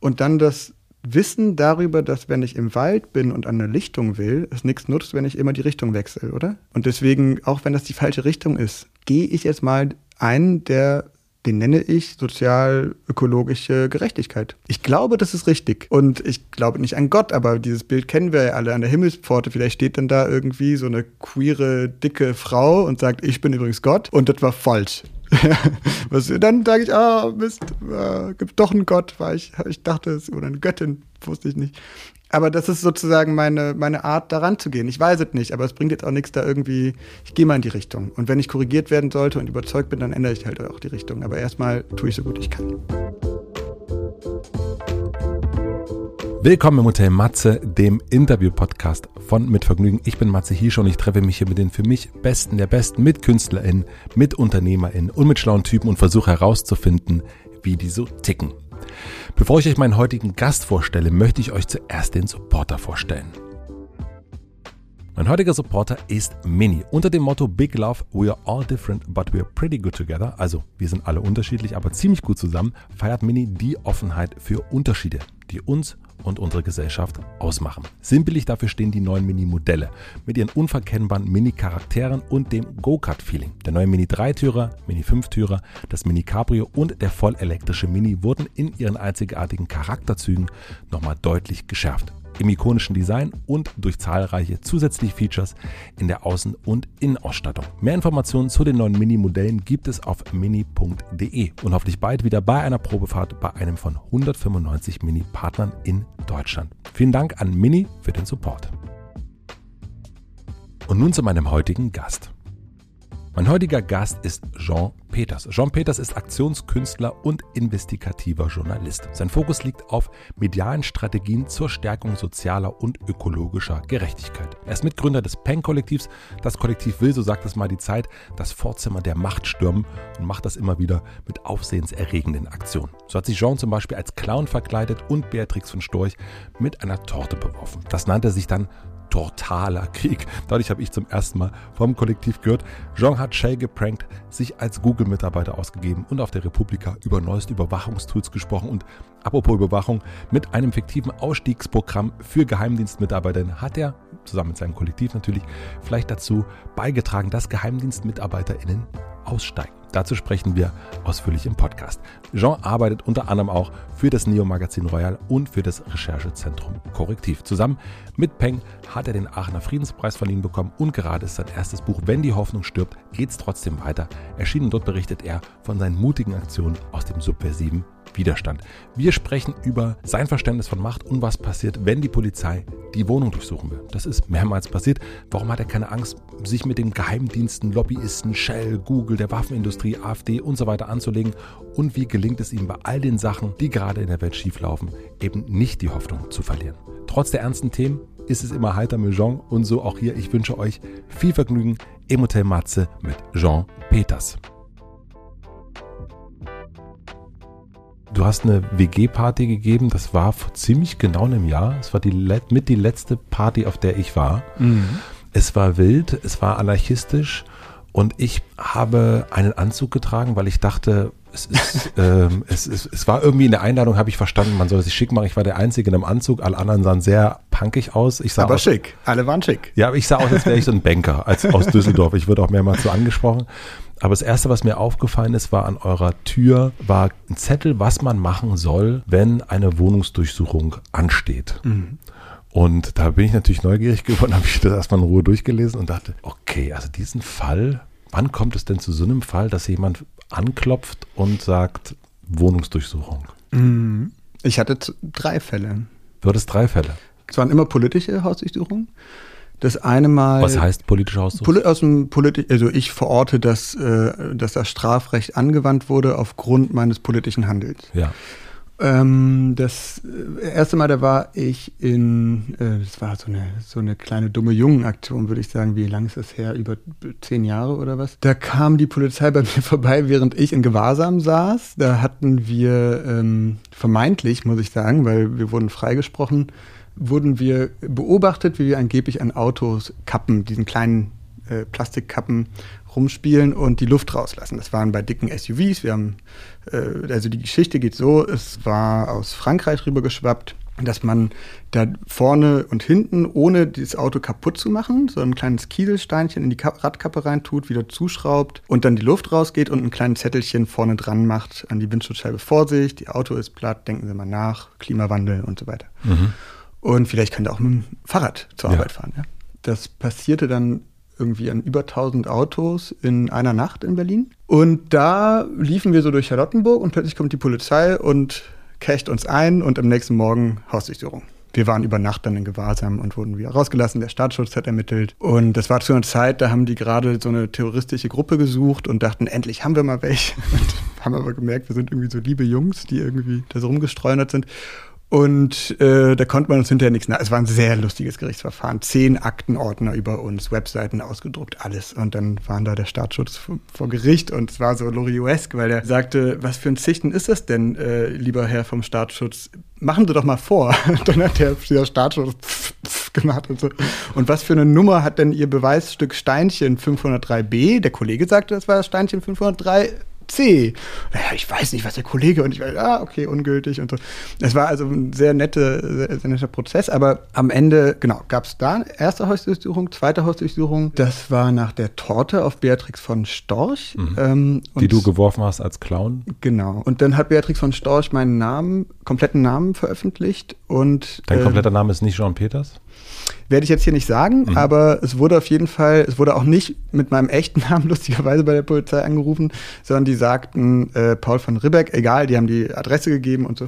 Und dann das Wissen darüber, dass wenn ich im Wald bin und an eine Lichtung will, es nichts nutzt, wenn ich immer die Richtung wechsle, oder? Und deswegen, auch wenn das die falsche Richtung ist, gehe ich jetzt mal einen, der den nenne ich sozial-ökologische Gerechtigkeit. Ich glaube, das ist richtig. Und ich glaube nicht an Gott, aber dieses Bild kennen wir ja alle an der Himmelspforte. Vielleicht steht dann da irgendwie so eine queere, dicke Frau und sagt, ich bin übrigens Gott. Und das war falsch. Was, dann sage ich, ah, Mist, äh, gibt doch einen Gott, weil ich, ich dachte es, oder eine Göttin, wusste ich nicht. Aber das ist sozusagen meine, meine Art, daran zu gehen. Ich weiß es nicht, aber es bringt jetzt auch nichts da irgendwie, ich gehe mal in die Richtung. Und wenn ich korrigiert werden sollte und überzeugt bin, dann ändere ich halt auch die Richtung. Aber erstmal tue ich so gut ich kann. Willkommen im Hotel Matze, dem Interview-Podcast von Mit Vergnügen. Ich bin Matze Hirsch und ich treffe mich hier mit den für mich Besten der Besten, mit KünstlerInnen, mit UnternehmerInnen und mit schlauen Typen und versuche herauszufinden, wie die so ticken. Bevor ich euch meinen heutigen Gast vorstelle, möchte ich euch zuerst den Supporter vorstellen. Mein heutiger Supporter ist Mini. Unter dem Motto Big Love, we are all different, but we are pretty good together. Also, wir sind alle unterschiedlich, aber ziemlich gut zusammen, feiert Mini die Offenheit für Unterschiede, die uns und unsere Gesellschaft ausmachen. Sinnbillig dafür stehen die neuen Mini-Modelle mit ihren unverkennbaren Mini-Charakteren und dem Go-Kart-Feeling. Der neue Mini-3-Türer, Mini-5-Türer, das Mini-Cabrio und der vollelektrische Mini wurden in ihren einzigartigen Charakterzügen nochmal deutlich geschärft im ikonischen Design und durch zahlreiche zusätzliche Features in der Außen- und Innenausstattung. Mehr Informationen zu den neuen Mini-Modellen gibt es auf mini.de und hoffentlich bald wieder bei einer Probefahrt bei einem von 195 Mini-Partnern in Deutschland. Vielen Dank an Mini für den Support. Und nun zu meinem heutigen Gast. Mein heutiger Gast ist Jean Peters. Jean Peters ist Aktionskünstler und investigativer Journalist. Sein Fokus liegt auf medialen Strategien zur Stärkung sozialer und ökologischer Gerechtigkeit. Er ist Mitgründer des PEN-Kollektivs. Das Kollektiv will, so sagt es mal die Zeit, das Vorzimmer der Macht stürmen und macht das immer wieder mit aufsehenserregenden Aktionen. So hat sich Jean zum Beispiel als Clown verkleidet und Beatrix von Storch mit einer Torte beworfen. Das nannte sich dann totaler Krieg. Dadurch habe ich zum ersten Mal vom Kollektiv gehört, Jean hat Shay geprankt, sich als Google-Mitarbeiter ausgegeben und auf der Republika über neueste Überwachungstools gesprochen und apropos Überwachung, mit einem fiktiven Ausstiegsprogramm für Geheimdienstmitarbeiterinnen hat er, zusammen mit seinem Kollektiv natürlich, vielleicht dazu beigetragen, dass GeheimdienstmitarbeiterInnen aussteigen. Dazu sprechen wir ausführlich im Podcast. Jean arbeitet unter anderem auch für das Neo-Magazin Royal und für das Recherchezentrum Korrektiv. Zusammen mit Peng hat er den Aachener Friedenspreis verliehen bekommen und gerade ist sein erstes Buch Wenn die Hoffnung stirbt, geht's trotzdem weiter. Erschienen dort berichtet er von seinen mutigen Aktionen aus dem subversiven Widerstand. Wir sprechen über sein Verständnis von Macht und was passiert, wenn die Polizei die Wohnung durchsuchen will. Das ist mehrmals passiert. Warum hat er keine Angst, sich mit den Geheimdiensten, Lobbyisten, Shell, Google, der Waffenindustrie, AfD und so weiter anzulegen? Und wie gelingt es ihm bei all den Sachen, die gerade in der Welt schieflaufen, eben nicht die Hoffnung zu verlieren? Trotz der ernsten Themen ist es immer heiter mit Jean und so auch hier. Ich wünsche euch viel Vergnügen im Hotel Matze mit Jean Peters. Du hast eine WG-Party gegeben, das war vor ziemlich genau einem Jahr. Es war die mit die letzte Party, auf der ich war. Mhm. Es war wild, es war anarchistisch und ich habe einen Anzug getragen, weil ich dachte, es, ist, ähm, es, es, es war irgendwie in der Einladung, habe ich verstanden, man soll sich schick machen. Ich war der Einzige in einem Anzug, alle anderen sahen sehr punkig aus. Ich sah aber aus, schick, alle waren schick. Ja, aber ich sah aus, als wäre ich so ein Banker als, aus Düsseldorf. Ich wurde auch mehrmals so angesprochen. Aber das Erste, was mir aufgefallen ist, war an eurer Tür, war ein Zettel, was man machen soll, wenn eine Wohnungsdurchsuchung ansteht. Mhm. Und da bin ich natürlich neugierig geworden, habe ich das erstmal in Ruhe durchgelesen und dachte, okay, also diesen Fall, wann kommt es denn zu so einem Fall, dass jemand anklopft und sagt, Wohnungsdurchsuchung? Mhm. Ich hatte drei Fälle. Du hattest drei Fälle? Es waren immer politische Hausdurchsuchungen. Das eine Mal. Was heißt politischer Ausdruck? Poli aus dem Politi also ich verorte, dass, äh, dass das Strafrecht angewandt wurde aufgrund meines politischen Handels. Ja. Ähm, das äh, erste Mal, da war ich in, äh, das war so eine, so eine kleine dumme Jungenaktion, würde ich sagen. Wie lange ist das her? Über zehn Jahre oder was? Da kam die Polizei bei mir vorbei, während ich in Gewahrsam saß. Da hatten wir ähm, vermeintlich, muss ich sagen, weil wir wurden freigesprochen, wurden wir beobachtet, wie wir angeblich an Autos kappen, diesen kleinen äh, Plastikkappen rumspielen und die Luft rauslassen. Das waren bei dicken SUVs. Wir haben, äh, also die Geschichte geht so, es war aus Frankreich rübergeschwappt dass man da vorne und hinten, ohne das Auto kaputt zu machen, so ein kleines Kieselsteinchen in die Radkappe reintut, wieder zuschraubt und dann die Luft rausgeht und ein kleines Zettelchen vorne dran macht an die Windschutzscheibe Vorsicht, die Auto ist platt, denken Sie mal nach, Klimawandel und so weiter. Mhm. Und vielleicht könnt ihr auch mit dem Fahrrad zur ja. Arbeit fahren. Ja? Das passierte dann irgendwie an über 1000 Autos in einer Nacht in Berlin. Und da liefen wir so durch Charlottenburg und plötzlich kommt die Polizei und casht uns ein und am nächsten Morgen Hausdurchsuchung. Wir waren über Nacht dann in Gewahrsam und wurden wieder rausgelassen. Der Staatsschutz hat ermittelt. Und das war zu einer Zeit, da haben die gerade so eine terroristische Gruppe gesucht und dachten, endlich haben wir mal welche. Und haben aber gemerkt, wir sind irgendwie so liebe Jungs, die irgendwie da so rumgestreunert sind. Und äh, da konnte man uns hinterher nichts nach. Es war ein sehr lustiges Gerichtsverfahren. Zehn Aktenordner über uns, Webseiten ausgedruckt, alles. Und dann waren da der Staatsschutz vor, vor Gericht und es war so Lorioesk, weil er sagte, was für ein Zichten ist das denn, äh, lieber Herr vom Staatsschutz? Machen Sie doch mal vor. dann hat der, der Staatsschutz pf, pf gemacht und so. Und was für eine Nummer hat denn Ihr Beweisstück Steinchen 503b? Der Kollege sagte, das war Steinchen 503 C. Naja, ich weiß nicht, was der Kollege und ich war, ah, okay, ungültig und so. Es war also ein sehr, nette, sehr, sehr netter Prozess, aber am Ende, genau, gab es da erste Hausdurchsuchung, zweite Hausdurchsuchung. Das war nach der Torte auf Beatrix von Storch. Mhm. Ähm, Die du geworfen hast als Clown. Genau. Und dann hat Beatrix von Storch meinen Namen, kompletten Namen veröffentlicht und. Dein äh, kompletter Name ist nicht Jean Peters? Werde ich jetzt hier nicht sagen, mhm. aber es wurde auf jeden Fall, es wurde auch nicht mit meinem echten Namen lustigerweise bei der Polizei angerufen, sondern die sagten äh, Paul von Ribbeck, egal, die haben die Adresse gegeben und so.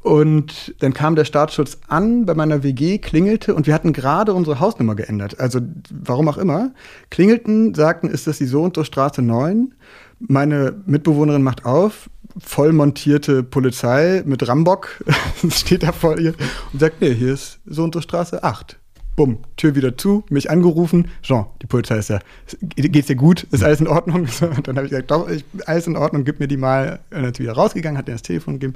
Und dann kam der Staatsschutz an bei meiner WG, klingelte und wir hatten gerade unsere Hausnummer geändert. Also warum auch immer. Klingelten, sagten, ist das die so und so Straße 9? Meine Mitbewohnerin macht auf, voll montierte Polizei mit Rambock steht da vor ihr und sagt, nee, hier ist so und so Straße 8. Bumm, Tür wieder zu, mich angerufen. Jean, die Polizei ist ja, geht's dir gut? Ist alles in Ordnung? Und dann habe ich gesagt, doch, ich, alles in Ordnung, gib mir die mal. Und dann ist wieder rausgegangen, hat mir das Telefon gegeben.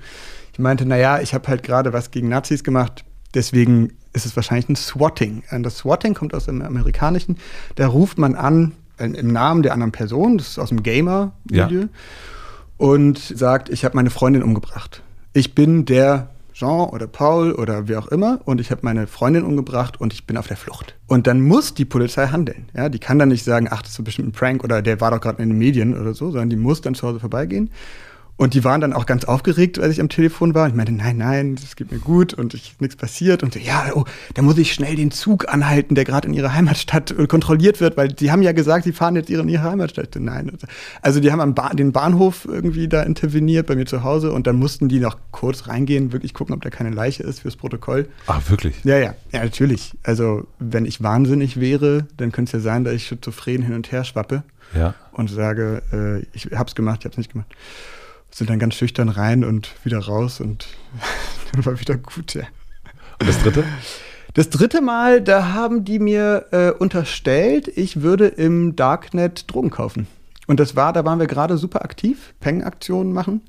Ich meinte, naja, ich habe halt gerade was gegen Nazis gemacht, deswegen ist es wahrscheinlich ein Swatting. Und das Swatting kommt aus dem Amerikanischen. Da ruft man an, im Namen der anderen Person, das ist aus dem Gamer-Milieu. Ja und sagt, ich habe meine Freundin umgebracht. Ich bin der Jean oder Paul oder wer auch immer und ich habe meine Freundin umgebracht und ich bin auf der Flucht. Und dann muss die Polizei handeln. Ja, die kann dann nicht sagen, ach, das ist bestimmt ein Prank oder der war doch gerade in den Medien oder so, sondern die muss dann zu Hause vorbeigehen und die waren dann auch ganz aufgeregt, als ich am Telefon war. Ich meinte, nein, nein, das geht mir gut und ich, nichts passiert. Und so, ja, oh, da muss ich schnell den Zug anhalten, der gerade in ihrer Heimatstadt äh, kontrolliert wird, weil die haben ja gesagt, sie fahren jetzt in ihre Heimatstadt. Nein. Also die haben am ba den Bahnhof irgendwie da interveniert bei mir zu Hause und dann mussten die noch kurz reingehen, wirklich gucken, ob da keine Leiche ist fürs Protokoll. Ach, wirklich? Ja, ja, ja, natürlich. Also wenn ich wahnsinnig wäre, dann könnte es ja sein, dass ich schizophren hin und her schwappe ja. und sage, äh, ich hab's gemacht, ich hab's nicht gemacht sind dann ganz schüchtern rein und wieder raus und dann war wieder gut, ja. Und das dritte? Das dritte Mal, da haben die mir äh, unterstellt, ich würde im Darknet Drogen kaufen. Und das war, da waren wir gerade super aktiv, Peng-Aktionen machen.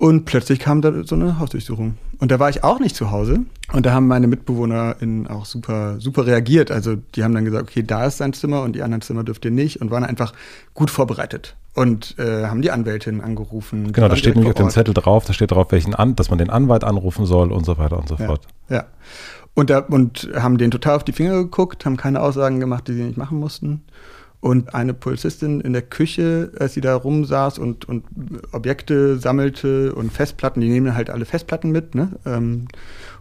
Und plötzlich kam da so eine Hausdurchsuchung. Und da war ich auch nicht zu Hause. Und da haben meine MitbewohnerInnen auch super, super reagiert. Also die haben dann gesagt, okay, da ist sein Zimmer und die anderen Zimmer dürft ihr nicht. Und waren einfach gut vorbereitet. Und äh, haben die Anwältin angerufen. Genau, da steht nämlich auf dem Zettel drauf, da steht drauf, welchen An dass man den Anwalt anrufen soll und so weiter und so ja, fort. Ja. Und, da, und haben den total auf die Finger geguckt, haben keine Aussagen gemacht, die sie nicht machen mussten. Und eine Polizistin in der Küche, als sie da rumsaß und, und Objekte sammelte und Festplatten, die nehmen halt alle Festplatten mit, ne? Ähm,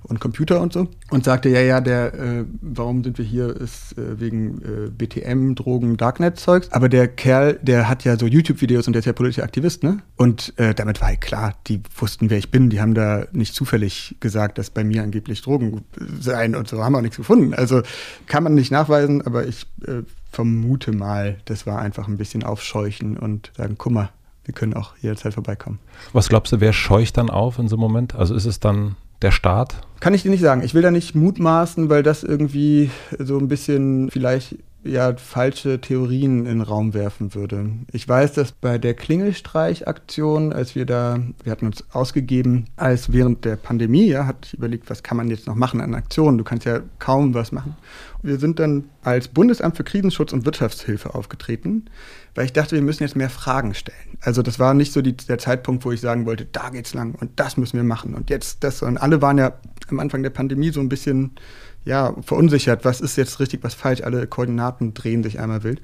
und Computer und so. Und sagte, ja, ja, der, äh, warum sind wir hier, ist äh, wegen äh, BTM, Drogen, Darknet-Zeugs. Aber der Kerl, der hat ja so YouTube-Videos und der ist ja politischer Aktivist, ne? Und äh, damit war halt klar, die wussten, wer ich bin. Die haben da nicht zufällig gesagt, dass bei mir angeblich Drogen seien und so, haben auch nichts gefunden. Also kann man nicht nachweisen, aber ich äh, vermute mal, das war einfach ein bisschen aufscheuchen und sagen, guck mal, wir können auch jederzeit vorbeikommen. Was glaubst du, wer scheucht dann auf in so einem Moment? Also ist es dann der Staat? Kann ich dir nicht sagen. Ich will da nicht mutmaßen, weil das irgendwie so ein bisschen vielleicht ja falsche Theorien in den Raum werfen würde. Ich weiß, dass bei der Klingelstreich-Aktion, als wir da, wir hatten uns ausgegeben, als während der Pandemie, ja, hat ich überlegt, was kann man jetzt noch machen an Aktionen? Du kannst ja kaum was machen. Wir sind dann als Bundesamt für Krisenschutz und Wirtschaftshilfe aufgetreten, weil ich dachte, wir müssen jetzt mehr Fragen stellen. Also das war nicht so die, der Zeitpunkt, wo ich sagen wollte, da geht's lang und das müssen wir machen und jetzt das. Und alle waren ja am Anfang der Pandemie so ein bisschen ja, verunsichert, was ist jetzt richtig, was falsch, alle Koordinaten drehen sich einmal wild.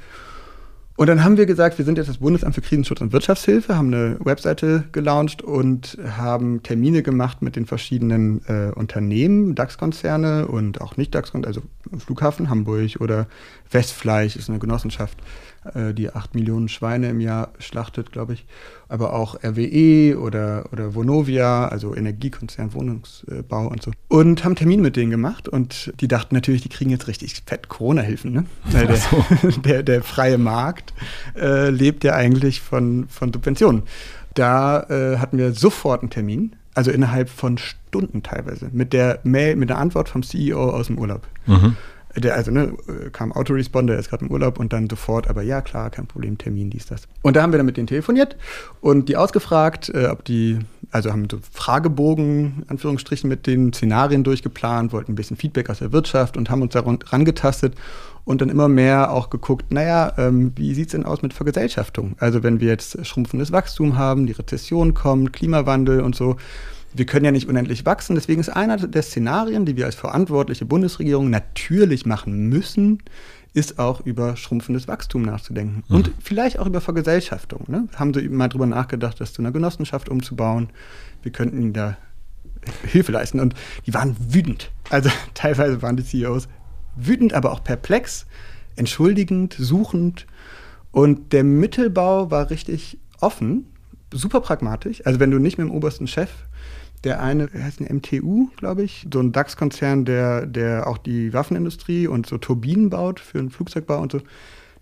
Und dann haben wir gesagt, wir sind jetzt das Bundesamt für Krisenschutz und Wirtschaftshilfe, haben eine Webseite gelauncht und haben Termine gemacht mit den verschiedenen äh, Unternehmen, DAX-Konzerne und auch nicht DAX-Konzerne, also Flughafen Hamburg oder Westfleisch ist eine Genossenschaft, die acht Millionen Schweine im Jahr schlachtet, glaube ich. Aber auch RWE oder, oder Vonovia, also Energiekonzern, Wohnungsbau und so. Und haben Termin mit denen gemacht und die dachten natürlich, die kriegen jetzt richtig fett Corona-Hilfen. Ne? Weil der, so. der, der, freie Markt äh, lebt ja eigentlich von, von Subventionen. Da äh, hatten wir sofort einen Termin, also innerhalb von Stunden teilweise, mit der Mail, mit der Antwort vom CEO aus dem Urlaub. Mhm der, also ne, kam Autoresponder, er ist gerade im Urlaub und dann sofort, aber ja, klar, kein Problem, Termin, dies, das. Und da haben wir dann mit denen telefoniert und die ausgefragt, äh, ob die, also haben so Fragebogen, Anführungsstrichen, mit den Szenarien durchgeplant, wollten ein bisschen Feedback aus der Wirtschaft und haben uns da rangetastet und dann immer mehr auch geguckt, naja, ähm, wie sieht es denn aus mit Vergesellschaftung? Also wenn wir jetzt schrumpfendes Wachstum haben, die Rezession kommt, Klimawandel und so, wir können ja nicht unendlich wachsen. Deswegen ist einer der Szenarien, die wir als verantwortliche Bundesregierung natürlich machen müssen, ist auch über schrumpfendes Wachstum nachzudenken. Mhm. Und vielleicht auch über Vergesellschaftung. Ne? Haben Sie mal drüber nachgedacht, das zu einer Genossenschaft umzubauen? Wir könnten Ihnen da Hilfe leisten. Und die waren wütend. Also teilweise waren die CEOs wütend, aber auch perplex, entschuldigend, suchend. Und der Mittelbau war richtig offen, super pragmatisch. Also wenn du nicht mit dem obersten Chef der eine, wie heißt ein MTU, glaube ich, so ein DAX-Konzern, der, der auch die Waffenindustrie und so Turbinen baut für den Flugzeugbau und so.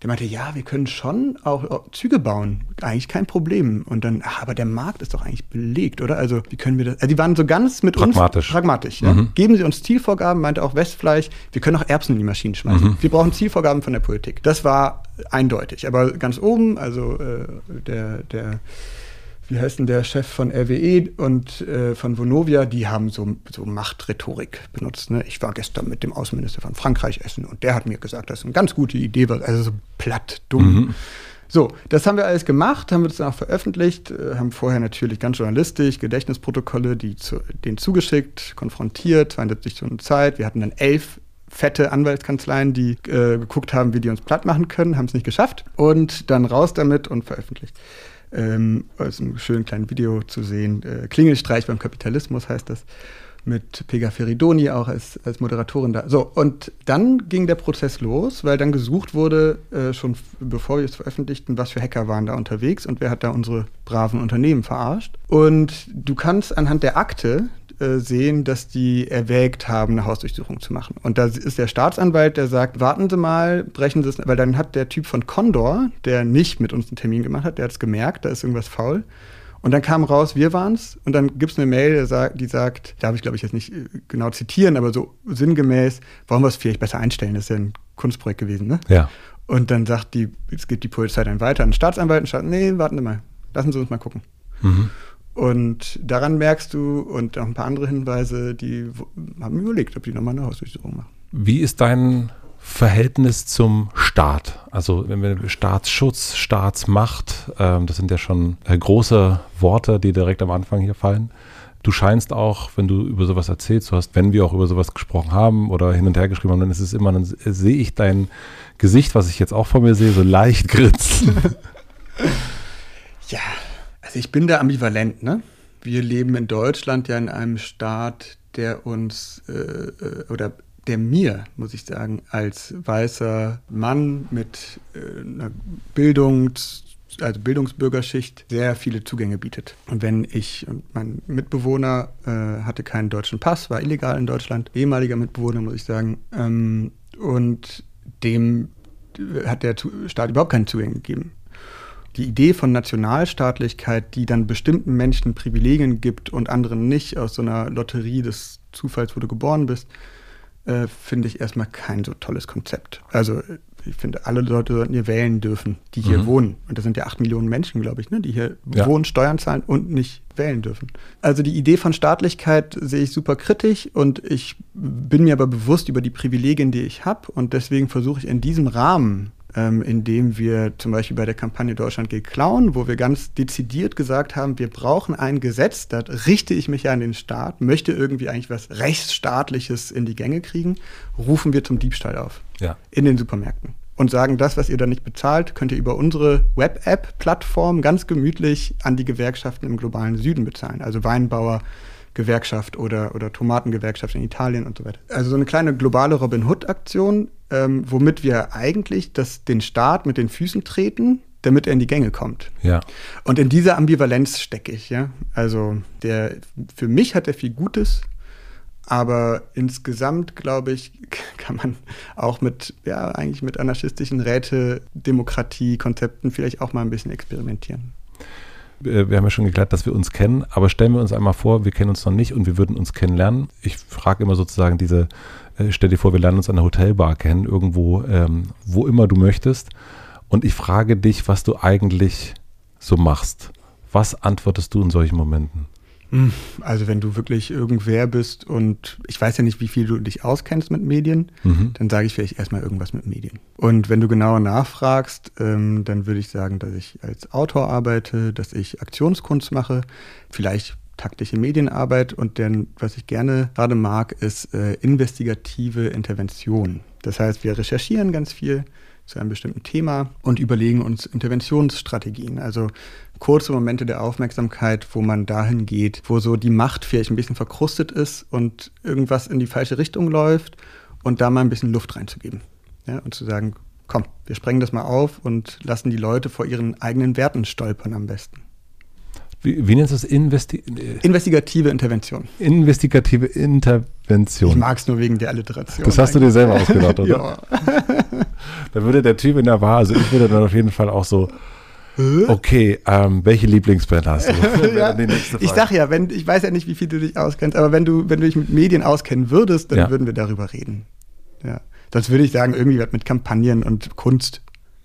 Der meinte, ja, wir können schon auch Züge bauen, eigentlich kein Problem. Und dann, ach, aber der Markt ist doch eigentlich belegt, oder? Also wie können wir das? Also die waren so ganz mit pragmatisch. uns pragmatisch. Ja? Mhm. Geben Sie uns Zielvorgaben, meinte auch Westfleisch. Wir können auch Erbsen in die Maschinen schmeißen. Mhm. Wir brauchen Zielvorgaben von der Politik. Das war eindeutig. Aber ganz oben, also äh, der der wie heißt denn der Chef von RWE und äh, von Vonovia, die haben so, so Machtrhetorik benutzt. Ne? Ich war gestern mit dem Außenminister von Frankreich essen und der hat mir gesagt, das ist eine ganz gute Idee, also so platt, dumm. Mhm. So, das haben wir alles gemacht, haben wir das dann auch veröffentlicht, äh, haben vorher natürlich ganz journalistisch Gedächtnisprotokolle, die zu, denen zugeschickt, konfrontiert, 72 Stunden Zeit. Wir hatten dann elf fette Anwaltskanzleien, die äh, geguckt haben, wie die uns platt machen können, haben es nicht geschafft und dann raus damit und veröffentlicht ähm, aus einem schönen kleinen Video zu sehen. Äh, Klingelstreich beim Kapitalismus heißt das. Mit Pega Feridoni auch als, als Moderatorin da. So, und dann ging der Prozess los, weil dann gesucht wurde, äh, schon bevor wir es veröffentlichten, was für Hacker waren da unterwegs und wer hat da unsere braven Unternehmen verarscht. Und du kannst anhand der Akte, äh, sehen, dass die erwägt haben, eine Hausdurchsuchung zu machen. Und da ist der Staatsanwalt, der sagt, warten Sie mal, brechen Sie es, weil dann hat der Typ von Condor, der nicht mit uns einen Termin gemacht hat, der hat es gemerkt, da ist irgendwas faul. Und dann kam raus, wir waren es. Und dann gibt es eine Mail, die sagt, darf ich glaube ich jetzt nicht äh, genau zitieren, aber so sinngemäß, wollen wir es vielleicht besser einstellen? Das ist ja ein Kunstprojekt gewesen, ne? Ja. Und dann sagt die, es gibt die Polizei dann weiter an den Staatsanwalt und sagt, nee, warten Sie mal, lassen Sie uns mal gucken. Mhm. Und daran merkst du und auch ein paar andere Hinweise, die haben überlegt, ob die nochmal eine Hausdurchsuchung machen. Wie ist dein Verhältnis zum Staat? Also wenn wir Staatsschutz, Staatsmacht, ähm, das sind ja schon äh, große Worte, die direkt am Anfang hier fallen. Du scheinst auch, wenn du über sowas erzählst, du hast, wenn wir auch über sowas gesprochen haben oder hin und her geschrieben haben, dann ist es immer, dann sehe ich dein Gesicht, was ich jetzt auch vor mir sehe, so leicht grinsen. ja, also ich bin da ambivalent, ne? Wir leben in Deutschland ja in einem Staat, der uns äh, äh, oder der mir, muss ich sagen, als weißer Mann mit äh, einer Bildung, also Bildungsbürgerschicht, sehr viele Zugänge bietet. Und wenn ich, mein Mitbewohner äh, hatte keinen deutschen Pass, war illegal in Deutschland, ehemaliger Mitbewohner, muss ich sagen, ähm, und dem hat der Staat überhaupt keinen Zugang gegeben die Idee von Nationalstaatlichkeit, die dann bestimmten Menschen Privilegien gibt und anderen nicht, aus so einer Lotterie des Zufalls, wo du geboren bist, äh, finde ich erstmal kein so tolles Konzept. Also ich finde, alle Leute sollten hier wählen dürfen, die hier mhm. wohnen. Und das sind ja acht Millionen Menschen, glaube ich, ne, die hier ja. wohnen, Steuern zahlen und nicht wählen dürfen. Also die Idee von Staatlichkeit sehe ich super kritisch und ich bin mir aber bewusst über die Privilegien, die ich habe. Und deswegen versuche ich in diesem Rahmen ähm, indem wir zum Beispiel bei der Kampagne Deutschland geht klauen, wo wir ganz dezidiert gesagt haben, wir brauchen ein Gesetz, da richte ich mich ja an den Staat, möchte irgendwie eigentlich was Rechtsstaatliches in die Gänge kriegen, rufen wir zum Diebstahl auf ja. in den Supermärkten und sagen, das, was ihr da nicht bezahlt, könnt ihr über unsere Web-App-Plattform ganz gemütlich an die Gewerkschaften im globalen Süden bezahlen. Also Weinbauer, Gewerkschaft oder, oder Tomatengewerkschaft in Italien und so weiter. Also so eine kleine globale Robin Hood-Aktion, ähm, womit wir eigentlich das, den Staat mit den Füßen treten, damit er in die Gänge kommt. Ja. Und in dieser Ambivalenz stecke ich, ja. Also der, für mich hat er viel Gutes, aber insgesamt, glaube ich, kann man auch mit, ja, eigentlich mit anarchistischen Räte-Demokratie-Konzepten vielleicht auch mal ein bisschen experimentieren. Äh, wir haben ja schon geklärt, dass wir uns kennen, aber stellen wir uns einmal vor, wir kennen uns noch nicht und wir würden uns kennenlernen. Ich frage immer sozusagen diese, äh, stell dir vor, wir lernen uns an der Hotelbar kennen, irgendwo, ähm, wo immer du möchtest. Und ich frage dich, was du eigentlich so machst. Was antwortest du in solchen Momenten? Hm, also wenn du wirklich irgendwer bist und ich weiß ja nicht, wie viel du dich auskennst mit Medien, mhm. dann sage ich vielleicht erstmal irgendwas mit Medien. Und wenn du genauer nachfragst, ähm, dann würde ich sagen, dass ich als Autor arbeite, dass ich Aktionskunst mache, vielleicht taktische Medienarbeit und dann, was ich gerne gerade mag, ist äh, investigative Intervention. Das heißt, wir recherchieren ganz viel zu einem bestimmten Thema und überlegen uns Interventionsstrategien, also kurze Momente der Aufmerksamkeit, wo man dahin geht, wo so die Macht vielleicht ein bisschen verkrustet ist und irgendwas in die falsche Richtung läuft und da mal ein bisschen Luft reinzugeben. Ja, und zu sagen, komm, wir sprengen das mal auf und lassen die Leute vor ihren eigenen Werten stolpern am besten. Wie, wie nennst du es? Investi Investigative Intervention. Investigative Intervention. Ich mag es nur wegen der Alliteration. Das hast du dir selber ausgedacht, oder? ja. da würde der Typ in der Bar, also ich würde dann auf jeden Fall auch so, okay, ähm, welche Lieblingsband hast du? ja, ich sag ja, wenn, ich weiß ja nicht, wie viel du dich auskennst, aber wenn du, wenn du dich mit Medien auskennen würdest, dann ja. würden wir darüber reden. Ja. Sonst würde ich sagen, irgendwie was mit Kampagnen und Kunst.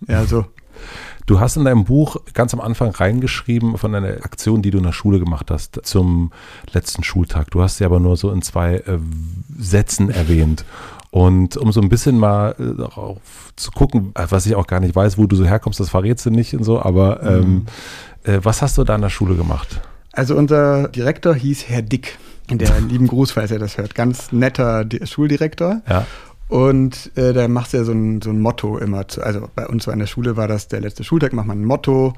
Ja, so. Du hast in deinem Buch ganz am Anfang reingeschrieben von einer Aktion, die du in der Schule gemacht hast zum letzten Schultag. Du hast sie aber nur so in zwei äh, Sätzen erwähnt. Und um so ein bisschen mal äh, darauf zu gucken, äh, was ich auch gar nicht weiß, wo du so herkommst, das verrätst du nicht und so, aber mhm. ähm, äh, was hast du da in der Schule gemacht? Also unser Direktor hieß Herr Dick. In der lieben Gruß, falls er das hört. Ganz netter Schuldirektor. Ja. Und äh, da machst du ja so ein, so ein Motto immer. Zu, also bei uns so an der Schule war das der letzte Schultag, macht man ein Motto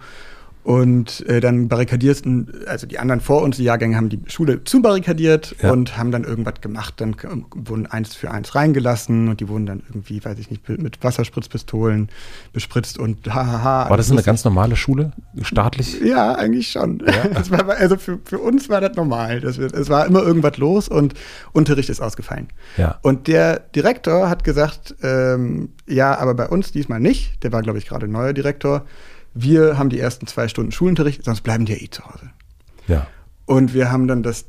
und äh, dann barrikadierst, also die anderen vor uns, die Jahrgänge haben die Schule zubarrikadiert ja. und haben dann irgendwas gemacht. Dann wurden eins für eins reingelassen und die wurden dann irgendwie, weiß ich nicht, mit Wasserspritzpistolen bespritzt und hahaha. War das eine ganz normale Schule? Staatlich? Ja, eigentlich schon. Ja. War, also für, für uns war das normal. Das, es war immer irgendwas los und Unterricht ist ausgefallen. Ja. Und der Direktor hat gesagt, ähm, ja, aber bei uns diesmal nicht. Der war, glaube ich, gerade neuer Direktor wir haben die ersten zwei Stunden Schulunterricht, sonst bleiben die ja eh zu Hause. Ja. Und wir haben dann das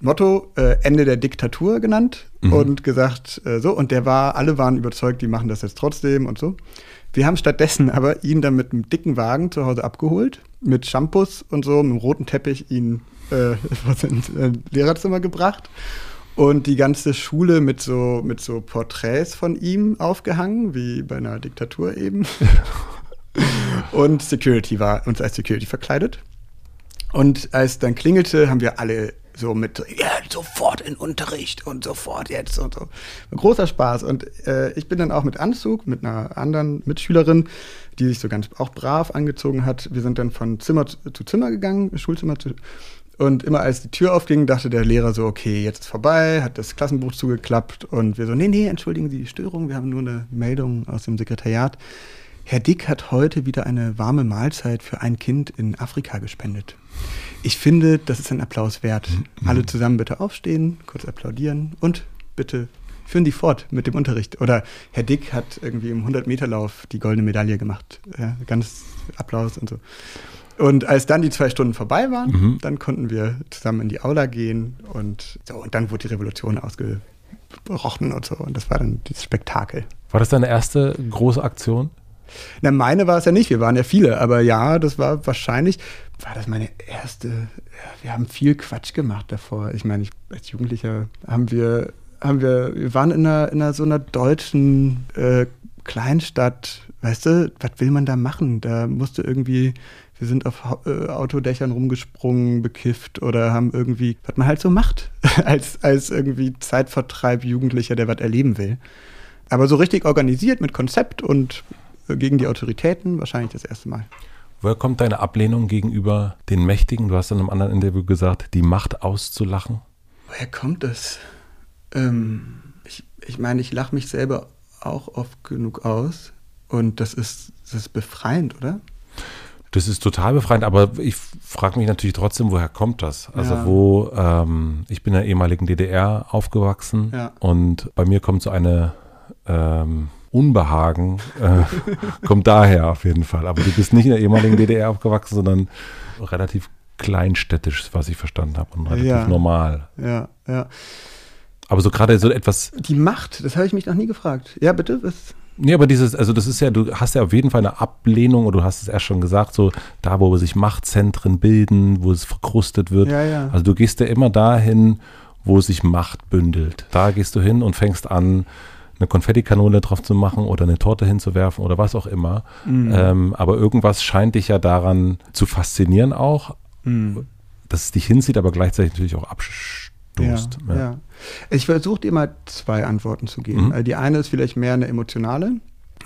Motto äh, Ende der Diktatur genannt mhm. und gesagt, äh, so, und der war, alle waren überzeugt, die machen das jetzt trotzdem und so. Wir haben stattdessen aber ihn dann mit einem dicken Wagen zu Hause abgeholt, mit Shampoos und so, mit einem roten Teppich ihn äh, ins äh, Lehrerzimmer gebracht und die ganze Schule mit so, mit so Porträts von ihm aufgehangen, wie bei einer Diktatur eben. und Security war uns als Security verkleidet. Und als dann klingelte, haben wir alle so mit, ja, sofort in Unterricht und sofort jetzt und so. Großer Spaß. Und äh, ich bin dann auch mit Anzug, mit einer anderen Mitschülerin, die sich so ganz auch brav angezogen hat. Wir sind dann von Zimmer zu, Zimmer gegangen, Schulzimmer zu. Und immer als die Tür aufging, dachte der Lehrer so, okay, jetzt ist vorbei, hat das Klassenbuch zugeklappt und wir so, nee, nee, entschuldigen Sie die Störung, wir haben nur eine Meldung aus dem Sekretariat. Herr Dick hat heute wieder eine warme Mahlzeit für ein Kind in Afrika gespendet. Ich finde, das ist ein Applaus wert. Mhm. Alle zusammen bitte aufstehen, kurz applaudieren und bitte führen die fort mit dem Unterricht. Oder Herr Dick hat irgendwie im 100-Meter-Lauf die goldene Medaille gemacht. Ja, ganz Applaus und so. Und als dann die zwei Stunden vorbei waren, mhm. dann konnten wir zusammen in die Aula gehen und so, und dann wurde die Revolution ausge, rochen und so. Und das war dann dieses Spektakel. War das deine erste große Aktion? Na, meine war es ja nicht, wir waren ja viele, aber ja, das war wahrscheinlich, war das meine erste, wir haben viel Quatsch gemacht davor. Ich meine, ich, als Jugendlicher haben wir, haben wir, wir waren in einer, in einer so einer deutschen äh, Kleinstadt, weißt du, was will man da machen? Da musste irgendwie, wir sind auf äh, Autodächern rumgesprungen, bekifft oder haben irgendwie, was man halt so macht, als, als irgendwie Zeitvertreib Jugendlicher, der was erleben will. Aber so richtig organisiert mit Konzept und gegen die Autoritäten wahrscheinlich das erste Mal. Woher kommt deine Ablehnung gegenüber den Mächtigen? Du hast in einem anderen Interview gesagt, die Macht auszulachen. Woher kommt das? Ähm, ich, ich meine, ich lache mich selber auch oft genug aus. Und das ist, das ist befreiend, oder? Das ist total befreiend, aber ich frage mich natürlich trotzdem, woher kommt das? Also ja. wo, ähm, ich bin in der ehemaligen DDR aufgewachsen ja. und bei mir kommt so eine ähm, Unbehagen, äh, kommt daher auf jeden Fall. Aber du bist nicht in der ehemaligen DDR aufgewachsen, sondern relativ kleinstädtisch, was ich verstanden habe und relativ ja. normal. Ja, ja. Aber so gerade so etwas. Die Macht, das habe ich mich noch nie gefragt. Ja, bitte? Was? Nee, aber dieses, also das ist ja, du hast ja auf jeden Fall eine Ablehnung, oder du hast es erst schon gesagt, so da, wo sich Machtzentren bilden, wo es verkrustet wird. Ja, ja. Also du gehst ja immer dahin, wo sich Macht bündelt. Da gehst du hin und fängst an, eine Konfettikanone drauf zu machen oder eine Torte hinzuwerfen oder was auch immer. Mhm. Ähm, aber irgendwas scheint dich ja daran zu faszinieren auch, mhm. dass es dich hinzieht, aber gleichzeitig natürlich auch abstoßt. Ja, ja. ja. Ich versuche dir mal zwei Antworten zu geben. Mhm. Also die eine ist vielleicht mehr eine emotionale.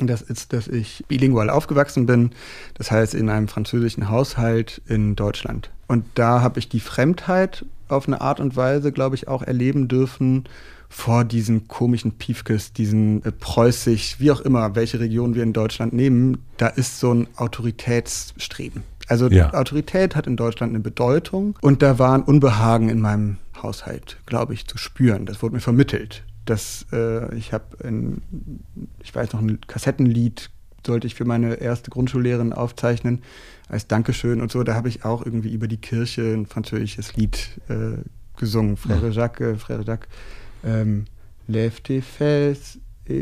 Das ist, dass ich bilingual aufgewachsen bin, das heißt in einem französischen Haushalt in Deutschland. Und da habe ich die Fremdheit auf eine Art und Weise, glaube ich, auch erleben dürfen vor diesen komischen Piefkes, diesen äh, preußisch, wie auch immer, welche Region wir in Deutschland nehmen, da ist so ein Autoritätsstreben. Also ja. Autorität hat in Deutschland eine Bedeutung und da war ein Unbehagen in meinem Haushalt, glaube ich, zu spüren. Das wurde mir vermittelt. Das, äh, ich habe, ich weiß noch, ein Kassettenlied sollte ich für meine erste Grundschullehrerin aufzeichnen als Dankeschön und so. Da habe ich auch irgendwie über die Kirche ein französisches Lied äh, gesungen. Frère Jacques, Frère Jacques, ähm, tes fesses,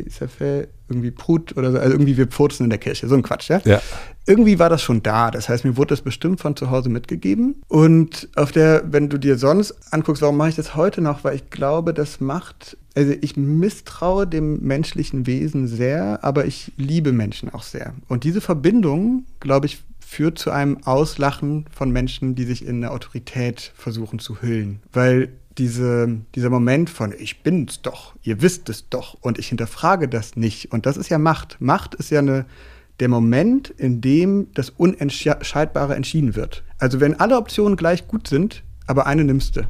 ça fait irgendwie Prut oder so, also irgendwie wir purzen in der Kirche, so ein Quatsch, ja? ja? Irgendwie war das schon da, das heißt, mir wurde das bestimmt von zu Hause mitgegeben und auf der, wenn du dir sonst anguckst, warum mache ich das heute noch, weil ich glaube, das macht, also ich misstraue dem menschlichen Wesen sehr, aber ich liebe Menschen auch sehr und diese Verbindung, glaube ich, führt zu einem Auslachen von Menschen, die sich in eine Autorität versuchen zu hüllen, weil diese, dieser Moment von ich bin's doch, ihr wisst es doch und ich hinterfrage das nicht. Und das ist ja Macht. Macht ist ja eine, der Moment, in dem das Unentscheidbare entschieden wird. Also wenn alle Optionen gleich gut sind, aber eine nimmst du.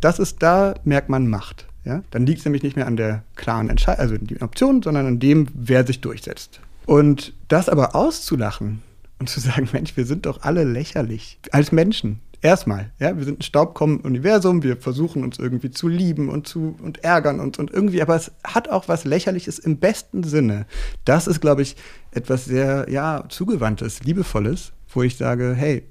Das ist, da merkt man Macht. Ja? Dann liegt es nämlich nicht mehr an der klaren Entscheidung, also die Option, sondern an dem, wer sich durchsetzt. Und das aber auszulachen und zu sagen, Mensch, wir sind doch alle lächerlich als Menschen. Erstmal, ja, wir sind ein staubkommen Universum, wir versuchen uns irgendwie zu lieben und zu und ärgern uns und irgendwie, aber es hat auch was Lächerliches im besten Sinne. Das ist, glaube ich, etwas sehr, ja, zugewandtes, liebevolles, wo ich sage, hey,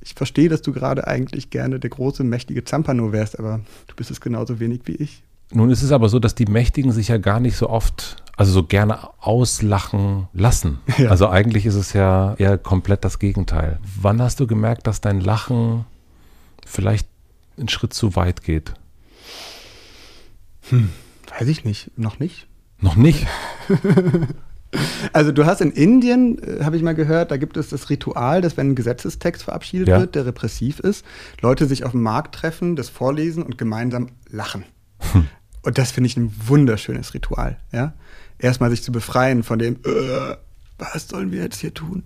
ich verstehe, dass du gerade eigentlich gerne der große, mächtige Zampano wärst, aber du bist es genauso wenig wie ich. Nun ist es aber so, dass die Mächtigen sich ja gar nicht so oft, also so gerne auslachen lassen. Ja. Also eigentlich ist es ja eher komplett das Gegenteil. Wann hast du gemerkt, dass dein Lachen vielleicht einen Schritt zu weit geht? Hm, weiß ich nicht. Noch nicht. Noch nicht? Also du hast in Indien, äh, habe ich mal gehört, da gibt es das Ritual, dass wenn ein Gesetzestext verabschiedet ja. wird, der repressiv ist, Leute sich auf dem Markt treffen, das vorlesen und gemeinsam lachen. Hm. Und das finde ich ein wunderschönes Ritual. Ja? Erstmal sich zu befreien von dem, äh, was sollen wir jetzt hier tun?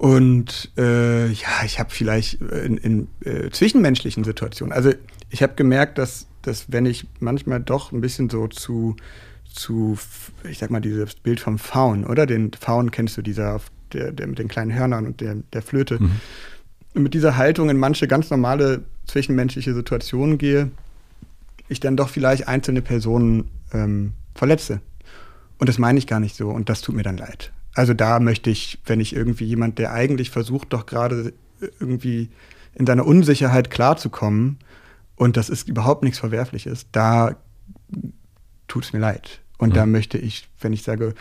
Und äh, ja, ich habe vielleicht in, in äh, zwischenmenschlichen Situationen, also ich habe gemerkt, dass, dass wenn ich manchmal doch ein bisschen so zu, zu, ich sag mal, dieses Bild vom Faun, oder? Den Faun kennst du, dieser, der, der mit den kleinen Hörnern und der, der Flöte. Mhm. Und mit dieser Haltung in manche ganz normale zwischenmenschliche Situationen gehe, ich dann doch vielleicht einzelne Personen ähm, verletze. Und das meine ich gar nicht so und das tut mir dann leid. Also da möchte ich, wenn ich irgendwie jemand, der eigentlich versucht, doch gerade irgendwie in seiner Unsicherheit klarzukommen und das ist überhaupt nichts Verwerfliches, da tut es mir leid. Und mhm. da möchte ich, wenn ich sage,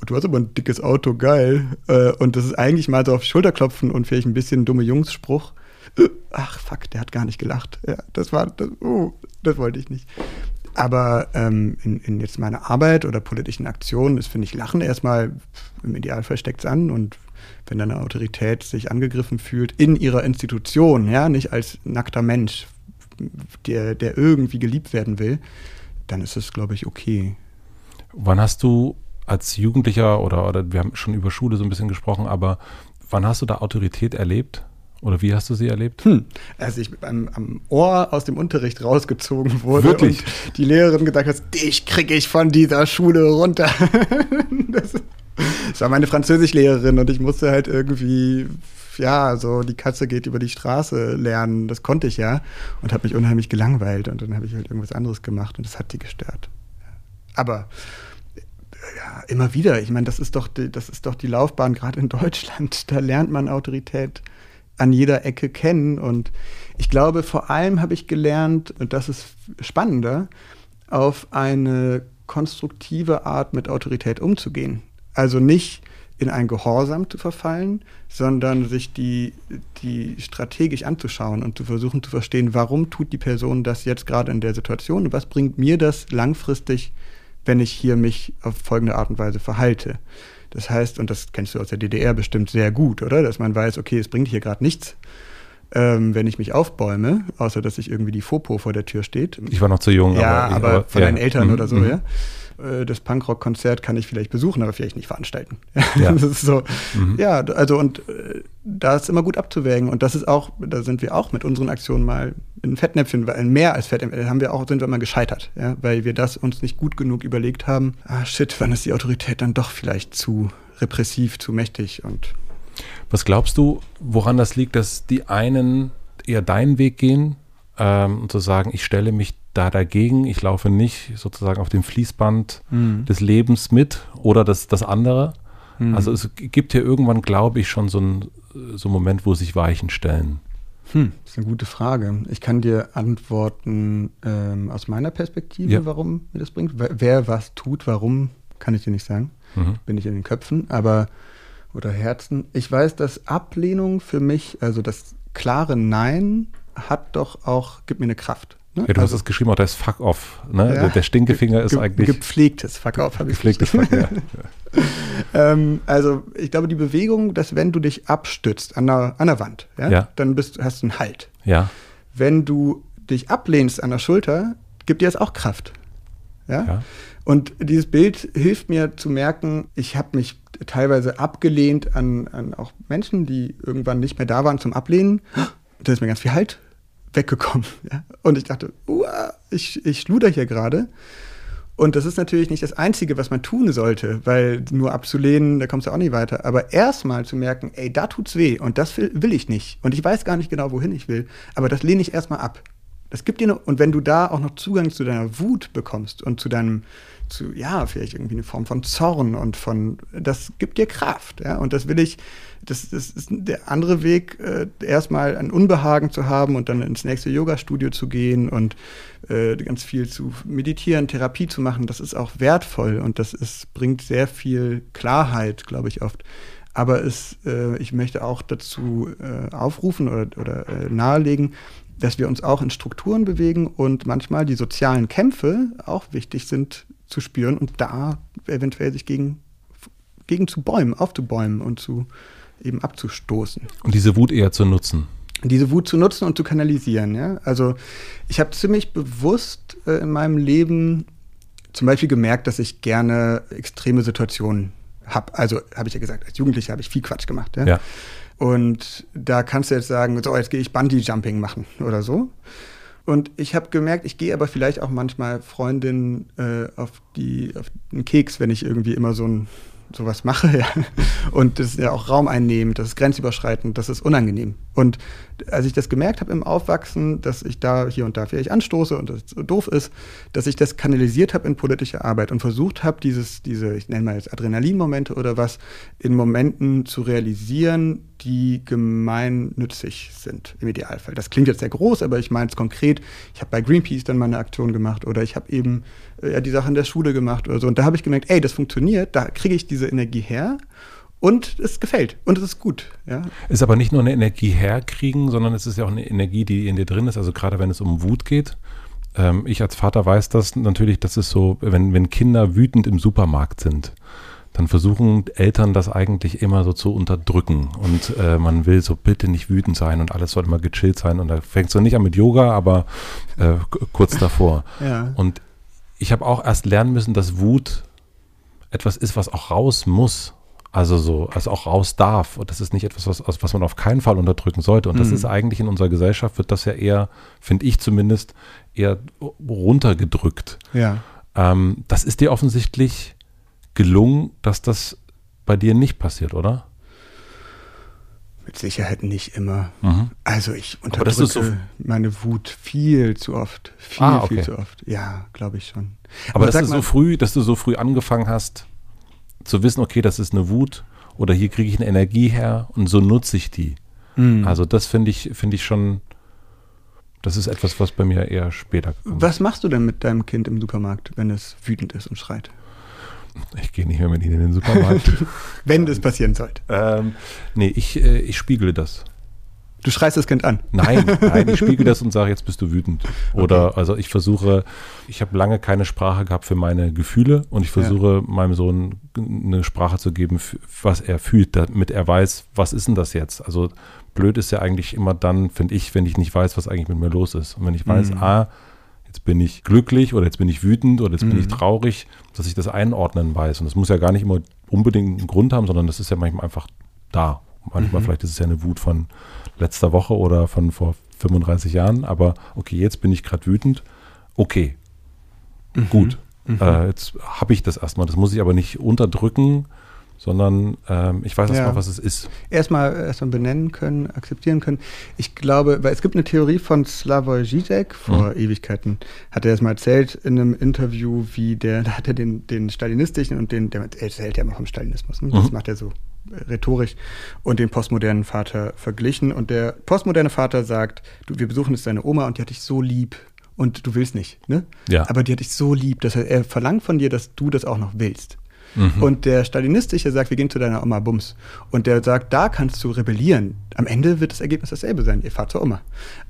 oh, du hast aber ein dickes Auto, geil, äh, und das ist eigentlich mal so auf Schulterklopfen und vielleicht ein bisschen dumme Jungsspruch, äh, ach fuck, der hat gar nicht gelacht. Ja, das war, das, oh, das wollte ich nicht. Aber ähm, in, in, jetzt meiner Arbeit oder politischen Aktionen ist, finde ich, Lachen erstmal, im Idealfall steckt es an und wenn eine Autorität sich angegriffen fühlt in ihrer Institution, ja, nicht als nackter Mensch, der, der irgendwie geliebt werden will, dann ist es, glaube ich, okay. Wann hast du als Jugendlicher oder, oder wir haben schon über Schule so ein bisschen gesprochen, aber wann hast du da Autorität erlebt? Oder wie hast du sie erlebt? Hm. Als ich am, am, Ohr aus dem Unterricht rausgezogen wurde Wirklich? und die Lehrerin gesagt hat, dich kriege ich von dieser Schule runter. das, das war meine Französischlehrerin und ich musste halt irgendwie, ja, so die Katze geht über die Straße lernen. Das konnte ich ja und habe mich unheimlich gelangweilt und dann habe ich halt irgendwas anderes gemacht und das hat die gestört. Aber ja, immer wieder. Ich meine, das ist doch die, das ist doch die Laufbahn gerade in Deutschland. Da lernt man Autorität an jeder Ecke kennen. Und ich glaube, vor allem habe ich gelernt, und das ist spannender, auf eine konstruktive Art mit Autorität umzugehen. Also nicht in ein Gehorsam zu verfallen, sondern sich die, die strategisch anzuschauen und zu versuchen zu verstehen, warum tut die Person das jetzt gerade in der Situation und was bringt mir das langfristig, wenn ich hier mich auf folgende Art und Weise verhalte. Das heißt, und das kennst du aus der DDR bestimmt sehr gut, oder? Dass man weiß, okay, es bringt hier gerade nichts, ähm, wenn ich mich aufbäume, außer dass sich irgendwie die Fopo vor der Tür steht. Ich war noch zu jung. Ja, aber, aber von ja. deinen Eltern mhm. oder so, mhm. ja. Äh, das Punkrock-Konzert kann ich vielleicht besuchen, aber vielleicht nicht veranstalten. Ja. das ist so, mhm. ja, also und äh, da ist immer gut abzuwägen. Und das ist auch, da sind wir auch mit unseren Aktionen mal in Fettnäpfchen, weil mehr als Fettnäpfchen haben wir auch, sind wir mal gescheitert, ja, weil wir das uns nicht gut genug überlegt haben. Ah, shit, wann ist die Autorität dann doch vielleicht zu repressiv, zu mächtig und. Was glaubst du, woran das liegt, dass die einen eher deinen Weg gehen ähm, und zu sagen, ich stelle mich da dagegen, ich laufe nicht sozusagen auf dem Fließband mhm. des Lebens mit oder das, das andere? Mhm. Also es gibt ja irgendwann, glaube ich, schon so einen so Moment, wo sich Weichen stellen. Hm, das ist eine gute Frage. Ich kann dir antworten ähm, aus meiner Perspektive, ja. warum mir das bringt. Wer was tut, warum, kann ich dir nicht sagen. Mhm. Bin ich in den Köpfen, aber oder Herzen. Ich weiß, dass Ablehnung für mich, also das klare Nein, hat doch auch, gibt mir eine Kraft. Ne? Ja, du also, hast es geschrieben, auch das Fuck off. Ne? Ja, der, Stinkefinger ist eigentlich. Gepflegtes Fuck off, habe ich Gepflegtes Fuck, ja. ähm, also, ich glaube, die Bewegung, dass wenn du dich abstützt an der, an der Wand, ja, dann bist, hast du einen Halt. Ja. Wenn du dich ablehnst an der Schulter, gibt dir das auch Kraft. Ja? ja. Und dieses Bild hilft mir zu merken, ich habe mich teilweise abgelehnt an, an auch Menschen, die irgendwann nicht mehr da waren zum Ablehnen. Da ist mir ganz viel Halt weggekommen. Ja? Und ich dachte, uah, ich, ich schluder hier gerade. Und das ist natürlich nicht das Einzige, was man tun sollte, weil nur abzulehnen, da kommst du auch nicht weiter. Aber erstmal zu merken, ey, da tut's weh und das will, will ich nicht. Und ich weiß gar nicht genau, wohin ich will. Aber das lehne ich erstmal ab. Das gibt dir noch, und wenn du da auch noch Zugang zu deiner Wut bekommst und zu deinem, zu, ja, vielleicht irgendwie eine Form von Zorn und von, das gibt dir Kraft, ja, und das will ich, das, das ist der andere Weg, äh, erstmal ein Unbehagen zu haben und dann ins nächste Yoga-Studio zu gehen und äh, ganz viel zu meditieren, Therapie zu machen, das ist auch wertvoll und das ist, bringt sehr viel Klarheit, glaube ich, oft. Aber es, äh, ich möchte auch dazu äh, aufrufen oder, oder äh, nahelegen, dass wir uns auch in Strukturen bewegen und manchmal die sozialen Kämpfe auch wichtig sind zu spüren und da eventuell sich gegen, gegen zu bäumen, aufzubäumen und zu eben abzustoßen. Und diese Wut eher zu nutzen. Diese Wut zu nutzen und zu kanalisieren, ja. Also ich habe ziemlich bewusst äh, in meinem Leben zum Beispiel gemerkt, dass ich gerne extreme Situationen habe. Also habe ich ja gesagt, als Jugendlicher habe ich viel Quatsch gemacht. Ja? ja. Und da kannst du jetzt sagen, so, jetzt gehe ich Bungee-Jumping machen oder so. Und ich habe gemerkt, ich gehe aber vielleicht auch manchmal Freundinnen äh, auf, die, auf den Keks, wenn ich irgendwie immer so ein sowas mache. Ja. Und das ist ja auch Raum einnehmen, das ist grenzüberschreitend, das ist unangenehm. Und als ich das gemerkt habe im Aufwachsen, dass ich da hier und da vielleicht anstoße und das doof ist, dass ich das kanalisiert habe in politische Arbeit und versucht habe, dieses, diese, ich nenne mal jetzt Adrenalinmomente oder was, in Momenten zu realisieren, die gemeinnützig sind im Idealfall. Das klingt jetzt sehr groß, aber ich meine es konkret. Ich habe bei Greenpeace dann mal eine Aktion gemacht oder ich habe eben äh, die Sachen der Schule gemacht oder so. Und da habe ich gemerkt, ey, das funktioniert, da kriege ich diese Energie her und es gefällt und es ist gut. Ja. Ist aber nicht nur eine Energie herkriegen, sondern es ist ja auch eine Energie, die in dir drin ist. Also gerade wenn es um Wut geht. Ähm, ich als Vater weiß das natürlich, das ist so, wenn, wenn Kinder wütend im Supermarkt sind, dann versuchen Eltern das eigentlich immer so zu unterdrücken. Und äh, man will so bitte nicht wütend sein und alles soll immer gechillt sein. Und da fängt es so nicht an mit Yoga, aber äh, kurz davor. Ja. Und ich habe auch erst lernen müssen, dass Wut etwas ist, was auch raus muss. Also so, also auch raus darf. Und das ist nicht etwas, was, was man auf keinen Fall unterdrücken sollte. Und das Mhm. ist eigentlich in unserer Gesellschaft, wird das ja eher, finde ich zumindest, eher runtergedrückt. Ja. Ähm, das ist dir offensichtlich gelungen, dass das bei dir nicht passiert, oder? Mit Sicherheit nicht immer. Mhm. Also ich Aber unterdrücke so- meine Wut viel zu oft. Viel, Ah, okay. viel zu oft. Ja, glaube ich schon. Aber dass sag du so früh, dass du so früh angefangen hast, zu wissen, okay, das ist eine Wut oder hier kriege ich eine Energie her und so nutze ich die. Mhm. Also das finde ich, finde ich schon, das ist etwas, was bei mir eher später gekommen Was machst du denn mit deinem Kind im Supermarkt, wenn es wütend ist und schreit? Ich gehe nicht mehr mit ihnen in den Supermarkt. Wenn das passieren sollte. ähm, nee, ich, äh, ich spiegele das. Du schreist das Kind an. Nein, nein, ich spiegel das und sage, jetzt bist du wütend. Oder also ich versuche, ich habe lange keine Sprache gehabt für meine Gefühle und ich versuche meinem Sohn eine Sprache zu geben, für was er fühlt, damit er weiß, was ist denn das jetzt? Also blöd ist ja eigentlich immer dann, finde ich, wenn ich nicht weiß, was eigentlich mit mir los ist. Und wenn ich weiß, Mhm. ah, jetzt bin ich glücklich oder jetzt bin ich wütend oder jetzt bin ich Mhm. traurig, dass ich das einordnen weiß. Und das muss ja gar nicht immer unbedingt einen Grund haben, sondern das ist ja manchmal einfach da. Manchmal Mhm. vielleicht ist es ja eine Wut von letzter Woche oder von vor 35 Jahren, aber okay, jetzt bin ich gerade wütend. Okay, gut. Mhm. Äh, jetzt habe ich das erstmal. Das muss ich aber nicht unterdrücken, sondern ähm, ich weiß Ja. erstmal, was es ist. Erstmal erstmal benennen können, akzeptieren können. Ich glaube, weil es gibt eine Theorie von Slavoj Žižek vor Mhm. Ewigkeiten, hat er das mal erzählt in einem Interview, wie der, da hat er den, den stalinistischen und den, der erzählt ja immer vom Stalinismus, ne? das Mhm. macht er so rhetorisch, und den postmodernen Vater verglichen. Und der postmoderne Vater sagt, du, wir besuchen jetzt deine Oma und die hat dich so lieb. Und du willst nicht, ne? Ja. Aber die hat dich so lieb, dass er, er verlangt von dir, dass du das auch noch willst. Mhm. Und der Stalinistische sagt, wir gehen zu deiner Oma Bums. Und der sagt, da kannst du rebellieren. Am Ende wird das Ergebnis dasselbe sein. Ihr fahrt zur Oma.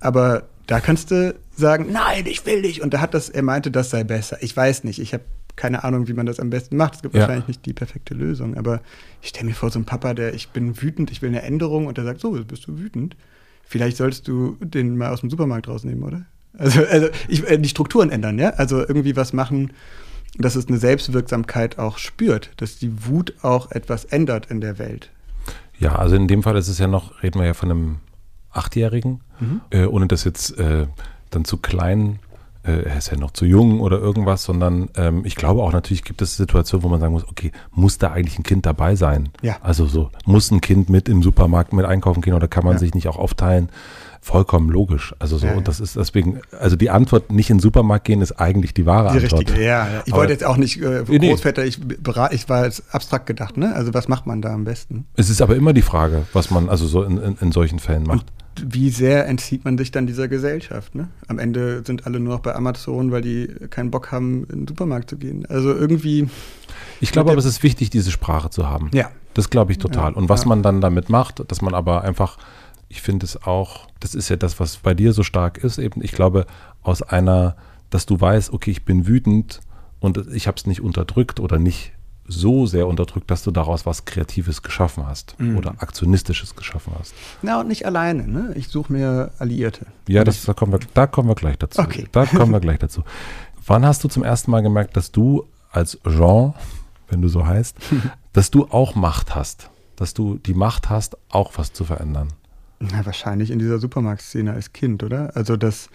Aber da kannst du sagen, nein, ich will nicht. Und da hat das, er meinte, das sei besser. Ich weiß nicht. Ich habe keine Ahnung, wie man das am besten macht. Es gibt Ja. wahrscheinlich nicht die perfekte Lösung. Aber ich stelle mir vor, so ein Papa, der, ich bin wütend, ich will eine Änderung. Und der sagt, so, jetzt bist du wütend. Vielleicht sollst du den mal aus dem Supermarkt rausnehmen, oder? Also, also ich, äh, die Strukturen ändern, ja? Also irgendwie was machen, dass es eine Selbstwirksamkeit auch spürt, dass die Wut auch etwas ändert in der Welt. Ja, also in dem Fall ist es ja noch, reden wir ja von einem Achtjährigen, äh, ohne das jetzt äh, dann zu klein, er ist ja noch zu jung oder irgendwas, sondern ähm, ich glaube auch natürlich gibt es Situationen, wo man sagen muss, okay, muss da eigentlich ein Kind dabei sein? Ja. Also so, muss ein Kind mit im Supermarkt mit einkaufen gehen oder kann man Ja. sich nicht auch aufteilen? Vollkommen logisch. Also so, Ja, und das ist deswegen, also die Antwort, nicht in den Supermarkt gehen, ist eigentlich die wahre Die Antwort. richtige, ja. ja. Ich Aber- wollte jetzt auch nicht äh, nee. Großväter, ich, ich war jetzt abstrakt gedacht, ne? Also was macht man da am besten? Es ist aber immer die Frage, was man also so in, in, in solchen Fällen macht. Und wie sehr entzieht man sich dann dieser Gesellschaft, ne? Am Ende sind alle nur noch bei Amazon, weil die keinen Bock haben, in den Supermarkt zu gehen. Also irgendwie, Ich glaube aber, es ist wichtig, diese Sprache zu haben. ja. Das glaube ich total. Ja, und was ja. man dann damit macht, dass man aber einfach, ich finde es auch, das ist ja das, was bei dir so stark ist, eben, ich glaube, aus einer, dass du weißt, okay, ich bin wütend und ich habe es nicht unterdrückt oder nicht so sehr unterdrückt, dass du daraus was Kreatives geschaffen hast Mhm. oder Aktionistisches geschaffen hast. Na, und nicht alleine, ne? Ich suche mir Alliierte. Ja, das, da, kommen wir, da kommen wir gleich dazu. Okay. Da kommen wir gleich dazu. Wann hast du zum ersten Mal gemerkt, dass du als Jean, wenn du so heißt, dass du auch Macht hast? Dass du die Macht hast, auch was zu verändern? Na, wahrscheinlich in dieser Supermarktszene als Kind, oder? Also, dass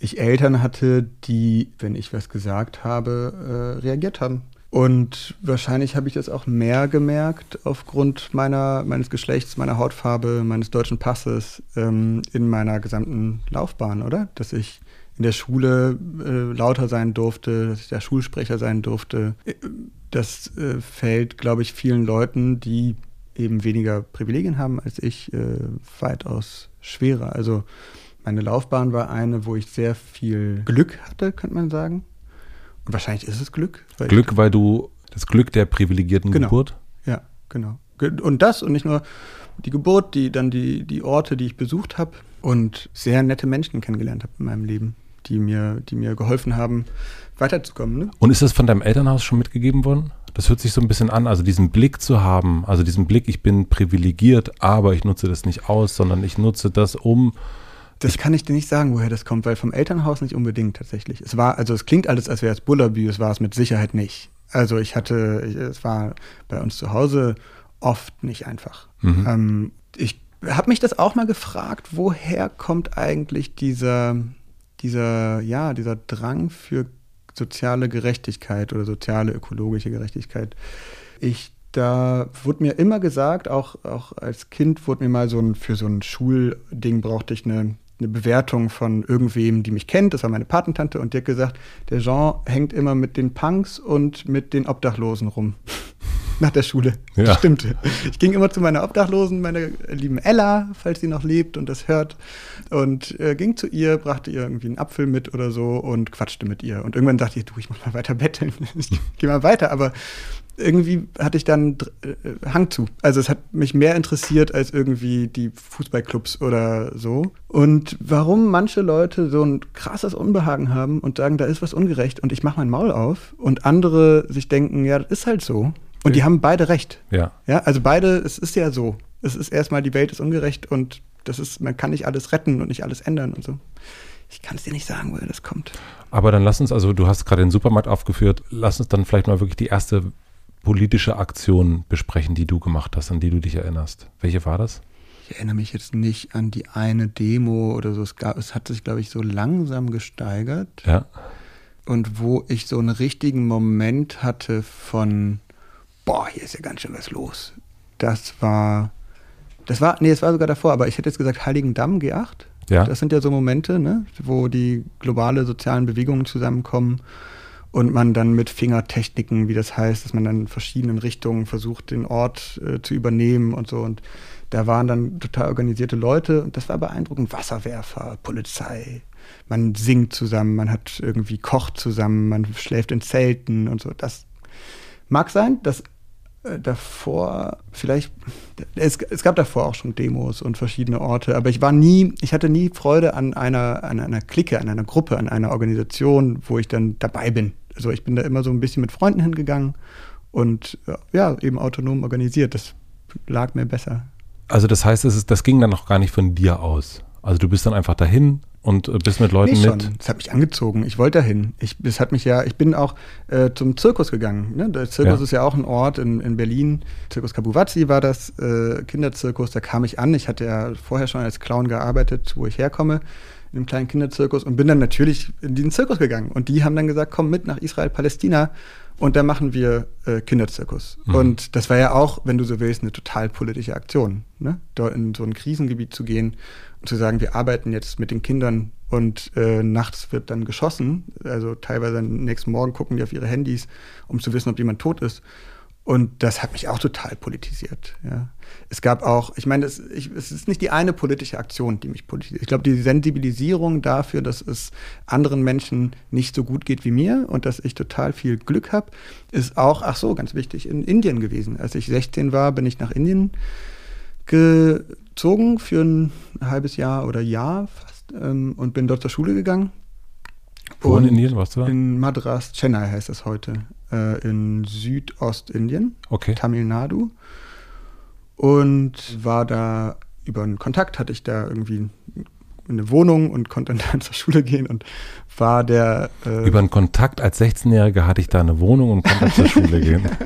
ich Eltern hatte, die, wenn ich was gesagt habe, äh, reagiert haben. Und wahrscheinlich habe ich das auch mehr gemerkt aufgrund meiner, meines Geschlechts, meiner Hautfarbe, meines deutschen Passes ähm, in meiner gesamten Laufbahn, oder? Dass ich in der Schule äh, lauter sein durfte, dass ich der Schulsprecher sein durfte. Das äh, fällt, glaube ich, vielen Leuten, die eben weniger Privilegien haben als ich, äh, weitaus schwerer. Also meine Laufbahn war eine, wo ich sehr viel Glück hatte, könnte man sagen. Und wahrscheinlich ist es Glück. Weil Glück, weil du das Glück der privilegierten genau. Geburt? Ja, genau. Und das und nicht nur die Geburt, die dann die, die Orte, die ich besucht habe und sehr nette Menschen kennengelernt habe in meinem Leben, die mir, die mir geholfen haben, weiterzukommen. Ne? Und ist das von deinem Elternhaus schon mitgegeben worden? Das hört sich so ein bisschen an, also diesen Blick zu haben, also diesen Blick, ich bin privilegiert, aber ich nutze das nicht aus, sondern ich nutze das, um das kann ich dir nicht sagen, woher das kommt, weil vom Elternhaus nicht unbedingt tatsächlich. Es war, also es klingt alles, als wäre es Bullabü, es war es mit Sicherheit nicht. Also ich hatte, es war bei uns zu Hause oft nicht einfach. Mhm. Ähm, ich habe mich das auch mal gefragt, woher kommt eigentlich dieser, dieser, ja, dieser Drang für soziale Gerechtigkeit oder soziale ökologische Gerechtigkeit. Ich da wurde mir immer gesagt, auch, auch als Kind wurde mir mal so ein, für so ein Schulding brauchte ich eine eine Bewertung von irgendwem, die mich kennt. Das war meine Patentante und die hat gesagt, der Jean hängt immer mit den Punks und mit den Obdachlosen rum. Nach der Schule. Ja. Das stimmte. Ich ging immer zu meiner Obdachlosen, meiner lieben Ella, falls sie noch lebt und das hört, und äh, ging zu ihr, brachte ihr irgendwie einen Apfel mit oder so und quatschte mit ihr. Und irgendwann dachte ich, du, ich muss mal weiter betteln. Ich geh mal weiter. Aber irgendwie hatte ich dann äh, Hang zu. Also es hat mich mehr interessiert als irgendwie die Fußballclubs oder so. Und warum manche Leute so ein krasses Unbehagen haben und sagen, da ist was ungerecht und ich mache mein Maul auf und andere sich denken, ja, das ist halt so. Und die haben beide recht. Ja. Ja, also beide, es ist ja so. Es ist erstmal, die Welt ist ungerecht und das ist, man kann nicht alles retten und nicht alles ändern und so. Ich kann es dir nicht sagen, woher das kommt. Aber dann lass uns, also du hast gerade den Supermarkt aufgeführt, lass uns dann vielleicht mal wirklich die erste politische Aktion besprechen, die du gemacht hast, an die du dich erinnerst. Welche war das? Ich erinnere mich jetzt nicht an die eine Demo oder so. Es, gab, es hat sich, glaube ich, so langsam gesteigert. Ja. Und wo ich so einen richtigen Moment hatte von, boah, hier ist ja ganz schön was los. Das war, das war, nee, es war sogar davor, aber ich hätte jetzt gesagt Heiligendamm G8. Ja. Das sind ja so Momente, ne, wo die globale sozialen Bewegungen zusammenkommen und man dann mit Fingertechniken, wie das heißt, dass man dann in verschiedenen Richtungen versucht, den Ort äh, zu übernehmen und so. Und da waren dann total organisierte Leute und das war beeindruckend. Wasserwerfer, Polizei, man singt zusammen, man hat irgendwie kocht zusammen, man schläft in Zelten und so. Das mag sein, dass äh, davor vielleicht es, es, gab davor auch schon Demos und verschiedene Orte, aber ich war nie, ich hatte nie Freude an einer an einer Clique, an einer Gruppe, an einer Organisation, wo ich dann dabei bin. Also ich bin da immer so ein bisschen mit Freunden hingegangen und ja, eben autonom organisiert. Das lag mir besser. Also das heißt, es ist, das ging dann noch gar nicht von dir aus. Also du bist dann einfach dahin und äh, bist mit Leuten nee, mit. Es hat mich angezogen. Ich wollte dahin. Ich, das hat mich ja, ich bin auch äh, zum Zirkus gegangen. Ne? Der Zirkus ja. ist ja auch ein Ort in, in Berlin. Zirkus Kabuwazi war das äh, Kinderzirkus. Da kam ich an. Ich hatte ja vorher schon als Clown gearbeitet, wo ich herkomme in einem kleinen Kinderzirkus und bin dann natürlich in diesen Zirkus gegangen. Und die haben dann gesagt, komm mit nach Israel, Palästina und da machen wir äh, Kinderzirkus. Mhm. Und das war ja auch, wenn du so willst, eine total politische Aktion, ne? dort in so ein Krisengebiet zu gehen und zu sagen, wir arbeiten jetzt mit den Kindern und äh, nachts wird dann geschossen. Also teilweise am nächsten Morgen gucken die auf ihre Handys, um zu wissen, ob jemand tot ist. Und das hat mich auch total politisiert. Ja. Es gab auch, ich meine, es, ich, es ist nicht die eine politische Aktion, die mich politisiert. Ich glaube, die Sensibilisierung dafür, dass es anderen Menschen nicht so gut geht wie mir und dass ich total viel Glück habe, ist auch, ach so, ganz wichtig, in Indien gewesen. Als ich 16 war, bin ich nach Indien gezogen für ein halbes Jahr oder Jahr fast ähm, und bin dort zur Schule gegangen. Wo in Indien warst du? In Madras, Chennai heißt es heute äh, in Südostindien, okay. Tamil Nadu. Und war da über einen Kontakt, hatte ich da irgendwie eine Wohnung und konnte dann zur Schule gehen und war der. Äh über einen Kontakt als 16-Jähriger hatte ich da eine Wohnung und konnte zur Schule gehen.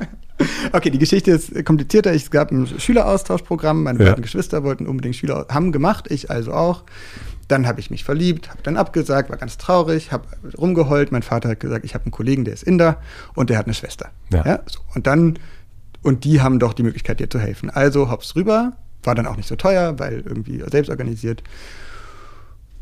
Okay, die Geschichte ist komplizierter. Es gab ein Schüleraustauschprogramm. Meine ja. beiden Geschwister wollten unbedingt Schüler, haben gemacht, ich also auch. Dann habe ich mich verliebt, habe dann abgesagt, war ganz traurig, habe rumgeheult. Mein Vater hat gesagt, ich habe einen Kollegen, der ist Inder und der hat eine Schwester. Ja. Ja, so. Und dann, und die haben doch die Möglichkeit, dir zu helfen. Also hops rüber, war dann auch nicht so teuer, weil irgendwie selbst organisiert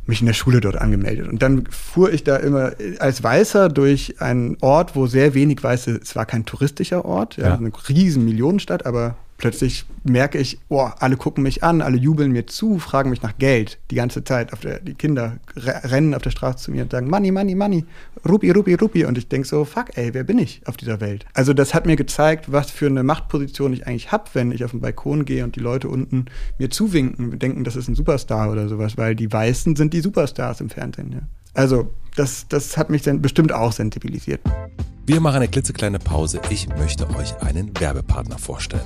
mich in der Schule dort angemeldet. Und dann fuhr ich da immer als Weißer durch einen Ort, wo sehr wenig Weiße, es war kein touristischer Ort, ja, Ja. eine riesen Millionenstadt, aber plötzlich merke ich, oh, alle gucken mich an, alle jubeln mir zu, fragen mich nach Geld die ganze Zeit. Der, die Kinder re- rennen auf der Straße zu mir und sagen, Money, Money, Money, Rupi, Rupi, Rupi. Und ich denke so, fuck, ey, wer bin ich auf dieser Welt? Also das hat mir gezeigt, was für eine Machtposition ich eigentlich habe, wenn ich auf den Balkon gehe und die Leute unten mir zuwinken, denken, das ist ein Superstar oder sowas, weil die Weißen sind die Superstars im Fernsehen. Ja. Also das, das hat mich dann bestimmt auch sensibilisiert. Wir machen eine klitzekleine Pause. Ich möchte euch einen Werbepartner vorstellen.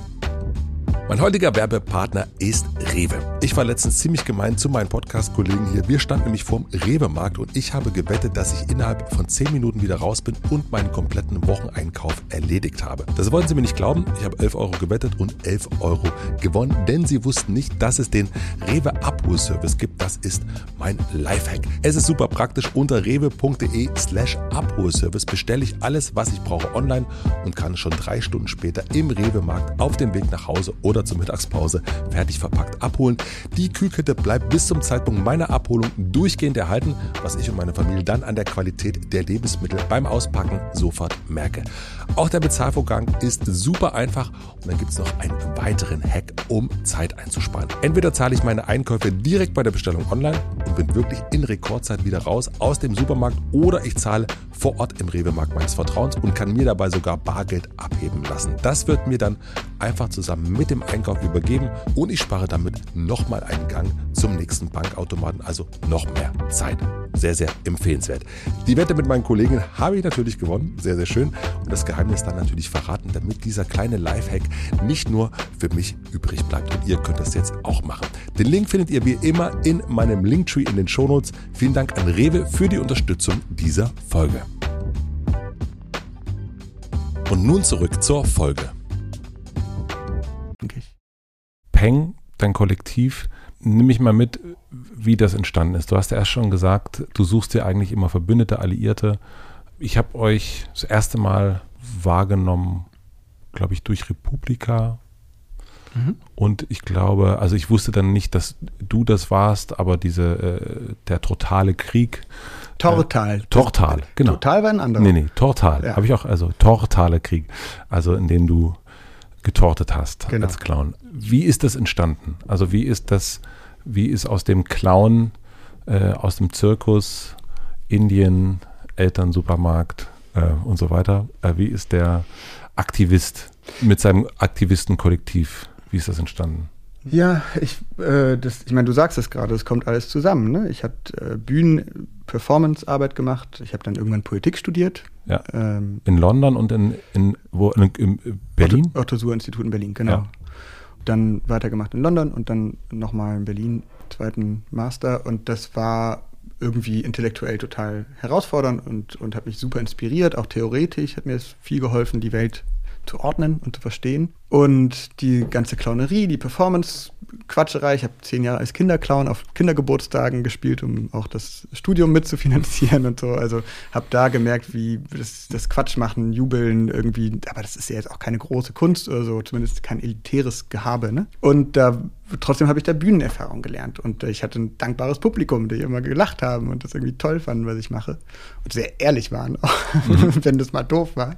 Mein heutiger Werbepartner ist Rewe. Ich war letztens ziemlich gemein zu meinen Podcast-Kollegen hier. Wir standen nämlich vorm Rewe-Markt und ich habe gewettet, dass ich innerhalb von 10 Minuten wieder raus bin und meinen kompletten Wocheneinkauf erledigt habe. Das wollten sie mir nicht glauben. Ich habe 11 Euro gewettet und 11 Euro gewonnen, denn sie wussten nicht, dass es den Rewe Abholservice gibt. Das ist mein Lifehack. Es ist super praktisch. Unter rewe.de slash Abholservice bestelle ich alles, was ich brauche online und kann schon drei Stunden später im Rewe-Markt auf dem Weg nach Hause oder zur Mittagspause fertig verpackt abholen. Die Kühlkette bleibt bis zum Zeitpunkt meiner Abholung durchgehend erhalten, was ich und meine Familie dann an der Qualität der Lebensmittel beim Auspacken sofort merke. Auch der Bezahlvorgang ist super einfach und dann gibt es noch einen weiteren Hack, um Zeit einzusparen. Entweder zahle ich meine Einkäufe direkt bei der Bestellung online und bin wirklich in Rekordzeit wieder raus aus dem Supermarkt oder ich zahle vor Ort im Rewe-Markt meines Vertrauens und kann mir dabei sogar Bargeld abheben lassen. Das wird mir dann einfach zusammen mit dem Einkauf übergeben und ich spare damit nochmal einen Gang zum nächsten Bankautomaten, also noch mehr Zeit. Sehr, sehr empfehlenswert. Die Wette mit meinen Kollegen habe ich natürlich gewonnen. Sehr, sehr schön. Und das Geheimnis dann natürlich verraten, damit dieser kleine Lifehack nicht nur für mich übrig bleibt. Und ihr könnt das jetzt auch machen. Den Link findet ihr wie immer in meinem Linktree in den Shownotes. Vielen Dank an Rewe für die Unterstützung dieser Folge. Und nun zurück zur Folge. Peng, dein Kollektiv, nimm mich mal mit, wie das entstanden ist. Du hast ja erst schon gesagt, du suchst dir eigentlich immer Verbündete, Alliierte. Ich habe euch das erste Mal wahrgenommen, glaube ich, durch Republika. Mhm. Und ich glaube, also ich wusste dann nicht, dass du das warst, aber diese, äh, der totale Krieg. Tortal. Tortal, genau. Total war ein anderer. Nee, nee, Tortal. Ja. Habe ich auch, also Tortale Krieg. Also in dem du getortet hast Genau. als Clown. Wie ist das entstanden? Also wie ist das, wie ist aus dem Clown, äh, aus dem Zirkus, Indien, Elternsupermarkt äh, und so weiter, äh, wie ist der Aktivist mit seinem Aktivistenkollektiv, wie ist das entstanden? Ja, ich, äh, das, ich meine, du sagst es gerade, es kommt alles zusammen. Ne? Ich habe äh, Bühnen-Performance-Arbeit gemacht. Ich habe dann irgendwann Politik studiert. Ja. Ähm, In London und in, in, wo, in, in Berlin? Otto, Otto Suhr Institut in Berlin, genau. Ja. Dann weitergemacht in London und dann nochmal in Berlin, zweiten Master. Und das war irgendwie intellektuell total herausfordernd und, und hat mich super inspiriert, auch theoretisch hat mir es viel geholfen, die Welt zu ordnen und zu verstehen. Und die ganze Clownerie, die Performance-Quatscherei. Ich habe zehn Jahre als Kinderclown auf Kindergeburtstagen gespielt, um auch das Studium mitzufinanzieren und so. Also habe da gemerkt, wie das, das Quatschmachen, Jubeln irgendwie, aber das ist ja jetzt auch keine große Kunst oder so, zumindest kein elitäres Gehabe. Ne? Und da trotzdem habe ich da Bühnenerfahrung gelernt und ich hatte ein dankbares Publikum, die immer gelacht haben und das irgendwie toll fanden, was ich mache und sehr ehrlich waren, auch wenn das mal doof war.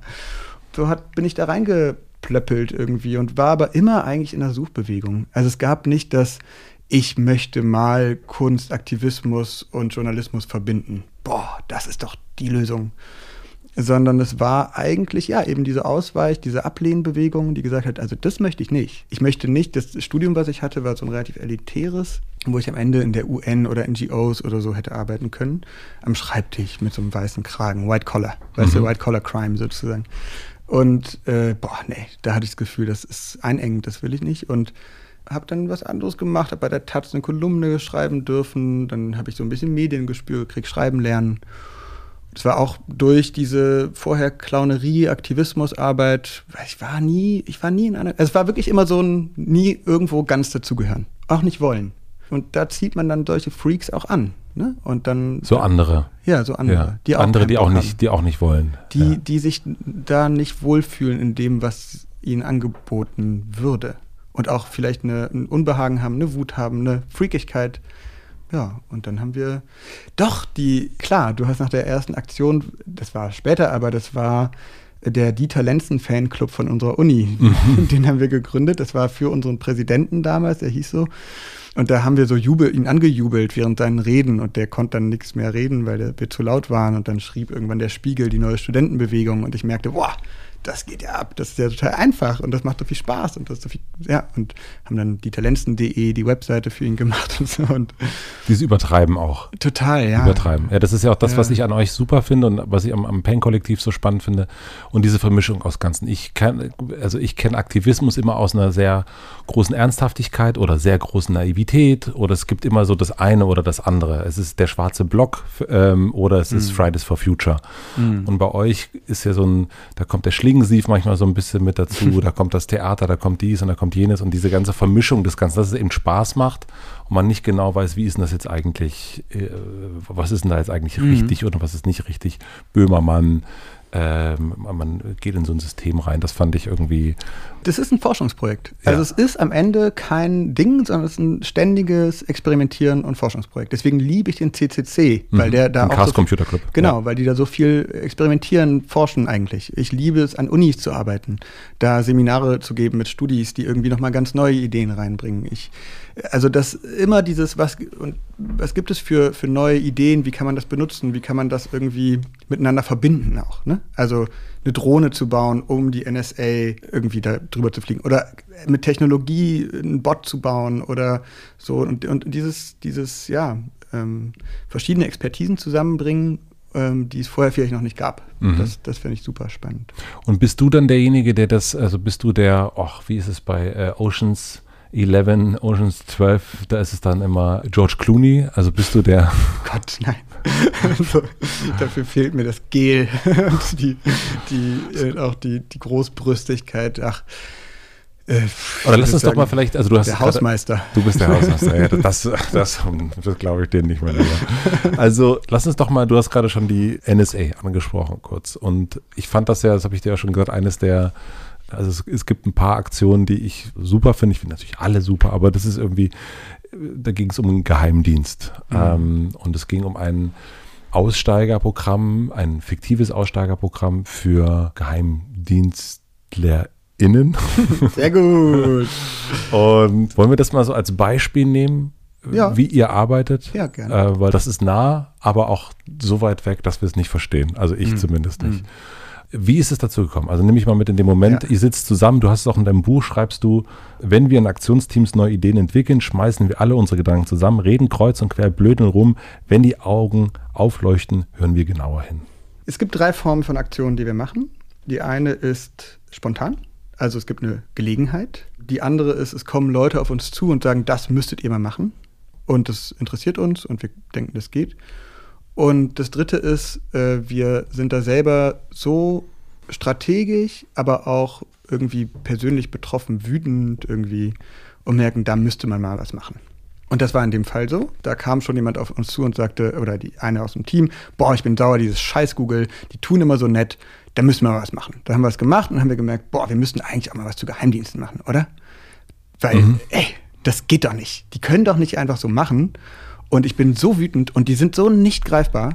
So hat, bin ich da reingeplöppelt irgendwie und war aber immer eigentlich in der Suchbewegung. Also es gab nicht das, ich möchte mal Kunst, Aktivismus und Journalismus verbinden. Boah, das ist doch die Lösung. Sondern es war eigentlich, ja, eben diese Ausweich, diese Ablehnbewegung, die gesagt hat, also das möchte ich nicht. Ich möchte nicht, das Studium, was ich hatte, war so ein relativ elitäres, wo ich am Ende in der UN oder NGOs oder so hätte arbeiten können, am Schreibtisch mit so einem weißen Kragen, White Collar, weißt Mhm. du, White Collar Crime sozusagen. Und äh, boah, nee, da hatte ich das Gefühl, das ist einengend, das will ich nicht. Und habe dann was anderes gemacht, habe bei der Taz eine Kolumne schreiben dürfen, dann habe ich so ein bisschen Mediengespür gekriegt, schreiben lernen. Das war auch durch diese vorher Clownerie, Aktivismusarbeit, ich war nie, ich war nie in einer, also es war wirklich immer so ein nie irgendwo ganz dazugehören. Auch nicht wollen. Und da zieht man dann solche Freaks auch an. Ne? Und dann so andere. Ja, so andere. Ja. Die andere, die auch nicht, die auch nicht wollen. Die, ja. die sich da nicht wohlfühlen in dem, was ihnen angeboten würde. Und auch vielleicht eine, ein Unbehagen haben, eine Wut haben, eine Freakigkeit. Ja, und dann haben wir doch die, klar, du hast nach der ersten Aktion, das war später, aber das war der Dieter Lenzen Fanclub von unserer Uni. Mhm. Den haben wir gegründet. Das war für unseren Präsidenten damals, der hieß so. Und da haben wir so Jubel, ihn angejubelt während seinen Reden und der konnte dann nichts mehr reden, weil wir zu laut waren. Und dann schrieb irgendwann der Spiegel die neue Studentenbewegung und ich merkte, boah, das geht ja ab, das ist ja total einfach und das macht so viel Spaß und das ist so viel, ja, und haben dann die Talenzen.de, die Webseite für ihn gemacht und so. Und Dieses Übertreiben auch. Total, ja. Übertreiben. Ja, das ist ja auch das, ja. was ich an euch super finde und was ich am, am Pen-Kollektiv so spannend finde. Und diese Vermischung aus Ganzen. Ich kann, also ich kenne Aktivismus immer aus einer sehr großen Ernsthaftigkeit oder sehr großen Naivität oder es gibt immer so das eine oder das andere. Es ist der schwarze Block ähm, oder es ist mhm. Fridays for Future. Mhm. Und bei euch ist ja so ein, da kommt der Schlingensief manchmal so ein bisschen mit dazu, da kommt das Theater, da kommt dies und da kommt jenes und diese ganze Vermischung des Ganzen, dass es eben Spaß macht und man nicht genau weiß, wie ist denn das jetzt eigentlich, äh, was ist denn da jetzt eigentlich mhm. richtig oder was ist nicht richtig. Böhmermann, ähm, man geht in so ein System rein. Das fand ich irgendwie. Das ist ein Forschungsprojekt. Ja. Also es ist am Ende kein Ding, sondern es ist ein ständiges Experimentieren und Forschungsprojekt. Deswegen liebe ich den CCC, weil mhm. der da auch. So Computer Club. Genau, ja. weil die da so viel experimentieren, forschen eigentlich. Ich liebe es, an Unis zu arbeiten, da Seminare zu geben mit Studis, die irgendwie nochmal ganz neue Ideen reinbringen. Ich also das immer dieses, was, und was gibt es für, für neue Ideen, wie kann man das benutzen, wie kann man das irgendwie miteinander verbinden auch. Ne? Also eine Drohne zu bauen, um die NSA irgendwie da drüber zu fliegen. Oder mit Technologie einen Bot zu bauen oder so. Und, und dieses, dieses, ja, ähm, verschiedene Expertisen zusammenbringen ähm, die es vorher vielleicht noch nicht gab. Mhm. Das, das finde ich super spannend. Und bist du dann derjenige, der das, also bist du der, ach, wie ist es bei äh, Oceans 11, Oceans 12, da ist es dann immer George Clooney. Also bist du der. Gott, nein. also, dafür fehlt mir das Gel und die, die, äh, auch die, die Großbrüstigkeit. Ach. Äh, Oder lass uns sagen, doch mal vielleicht, also du hast der Hausmeister. Grade, du bist der Hausmeister, ja, das, das, das glaube ich dir nicht mehr. Länger. Also lass uns doch mal, du hast gerade schon die NSA angesprochen kurz und ich fand das ja, das habe ich dir ja schon gesagt, eines der also es, es gibt ein paar Aktionen, die ich super finde. Ich finde natürlich alle super, aber das ist irgendwie, da ging es um einen Geheimdienst. Mhm. Ähm, und es ging um ein Aussteigerprogramm, ein fiktives Aussteigerprogramm für GeheimdienstlerInnen. Sehr gut. und wollen wir das mal so als Beispiel nehmen? Ja. wie ihr arbeitet. Ja, gerne. Äh, weil das ist nah, aber auch so weit weg, dass wir es nicht verstehen. Also ich mhm. zumindest nicht. Mhm. Wie ist es dazu gekommen? Also nehme ich mal mit in dem Moment, ja. ihr sitzt zusammen, du hast es auch in deinem Buch, schreibst du, wenn wir in Aktionsteams neue Ideen entwickeln, schmeißen wir alle unsere Gedanken zusammen, reden kreuz und quer, blödeln rum. Wenn die Augen aufleuchten, hören wir genauer hin. Es gibt drei Formen von Aktionen, die wir machen. Die eine ist spontan, also es gibt eine Gelegenheit. Die andere ist, es kommen Leute auf uns zu und sagen, das müsstet ihr mal machen. Und das interessiert uns und wir denken, das geht. Und das Dritte ist, äh, wir sind da selber so strategisch, aber auch irgendwie persönlich betroffen, wütend irgendwie und merken, da müsste man mal was machen. Und das war in dem Fall so. Da kam schon jemand auf uns zu und sagte, oder die eine aus dem Team, boah, ich bin sauer, dieses scheiß Google, die tun immer so nett, da müssen wir mal was machen. Da haben wir was gemacht und haben wir gemerkt, boah, wir müssten eigentlich auch mal was zu Geheimdiensten machen, oder? Weil, mhm. ey, das geht doch nicht. Die können doch nicht einfach so machen. Und ich bin so wütend und die sind so nicht greifbar.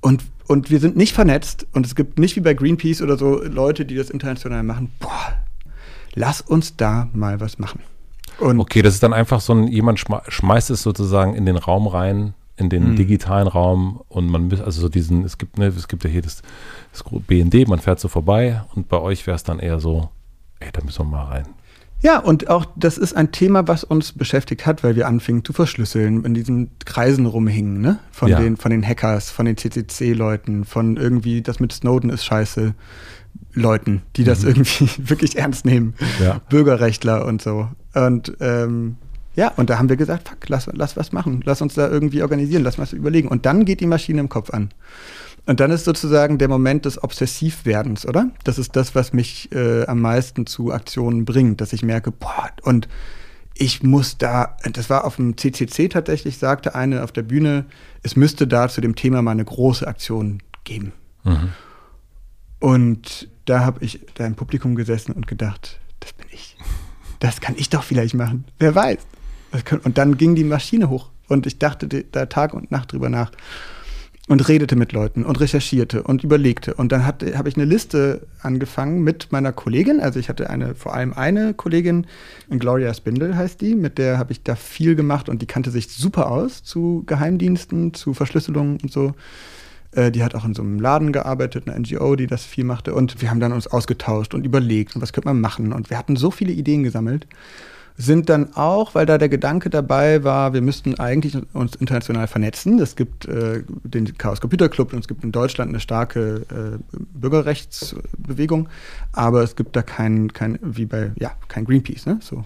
Und, und wir sind nicht vernetzt. Und es gibt nicht wie bei Greenpeace oder so Leute, die das international machen. Boah, lass uns da mal was machen. Und okay, das ist dann einfach so ein, jemand schmeißt es sozusagen in den Raum rein, in den mhm. digitalen Raum und man also so diesen, es gibt, ne, es gibt ja hier das, das BND, man fährt so vorbei und bei euch wäre es dann eher so, ey, da müssen wir mal rein. Ja, und auch das ist ein Thema, was uns beschäftigt hat, weil wir anfingen zu verschlüsseln, in diesen Kreisen rumhingen, ne? Von, ja. den, von den Hackers, von den CCC-Leuten, von irgendwie, das mit Snowden ist scheiße, Leuten, die das mhm. irgendwie wirklich ernst nehmen. Ja. Bürgerrechtler und so. Und ähm, ja, und da haben wir gesagt, fuck, lass, lass was machen, lass uns da irgendwie organisieren, lass was überlegen. Und dann geht die Maschine im Kopf an. Und dann ist sozusagen der Moment des Obsessivwerdens, oder? Das ist das, was mich äh, am meisten zu Aktionen bringt, dass ich merke, boah, und ich muss da, das war auf dem CCC tatsächlich, sagte eine auf der Bühne, es müsste da zu dem Thema mal eine große Aktion geben. Mhm. Und da habe ich da im Publikum gesessen und gedacht, das bin ich. Das kann ich doch vielleicht machen. Wer weiß. Und dann ging die Maschine hoch und ich dachte da Tag und Nacht drüber nach und redete mit Leuten und recherchierte und überlegte. Und dann habe ich eine Liste angefangen mit meiner Kollegin. Also ich hatte eine, vor allem eine Kollegin, Gloria Spindle heißt die, mit der habe ich da viel gemacht und die kannte sich super aus zu Geheimdiensten, zu Verschlüsselungen und so. Äh, die hat auch in so einem Laden gearbeitet, eine NGO, die das viel machte. Und wir haben dann uns ausgetauscht und überlegt, was könnte man machen. Und wir hatten so viele Ideen gesammelt sind dann auch, weil da der Gedanke dabei war, wir müssten eigentlich uns international vernetzen. Es gibt äh, den Chaos Computer Club und es gibt in Deutschland eine starke äh, Bürgerrechtsbewegung, aber es gibt da kein, kein wie bei, ja, kein Greenpeace, ne? So.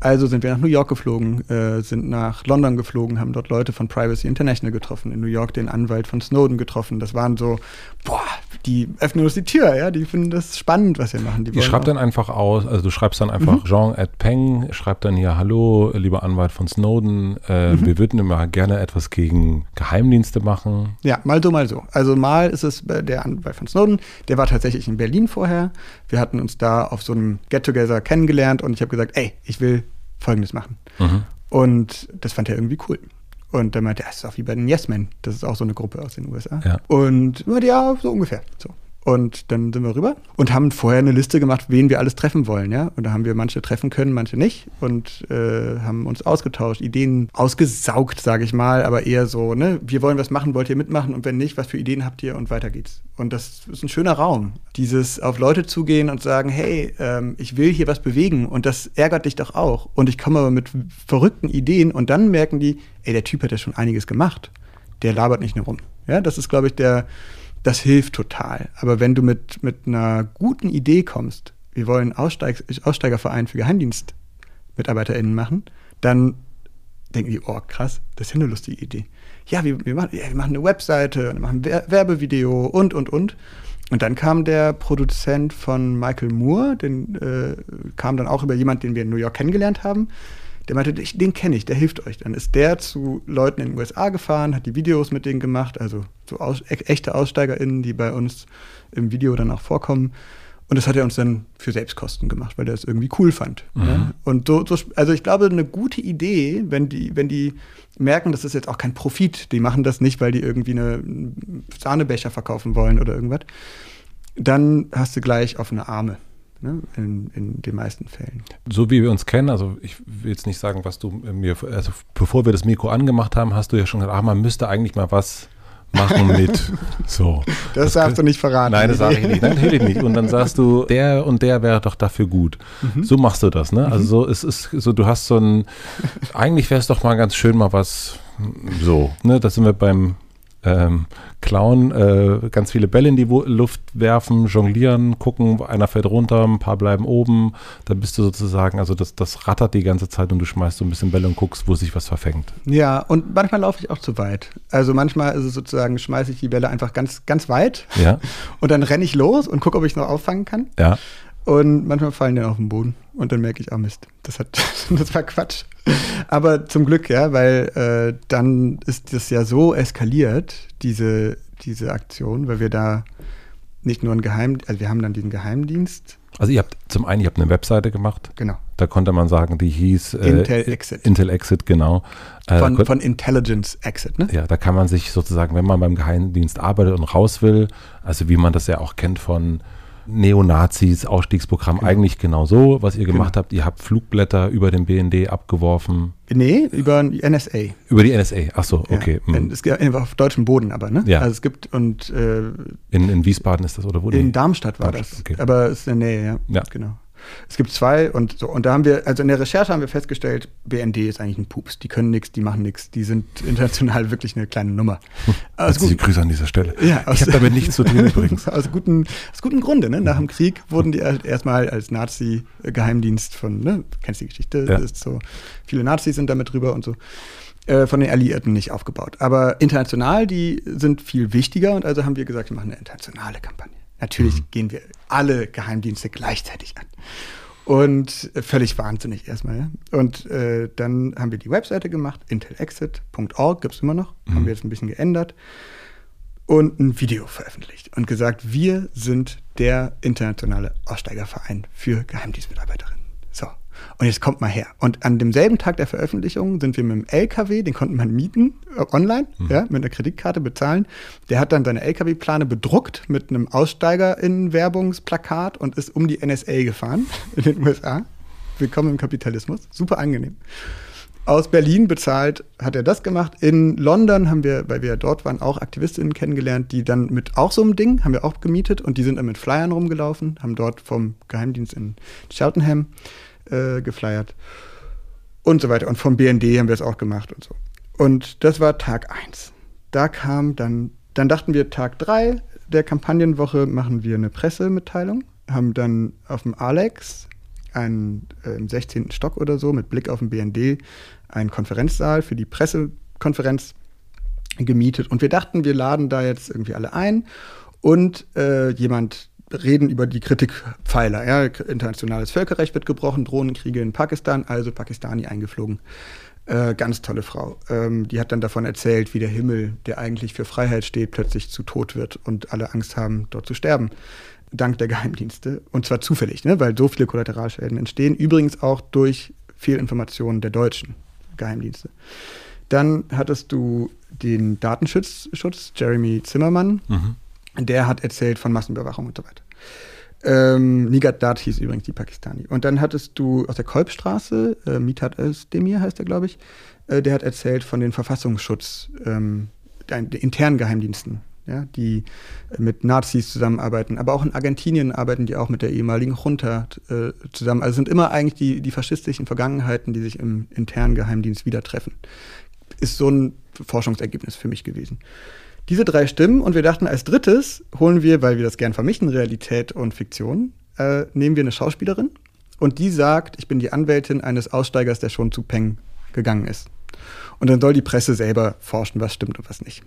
Also sind wir nach New York geflogen, äh, sind nach London geflogen, haben dort Leute von Privacy International getroffen, in New York den Anwalt von Snowden getroffen. Das waren so, boah, die öffnen uns die Tür, ja, die finden das spannend, was wir machen. Die, die schreibt dann einfach aus, also du schreibst dann einfach mhm. Jean at Peng, schreibt dann hier, hallo, lieber Anwalt von Snowden, äh, mhm. wir würden immer gerne etwas gegen Geheimdienste machen. Ja, mal so, mal so. Also mal ist es der Anwalt von Snowden, der war tatsächlich in Berlin vorher. Wir hatten uns da auf so einem Get-Together kennengelernt und ich habe gesagt, ey, ich will Folgendes machen. Mhm. Und das fand er irgendwie cool. Und dann meinte er, das ist auch wie bei den Yes Men. Das ist auch so eine Gruppe aus den USA. Ja. Und ja, so ungefähr. So. Und dann sind wir rüber und haben vorher eine Liste gemacht, wen wir alles treffen wollen, ja. Und da haben wir manche treffen können, manche nicht und äh, haben uns ausgetauscht, Ideen ausgesaugt, sage ich mal, aber eher so, ne, wir wollen was machen, wollt ihr mitmachen und wenn nicht, was für Ideen habt ihr und weiter geht's. Und das ist ein schöner Raum, dieses auf Leute zugehen und sagen, hey, ähm, ich will hier was bewegen und das ärgert dich doch auch. Und ich komme aber mit verrückten Ideen und dann merken die, ey, der Typ hat ja schon einiges gemacht. Der labert nicht nur rum. Ja, das ist, glaube ich, der das hilft total. Aber wenn du mit, mit einer guten Idee kommst, wir wollen Aussteig, Aussteigerverein für GeheimdienstmitarbeiterInnen machen, dann denken die, oh krass, das ist ja eine lustige Idee. Ja, wir, wir, machen, ja, wir machen eine Webseite, wir machen Werbevideo und, und, und. Und dann kam der Produzent von Michael Moore, den äh, kam dann auch über jemanden, den wir in New York kennengelernt haben. Der meinte, den kenne ich, der hilft euch. Dann ist der zu Leuten in den USA gefahren, hat die Videos mit denen gemacht, also so aus, e echte AussteigerInnen, die bei uns im Video dann auch vorkommen. Und das hat er uns dann für Selbstkosten gemacht, weil er es irgendwie cool fand. Mhm. Ja? Und so, so, also ich glaube, eine gute Idee, wenn die, wenn die merken, das ist jetzt auch kein Profit, die machen das nicht, weil die irgendwie eine Sahnebecher verkaufen wollen oder irgendwas, dann hast du gleich offene Arme ne, in, in den meisten Fällen. So wie wir uns kennen, also ich will jetzt nicht sagen, was du mir, also bevor wir das Mikro angemacht haben, hast du ja schon gesagt, ach, man müsste eigentlich mal was machen mit so. Das, das darfst du nicht verraten. Nein, das sage ich nicht. Nein, natürlich nicht. Und dann sagst du, der und der wäre doch dafür gut. Mhm. So machst du das, ne? Also mhm. so, es ist so, du hast so ein, eigentlich wäre es doch mal ganz schön, mal was so, ne? Da sind wir beim ähm, klauen, äh, ganz viele Bälle in die Luft werfen, jonglieren, gucken, einer fällt runter, ein paar bleiben oben. Dann bist du sozusagen, also das, das rattert die ganze Zeit und du schmeißt so ein bisschen Bälle und guckst, wo sich was verfängt. Ja, und manchmal laufe ich auch zu weit. Also manchmal ist es sozusagen, schmeiße ich die Bälle einfach ganz, ganz weit. Ja. Und dann renne ich los und gucke, ob ich es noch auffangen kann. Ja. Und manchmal fallen die auf den Boden. Und dann merke ich, ah Mist, das, hat, das war Quatsch. Aber zum Glück, ja, weil äh, dann ist das ja so eskaliert, diese, diese Aktion, weil wir da nicht nur ein Geheim, also wir haben dann diesen Geheimdienst. Also ihr habt zum einen, ihr habt eine Webseite gemacht. Genau. Da konnte man sagen, die hieß äh, Intel Exit. Intel Exit, genau. Äh, von, von, Intelligence Exit, ne? Ja, da kann man sich sozusagen, wenn man beim Geheimdienst arbeitet und raus will, also wie man das ja auch kennt von Neonazis, Ausstiegsprogramm, genau. eigentlich genau so, was ihr gemacht genau. habt. Ihr habt Flugblätter über den BND abgeworfen. Nee, über die NSA. Über die NSA, ach so, okay. Ja, es gibt auf deutschem Boden aber, ne? Ja. Also es gibt und äh, in, in Wiesbaden ist das oder wo? In Darmstadt war Darmstadt, das. Okay. Aber es ist in der Nähe, ja. ja. Genau. Es gibt zwei und so. Und da haben wir, also in der Recherche haben wir festgestellt, BND ist eigentlich ein Pups. Die können nichts, die machen nichts, die sind international wirklich eine kleine Nummer. Also Herzliche Grüße an dieser Stelle. Ja, aus, ich habe damit nichts zu tun übrigens. aus, guten, aus guten Grunde. Ne? Nach dem Krieg wurden die erstmal als Nazi-Geheimdienst von, ne? kennst die Geschichte, ja. ist so, viele Nazis sind damit drüber und so äh, von den Alliierten nicht aufgebaut. Aber international, die sind viel wichtiger und also haben wir gesagt, wir machen eine internationale Kampagne. Natürlich mhm. gehen wir alle Geheimdienste gleichzeitig an. Und völlig wahnsinnig erstmal. Ja? Und äh, dann haben wir die Webseite gemacht, intelexit.org gibt es immer noch, mhm. haben wir jetzt ein bisschen geändert und ein Video veröffentlicht und gesagt, wir sind der internationale Aussteigerverein für Geheimdienstmitarbeiterinnen. So. Und jetzt kommt mal her. Und an demselben Tag der Veröffentlichung sind wir mit dem LKW, den konnte man mieten, äh, online, mhm. ja, mit einer Kreditkarte bezahlen. Der hat dann seine LKW-Plane bedruckt mit einem Aussteiger-Werbungsplakat und ist um die NSA gefahren in den USA. Willkommen im Kapitalismus. Super angenehm aus Berlin bezahlt hat er das gemacht. In London haben wir, weil wir dort waren, auch Aktivistinnen kennengelernt, die dann mit auch so einem Ding, haben wir auch gemietet und die sind dann mit Flyern rumgelaufen, haben dort vom Geheimdienst in Cheltenham äh, geflyert und so weiter. Und vom BND haben wir es auch gemacht und so. Und das war Tag 1. Da kam dann, dann dachten wir, Tag 3 der Kampagnenwoche machen wir eine Pressemitteilung, haben dann auf dem Alex einen, äh, im 16. Stock oder so mit Blick auf den BND einen Konferenzsaal für die Pressekonferenz gemietet. Und wir dachten, wir laden da jetzt irgendwie alle ein und äh, jemand reden über die Kritikpfeiler. Ja, internationales Völkerrecht wird gebrochen, Drohnenkriege in Pakistan, also Pakistani eingeflogen. Äh, ganz tolle Frau. Ähm, die hat dann davon erzählt, wie der Himmel, der eigentlich für Freiheit steht, plötzlich zu tot wird und alle Angst haben, dort zu sterben. Dank der Geheimdienste. Und zwar zufällig, ne? weil so viele Kollateralschäden entstehen. Übrigens auch durch Fehlinformationen der Deutschen. Geheimdienste. Dann hattest du den Datenschutz, Jeremy Zimmermann. Mhm. Der hat erzählt von Massenüberwachung und so weiter. Ähm, Nigat Dat hieß übrigens die Pakistani. Und dann hattest du aus der Kolbstraße, äh, Mitat Özdemir heißt er, glaube ich, äh, der hat erzählt von den Verfassungsschutz, ähm, den internen Geheimdiensten ja, die mit Nazis zusammenarbeiten. Aber auch in Argentinien arbeiten die auch mit der ehemaligen Junta äh, zusammen. Also sind immer eigentlich die, die faschistischen Vergangenheiten, die sich im internen Geheimdienst wieder treffen. Ist so ein Forschungsergebnis für mich gewesen. Diese drei Stimmen und wir dachten, als drittes holen wir, weil wir das gern vermischen, Realität und Fiktion, äh, nehmen wir eine Schauspielerin und die sagt, ich bin die Anwältin eines Aussteigers, der schon zu Peng gegangen ist. Und dann soll die Presse selber forschen, was stimmt und was nicht.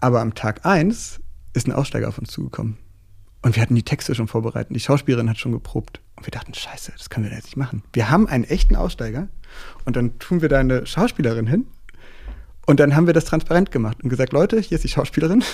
Aber am Tag 1 ist ein Aussteiger auf uns zugekommen. Und wir hatten die Texte schon vorbereitet. Die Schauspielerin hat schon geprobt. Und wir dachten, scheiße, das können wir jetzt nicht machen. Wir haben einen echten Aussteiger und dann tun wir da eine Schauspielerin hin. Und dann haben wir das transparent gemacht und gesagt, Leute, hier ist die Schauspielerin.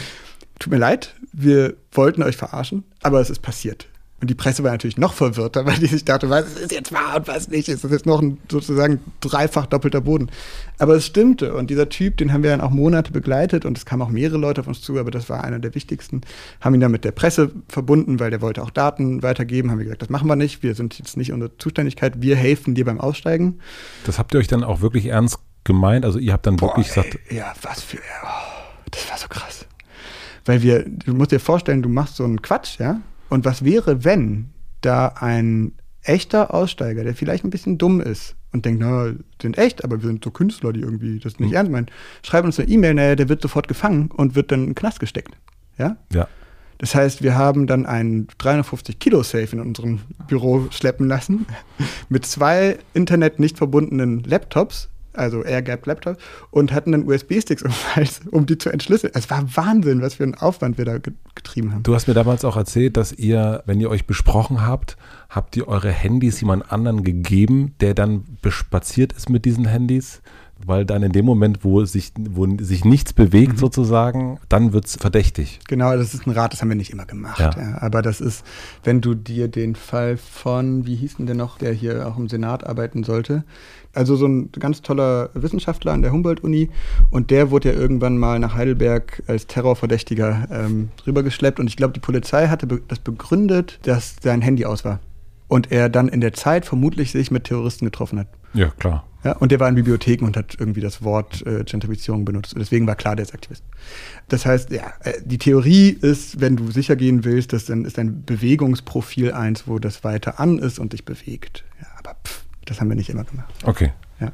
Tut mir leid, wir wollten euch verarschen, aber es ist passiert. Und die Presse war natürlich noch verwirrter, weil die sich dachte, was ist jetzt wahr und was nicht. Ist das jetzt noch ein sozusagen dreifach doppelter Boden? Aber es stimmte. Und dieser Typ, den haben wir dann auch Monate begleitet und es kamen auch mehrere Leute auf uns zu, aber das war einer der wichtigsten. Haben ihn dann mit der Presse verbunden, weil der wollte auch Daten weitergeben. Haben wir gesagt, das machen wir nicht. Wir sind jetzt nicht unsere Zuständigkeit. Wir helfen dir beim Aussteigen. Das habt ihr euch dann auch wirklich ernst gemeint? Also ihr habt dann Boah, wirklich gesagt. Ja, was für. Oh, das war so krass. Weil wir, du musst dir vorstellen, du machst so einen Quatsch, ja, und was wäre, wenn da ein echter Aussteiger, der vielleicht ein bisschen dumm ist und denkt, na, sind echt, aber wir sind so Künstler, die irgendwie das nicht mhm. ernst meinen, schreiben uns eine E-Mail, naja, der wird sofort gefangen und wird dann in den Knast gesteckt. Ja? Ja. Das heißt, wir haben dann einen 350 Kilo Safe in unserem Büro schleppen lassen mit zwei Internet nicht verbundenen Laptops, also Air-Gap Laptop, und hatten dann USB-Sticks im Hals, um die zu entschlüsseln. Es war Wahnsinn, was für einen Aufwand wir da getrieben haben. Du hast mir damals auch erzählt, dass ihr, wenn ihr euch besprochen habt, habt ihr eure Handys jemand anderen gegeben, der dann bespaziert ist mit diesen Handys? weil dann in dem Moment, wo sich, wo sich nichts bewegt mhm. sozusagen, dann wird es verdächtig. Genau, das ist ein Rat, das haben wir nicht immer gemacht. Ja. Ja, aber das ist, wenn du dir den Fall von, wie hieß denn der noch, der hier auch im Senat arbeiten sollte, also so ein ganz toller Wissenschaftler an der Humboldt-Uni und der wurde ja irgendwann mal nach Heidelberg als Terrorverdächtiger ähm, rübergeschleppt und ich glaube, die Polizei hatte be das begründet, dass sein Handy aus war und er dann in der Zeit vermutlich sich mit Terroristen getroffen hat. Ja, klar. Ja, und der war in Bibliotheken und hat irgendwie das Wort äh, Gentrifizierung benutzt. deswegen war klar, der ist Aktivist. Das heißt, ja, äh, die Theorie ist, wenn du sicher gehen willst, dass dann ist dein Bewegungsprofil eins, wo das weiter an ist und dich bewegt. Ja, aber pff, das haben wir nicht immer gemacht. Okay. Ja.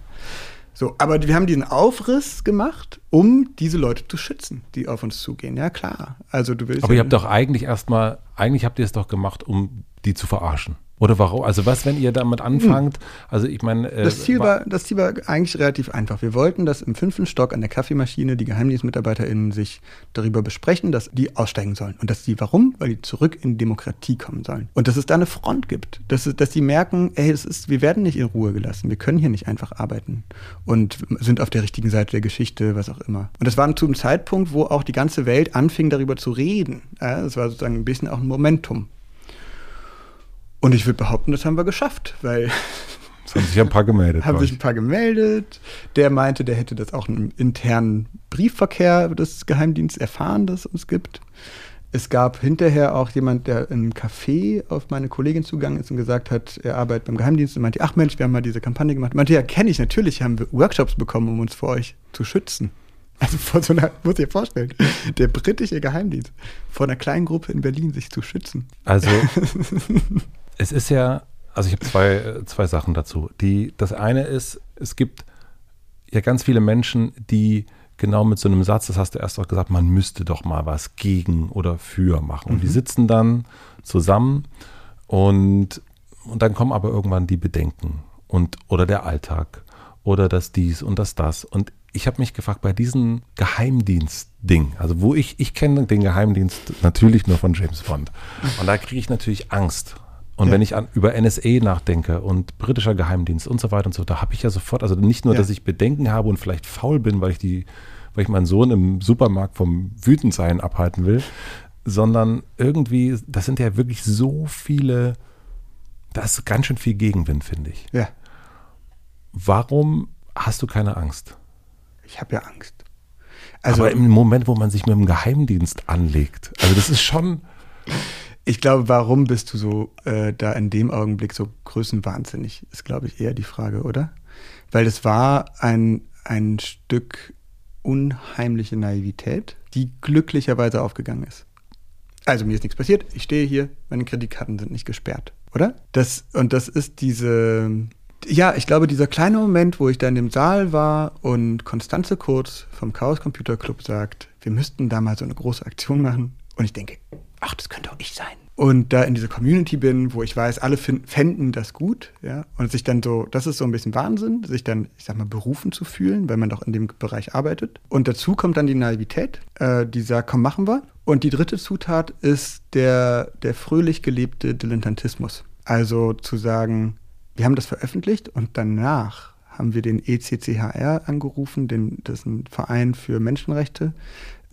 So, aber wir haben diesen Aufriss gemacht, um diese Leute zu schützen, die auf uns zugehen. Ja, klar. Also du willst. Aber ja ihr habt doch eigentlich erstmal, eigentlich habt ihr es doch gemacht, um die zu verarschen. Oder warum? Also was, wenn ihr damit anfangt? Hm. Also ich meine. Äh, das, Ziel war, das Ziel war eigentlich relativ einfach. Wir wollten, dass im fünften Stock an der Kaffeemaschine die GeheimdienstmitarbeiterInnen sich darüber besprechen, dass die aussteigen sollen. Und dass die, warum? Weil die zurück in Demokratie kommen sollen. Und dass es da eine Front gibt. Dass, dass die merken, ey, das ist, wir werden nicht in Ruhe gelassen. Wir können hier nicht einfach arbeiten. Und sind auf der richtigen Seite der Geschichte, was auch immer. Und das war zu einem Zeitpunkt, wo auch die ganze Welt anfing, darüber zu reden. Es war sozusagen ein bisschen auch ein Momentum. Und ich würde behaupten, das haben wir geschafft, weil. Es haben sich ein paar gemeldet. haben sich ein paar gemeldet. Der meinte, der hätte das auch im internen Briefverkehr des Geheimdienstes erfahren, dass es uns gibt. Es gab hinterher auch jemand, der im Café auf meine Kollegin zugegangen ist und gesagt hat, er arbeitet beim Geheimdienst und meinte, ach Mensch, wir haben mal diese Kampagne gemacht. Meinte, ja, kenne ich natürlich, haben wir Workshops bekommen, um uns vor euch zu schützen. Also vor so einer, muss ich dir vorstellen, der britische Geheimdienst, vor einer kleinen Gruppe in Berlin sich zu schützen. Also es ist ja, also ich habe zwei, zwei Sachen dazu. Die, das eine ist, es gibt ja ganz viele Menschen, die genau mit so einem Satz, das hast du erst auch gesagt, man müsste doch mal was gegen oder für machen. Und mhm. die sitzen dann zusammen und, und dann kommen aber irgendwann die Bedenken und oder der Alltag oder das dies und das das. Und ich habe mich gefragt, bei diesem Geheimdienst-Ding, also wo ich, ich kenne den Geheimdienst natürlich nur von James Bond. Und da kriege ich natürlich Angst. Und ja. wenn ich an, über NSA nachdenke und britischer Geheimdienst und so weiter und so, da habe ich ja sofort, also nicht nur, ja. dass ich Bedenken habe und vielleicht faul bin, weil ich die, weil ich meinen Sohn im Supermarkt vom Wütendsein abhalten will, sondern irgendwie, das sind ja wirklich so viele, da ist ganz schön viel Gegenwind, finde ich. Ja. Warum hast du keine Angst? Ich habe ja Angst. Also, Aber im Moment, wo man sich mit dem Geheimdienst anlegt, also das ist schon. Ich glaube, warum bist du so äh, da in dem Augenblick so größenwahnsinnig, ist, glaube ich, eher die Frage, oder? Weil es war ein, ein Stück unheimliche Naivität, die glücklicherweise aufgegangen ist. Also mir ist nichts passiert, ich stehe hier, meine Kreditkarten sind nicht gesperrt, oder? Das, und das ist diese, ja, ich glaube, dieser kleine Moment, wo ich da in dem Saal war und Konstanze Kurz vom Chaos Computer Club sagt, wir müssten da mal so eine große Aktion machen. Und ich denke, ach, das könnte auch ich sein. Und da in dieser Community bin, wo ich weiß, alle fänden das gut, ja, und sich dann so, das ist so ein bisschen Wahnsinn, sich dann, ich sag mal, berufen zu fühlen, weil man doch in dem Bereich arbeitet. Und dazu kommt dann die Naivität, äh, die sagt, komm, machen wir. Und die dritte Zutat ist der, der fröhlich gelebte Dilettantismus. Also zu sagen, wir haben das veröffentlicht und danach haben wir den ECCHR angerufen, den, das ist ein Verein für Menschenrechte,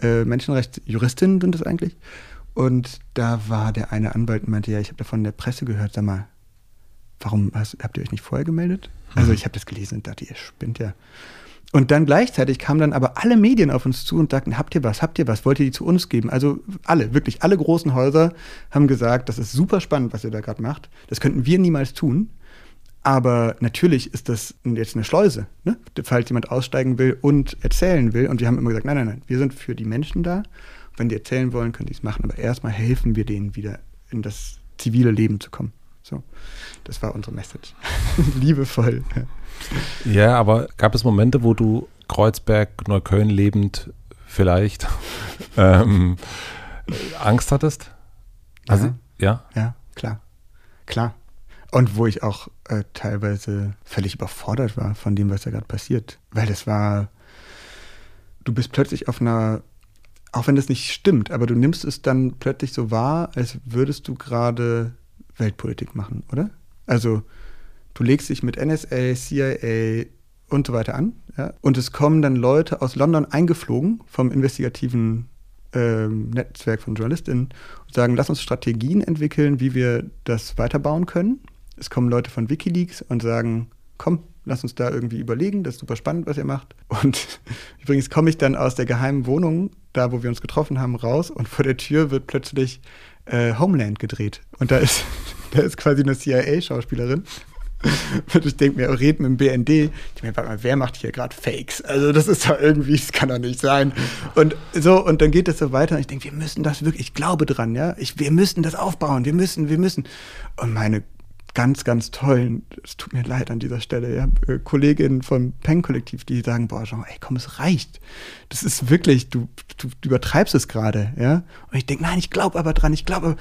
äh, Menschenrechtsjuristinnen sind das eigentlich. Und da war der eine Anwalt und meinte, ja, ich habe davon in der Presse gehört, sag mal, warum hast, habt ihr euch nicht vorher gemeldet? Mhm. Also ich habe das gelesen und dachte, ihr spinnt ja. Und dann gleichzeitig kamen dann aber alle Medien auf uns zu und sagten, habt ihr was, habt ihr was, wollt ihr die zu uns geben? Also alle, wirklich alle großen Häuser haben gesagt, das ist super spannend, was ihr da gerade macht. Das könnten wir niemals tun. Aber natürlich ist das jetzt eine Schleuse, ne? falls jemand aussteigen will und erzählen will. Und wir haben immer gesagt, nein, nein, nein, wir sind für die Menschen da wenn die erzählen wollen, können die es machen. Aber erstmal helfen wir denen wieder in das zivile Leben zu kommen. So, das war unsere Message. Liebevoll. Ja. aber gab es Momente, wo du Kreuzberg, Neukölln lebend vielleicht ähm, Angst hattest? Also, ja? Ja, ja klar. Klar. Und wo ich auch äh, teilweise völlig überfordert war von dem, was da gerade passiert. Weil das war, du bist plötzlich auf einer auch wenn das nicht stimmt, aber du nimmst es dann plötzlich so wahr, als würdest du gerade Weltpolitik machen, oder? Also du legst dich mit NSA, CIA und so weiter an, ja? und es kommen dann Leute aus London eingeflogen vom investigativen äh, Netzwerk von JournalistInnen und sagen, lass uns Strategien entwickeln, wie wir das weiterbauen können. Es kommen Leute von Wikileaks und sagen, komm, lass uns da irgendwie überlegen, das ist super spannend, was ihr macht. Und übrigens komme ich dann aus der geheimen Wohnung, da wo wir uns getroffen haben, raus und vor der Tür wird plötzlich äh, Homeland gedreht. Und da ist, da ist quasi eine CIA-Schauspielerin. Und ich denke mir, reden im BND. Ich mir, warte mal, wer macht hier gerade Fakes? Also das ist doch irgendwie, das kann doch nicht sein. Und so, und dann geht es so weiter und ich denke, wir müssen das wirklich, ich glaube dran, ja. Ich, wir müssen das aufbauen, wir müssen, wir müssen. Und meine ganz, ganz tollen, es tut mir leid an dieser Stelle, ja, äh, Kolleginnen vom Peng-Kollektiv, die sagen, boah, Jean, ey, komm, es reicht. Das ist wirklich, du, du, du übertreibst es gerade, ja. Und ich denke, nein, ich glaube aber dran, ich glaube,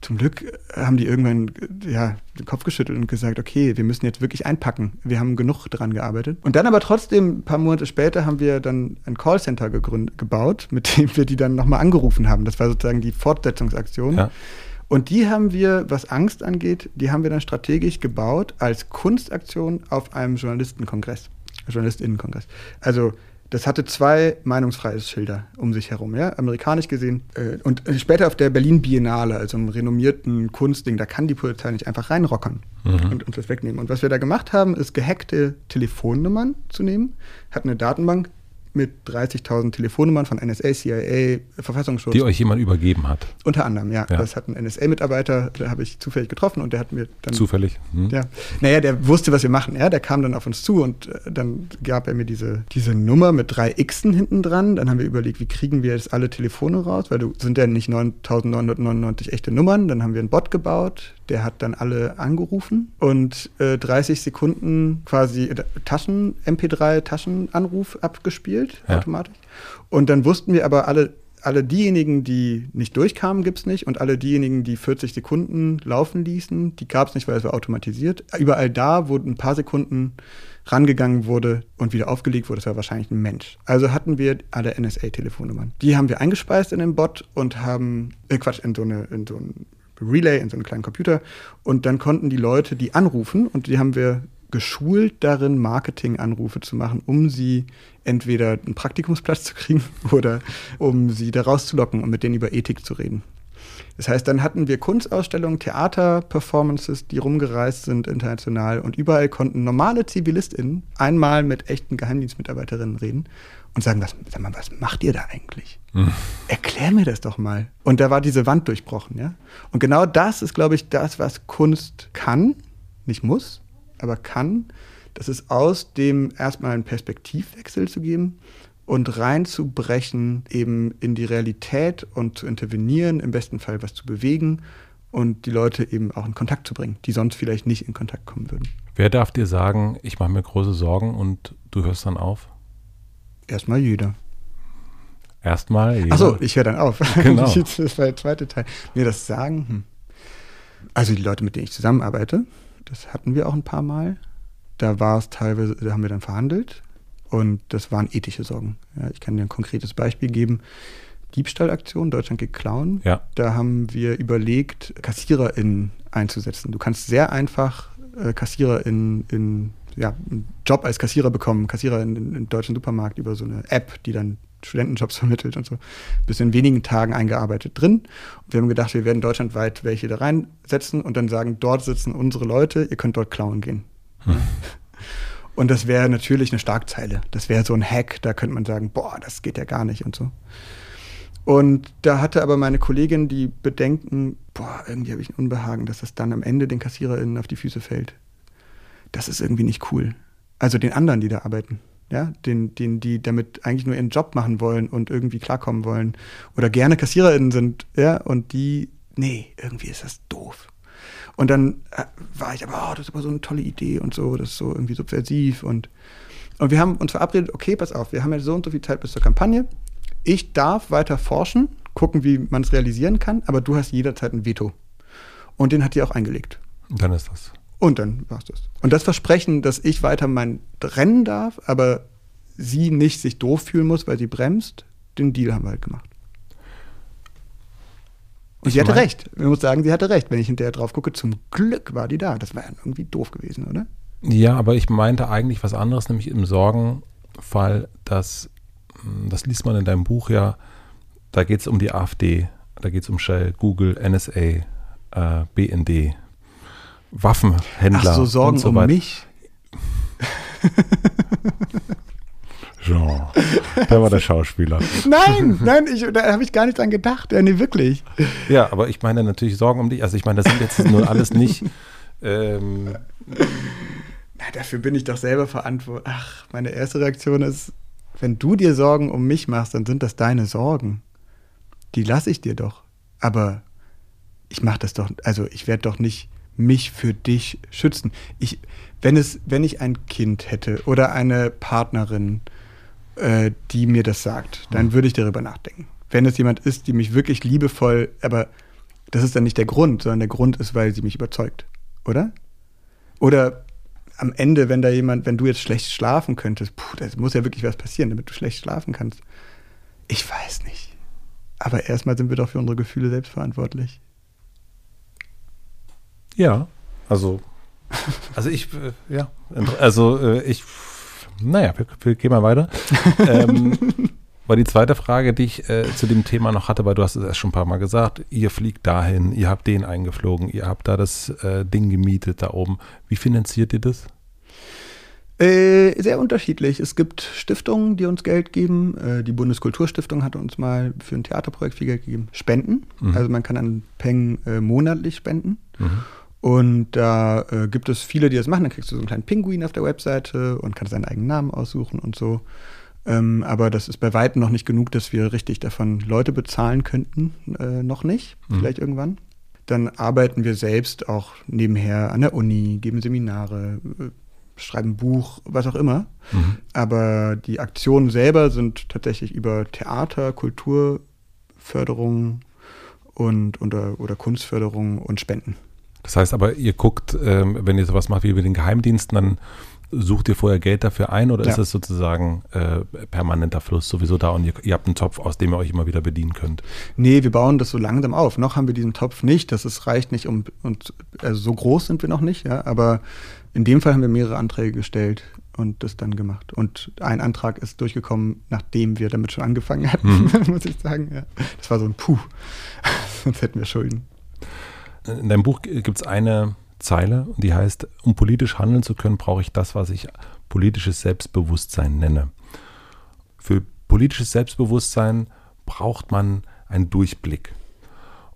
zum Glück haben die irgendwann ja, den Kopf geschüttelt und gesagt, okay, wir müssen jetzt wirklich einpacken. Wir haben genug dran gearbeitet. Und dann aber trotzdem, ein paar Monate später, haben wir dann ein Callcenter gebaut, mit dem wir die dann nochmal angerufen haben. Das war sozusagen die Fortsetzungsaktion. Ja. Und die haben wir, was Angst angeht, die haben wir dann strategisch gebaut als Kunstaktion auf einem Journalistenkongress, Journalistinnenkongress. Also das hatte zwei Meinungsfreiheitsschilder um sich herum, ja, amerikanisch gesehen. Äh, und später auf der Berlin Biennale, also einem renommierten Kunstding, da kann die Polizei nicht einfach reinrockern mhm. und uns das wegnehmen. Und was wir da gemacht haben, ist gehackte Telefonnummern zu nehmen, hat eine Datenbank, mit 30.000 Telefonnummern von NSA, CIA, Verfassungsschutz. Die euch jemand übergeben hat. Unter anderem, ja. ja. Das hat ein NSA-Mitarbeiter, da habe ich zufällig getroffen und der hat mir dann. Zufällig? Hm. Ja. Naja, der wusste, was wir machen. Ja, der kam dann auf uns zu und äh, dann gab er mir diese, diese Nummer mit drei Xen hinten dran. Dann haben wir überlegt, wie kriegen wir jetzt alle Telefone raus, weil du sind ja nicht 9.999 echte Nummern. Dann haben wir einen Bot gebaut, der hat dann alle angerufen und äh, 30 Sekunden quasi äh, Taschen, MP3-Taschenanruf abgespielt, ja. automatisch. Und dann wussten wir aber alle, alle diejenigen, die nicht durchkamen, gibt es nicht. Und alle diejenigen, die 40 Sekunden laufen ließen, die gab es nicht, weil es war automatisiert. Überall da, wo ein paar Sekunden rangegangen wurde und wieder aufgelegt wurde, das war wahrscheinlich ein Mensch. Also hatten wir alle NSA-Telefonnummern. Die haben wir eingespeist in den Bot und haben, äh Quatsch, in so, eine, in so ein Relay in so einem kleinen Computer. Und dann konnten die Leute die anrufen und die haben wir geschult darin, Marketinganrufe zu machen, um sie entweder einen Praktikumsplatz zu kriegen oder um sie da rauszulocken und mit denen über Ethik zu reden. Das heißt, dann hatten wir Kunstausstellungen, Theaterperformances, die rumgereist sind international und überall konnten normale ZivilistInnen einmal mit echten Geheimdienstmitarbeiterinnen reden und sagen, was, sag mal, was macht ihr da eigentlich? Mhm. Erklär mir das doch mal. Und da war diese Wand durchbrochen, ja. Und genau das ist, glaube ich, das, was Kunst kann, nicht muss, aber kann. Das ist aus dem erstmal einen Perspektivwechsel zu geben und reinzubrechen eben in die Realität und zu intervenieren, im besten Fall was zu bewegen und die Leute eben auch in Kontakt zu bringen, die sonst vielleicht nicht in Kontakt kommen würden. Wer darf dir sagen, ich mache mir große Sorgen und du hörst dann auf? Erstmal jeder. Erstmal jeder. Achso, ich höre dann auf. Genau. das war der zweite Teil. Mir das sagen, hm. also die Leute, mit denen ich zusammenarbeite, das hatten wir auch ein paar Mal. Da war es teilweise, da haben wir dann verhandelt und das waren ethische Sorgen. Ja, ich kann dir ein konkretes Beispiel geben. Diebstahlaktion, Deutschland geht klauen. Ja. Da haben wir überlegt, KassiererInnen einzusetzen. Du kannst sehr einfach äh, KassiererInnen in ja, einen Job als Kassierer bekommen, Kassierer in, in, in deutschen Supermarkt über so eine App, die dann Studentenjobs vermittelt und so. Bis in wenigen Tagen eingearbeitet drin. Und wir haben gedacht, wir werden deutschlandweit welche da reinsetzen und dann sagen, dort sitzen unsere Leute, ihr könnt dort klauen gehen. Hm. Und das wäre natürlich eine Starkzeile. Das wäre so ein Hack, da könnte man sagen, boah, das geht ja gar nicht und so. Und da hatte aber meine Kollegin die Bedenken, boah, irgendwie habe ich ein Unbehagen, dass das dann am Ende den KassiererInnen auf die Füße fällt das ist irgendwie nicht cool. Also den anderen, die da arbeiten. Ja, den, den, die damit eigentlich nur ihren Job machen wollen und irgendwie klarkommen wollen. Oder gerne KassiererInnen sind, ja, und die, nee, irgendwie ist das doof. Und dann äh, war ich aber, oh, das ist aber so eine tolle Idee und so, das ist so irgendwie subversiv und, und wir haben uns verabredet, okay, pass auf, wir haben ja so und so viel Zeit bis zur Kampagne. Ich darf weiter forschen, gucken, wie man es realisieren kann, aber du hast jederzeit ein Veto. Und den hat die auch eingelegt. Dann ist das. Und dann war es das. Und das Versprechen, dass ich weiter mein rennen darf, aber sie nicht sich doof fühlen muss, weil sie bremst, den Deal haben wir halt gemacht. Und ich sie hatte mein, recht. Ich muss sagen, sie hatte recht. Wenn ich hinterher drauf gucke, zum Glück war die da. Das wäre irgendwie doof gewesen, oder? Ja, aber ich meinte eigentlich was anderes, nämlich im Sorgenfall, dass, hm, das liest man in deinem Buch ja, da geht es um die AfD, da geht es um Shell, Google, NSA, äh, BND, Waffenhändler. Ach so, Sorgen so um mich? Jean, der war der Schauspieler. Nein, nein, ich, da habe ich gar nicht dran gedacht. Ja, nee, wirklich. Ja, aber ich meine natürlich Sorgen um dich. Also ich meine, das sind jetzt nur alles nicht. Ähm, Na, dafür bin ich doch selber verantwortlich. Ach, meine erste Reaktion ist, wenn du dir Sorgen um mich machst, dann sind das deine Sorgen. Die lasse ich dir doch. Aber ich mache das doch, also ich werde doch nicht mich für dich schützen. Ich, wenn, es, wenn ich ein Kind hätte oder eine Partnerin, äh, die mir das sagt, dann mhm. würde ich darüber nachdenken. Wenn es jemand ist, die mich wirklich liebevoll, aber Das ist dann nicht der Grund, sondern der Grund ist, weil sie mich überzeugt, oder? Oder am Ende, wenn da jemand, wenn du jetzt schlecht schlafen könntest, puh, da muss ja wirklich was passieren, damit du schlecht schlafen kannst. Ich weiß nicht. Aber erstmal sind wir doch für unsere Gefühle selbst verantwortlich. Ja, also, also ich, äh, ja, also äh, ich, naja, wir, wir gehen mal weiter. ähm, war die zweite Frage, die ich äh, zu dem Thema noch hatte, weil du hast es erst schon ein paar Mal gesagt, ihr fliegt dahin, ihr habt den eingeflogen, ihr habt da das äh, Ding gemietet da oben. Wie finanziert ihr das? Äh, sehr unterschiedlich. Es gibt Stiftungen, die uns Geld geben. Äh, die Bundeskulturstiftung hat uns mal für ein Theaterprojekt viel Geld gegeben. Spenden. Mhm. Also man kann an Peng äh, monatlich spenden. Mhm. Und da äh, gibt es viele, die das machen. Dann kriegst du so einen kleinen Pinguin auf der Webseite und kannst deinen eigenen Namen aussuchen und so. Ähm, aber das ist bei weitem noch nicht genug, dass wir richtig davon Leute bezahlen könnten. Äh, noch nicht, mhm. vielleicht irgendwann. Dann arbeiten wir selbst auch nebenher an der Uni, geben Seminare, äh, schreiben Buch, was auch immer. Mhm. Aber die Aktionen selber sind tatsächlich über Theater, Kulturförderung und, oder, oder Kunstförderung und Spenden. Das heißt aber, ihr guckt, ähm, wenn ihr sowas macht wie über den Geheimdiensten, dann Sucht ihr vorher Geld dafür ein oder ja. ist es sozusagen äh, permanenter Fluss sowieso da und ihr, ihr, habt einen Topf, aus dem ihr euch immer wieder bedienen könnt? Nee, wir bauen das so langsam auf. Noch haben wir diesen Topf nicht. Das ist, reicht nicht um und also so groß sind wir noch nicht, ja. Aber in dem Fall haben wir mehrere Anträge gestellt und das dann gemacht. Und ein Antrag ist durchgekommen, nachdem wir damit schon angefangen hatten, mhm. muss ich sagen. Ja. Das war so ein Puh. Sonst hätten wir Schulden. In deinem Buch gibt es eine Zeile, die heißt, um politisch handeln zu können, brauche ich das, was ich politisches Selbstbewusstsein nenne. Für politisches Selbstbewusstsein braucht man einen Durchblick.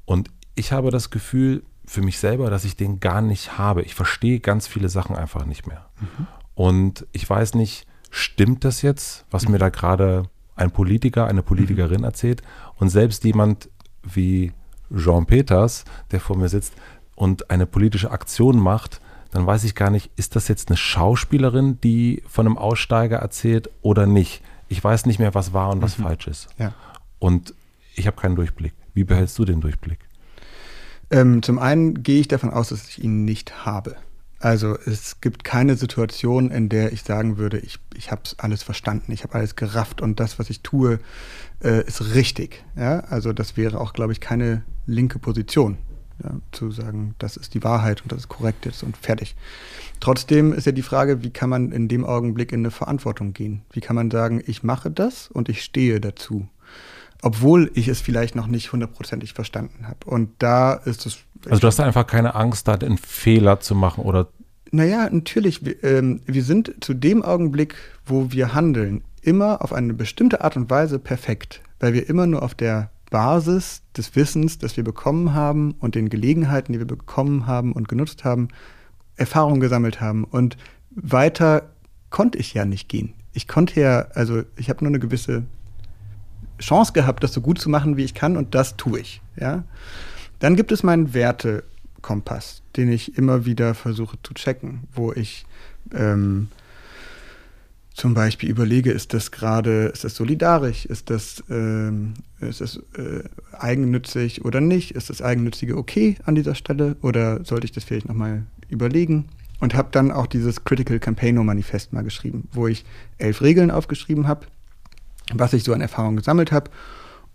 Und ich habe das Gefühl für mich selber, dass ich den gar nicht habe. Ich verstehe ganz viele Sachen einfach nicht mehr. Mhm. Und ich weiß nicht, stimmt das jetzt, was mhm. mir da gerade ein Politiker, eine Politikerin mhm. erzählt? Und selbst jemand wie Jean Peters, der vor mir sitzt, und eine politische Aktion macht, dann weiß ich gar nicht, ist das jetzt eine Schauspielerin, die von einem Aussteiger erzählt oder nicht. Ich weiß nicht mehr, was wahr und was mhm. falsch ist. Ja. Und ich habe keinen Durchblick. Wie behältst du den Durchblick? Ähm, zum einen gehe ich davon aus, dass ich ihn nicht habe. Also es gibt keine Situation, in der ich sagen würde, ich, ich habe alles verstanden, ich habe alles gerafft und das, was ich tue, äh, ist richtig. Ja? Also das wäre auch, glaube ich, keine linke Position ja, zu sagen, das ist die Wahrheit und das ist korrekt jetzt und fertig. Trotzdem ist ja die Frage, wie kann man in dem Augenblick in eine Verantwortung gehen? Wie kann man sagen, ich mache das und ich stehe dazu? Obwohl ich es vielleicht noch nicht hundertprozentig verstanden habe. Und da ist es. Also du hast einfach keine Angst, da einen Fehler zu machen oder. Naja, natürlich. Wir, ähm, wir sind zu dem Augenblick, wo wir handeln, immer auf eine bestimmte Art und Weise perfekt, weil wir immer nur auf der Basis des Wissens, das wir bekommen haben und den Gelegenheiten, die wir bekommen haben und genutzt haben, Erfahrung gesammelt haben. Und weiter konnte ich ja nicht gehen. Ich konnte ja, also ich habe nur eine gewisse Chance gehabt, das so gut zu machen, wie ich kann, und das tue ich. Ja? Dann gibt es meinen Wertekompass, den ich immer wieder versuche zu checken, wo ich ähm, zum Beispiel überlege, ist das gerade, ist das solidarisch, ist das, ähm, ist das äh, eigennützig oder nicht, ist das Eigennützige okay an dieser Stelle oder sollte ich das vielleicht nochmal überlegen? Und habe dann auch dieses Critical Campaigner Manifest mal geschrieben, wo ich elf Regeln aufgeschrieben habe, was ich so an Erfahrungen gesammelt habe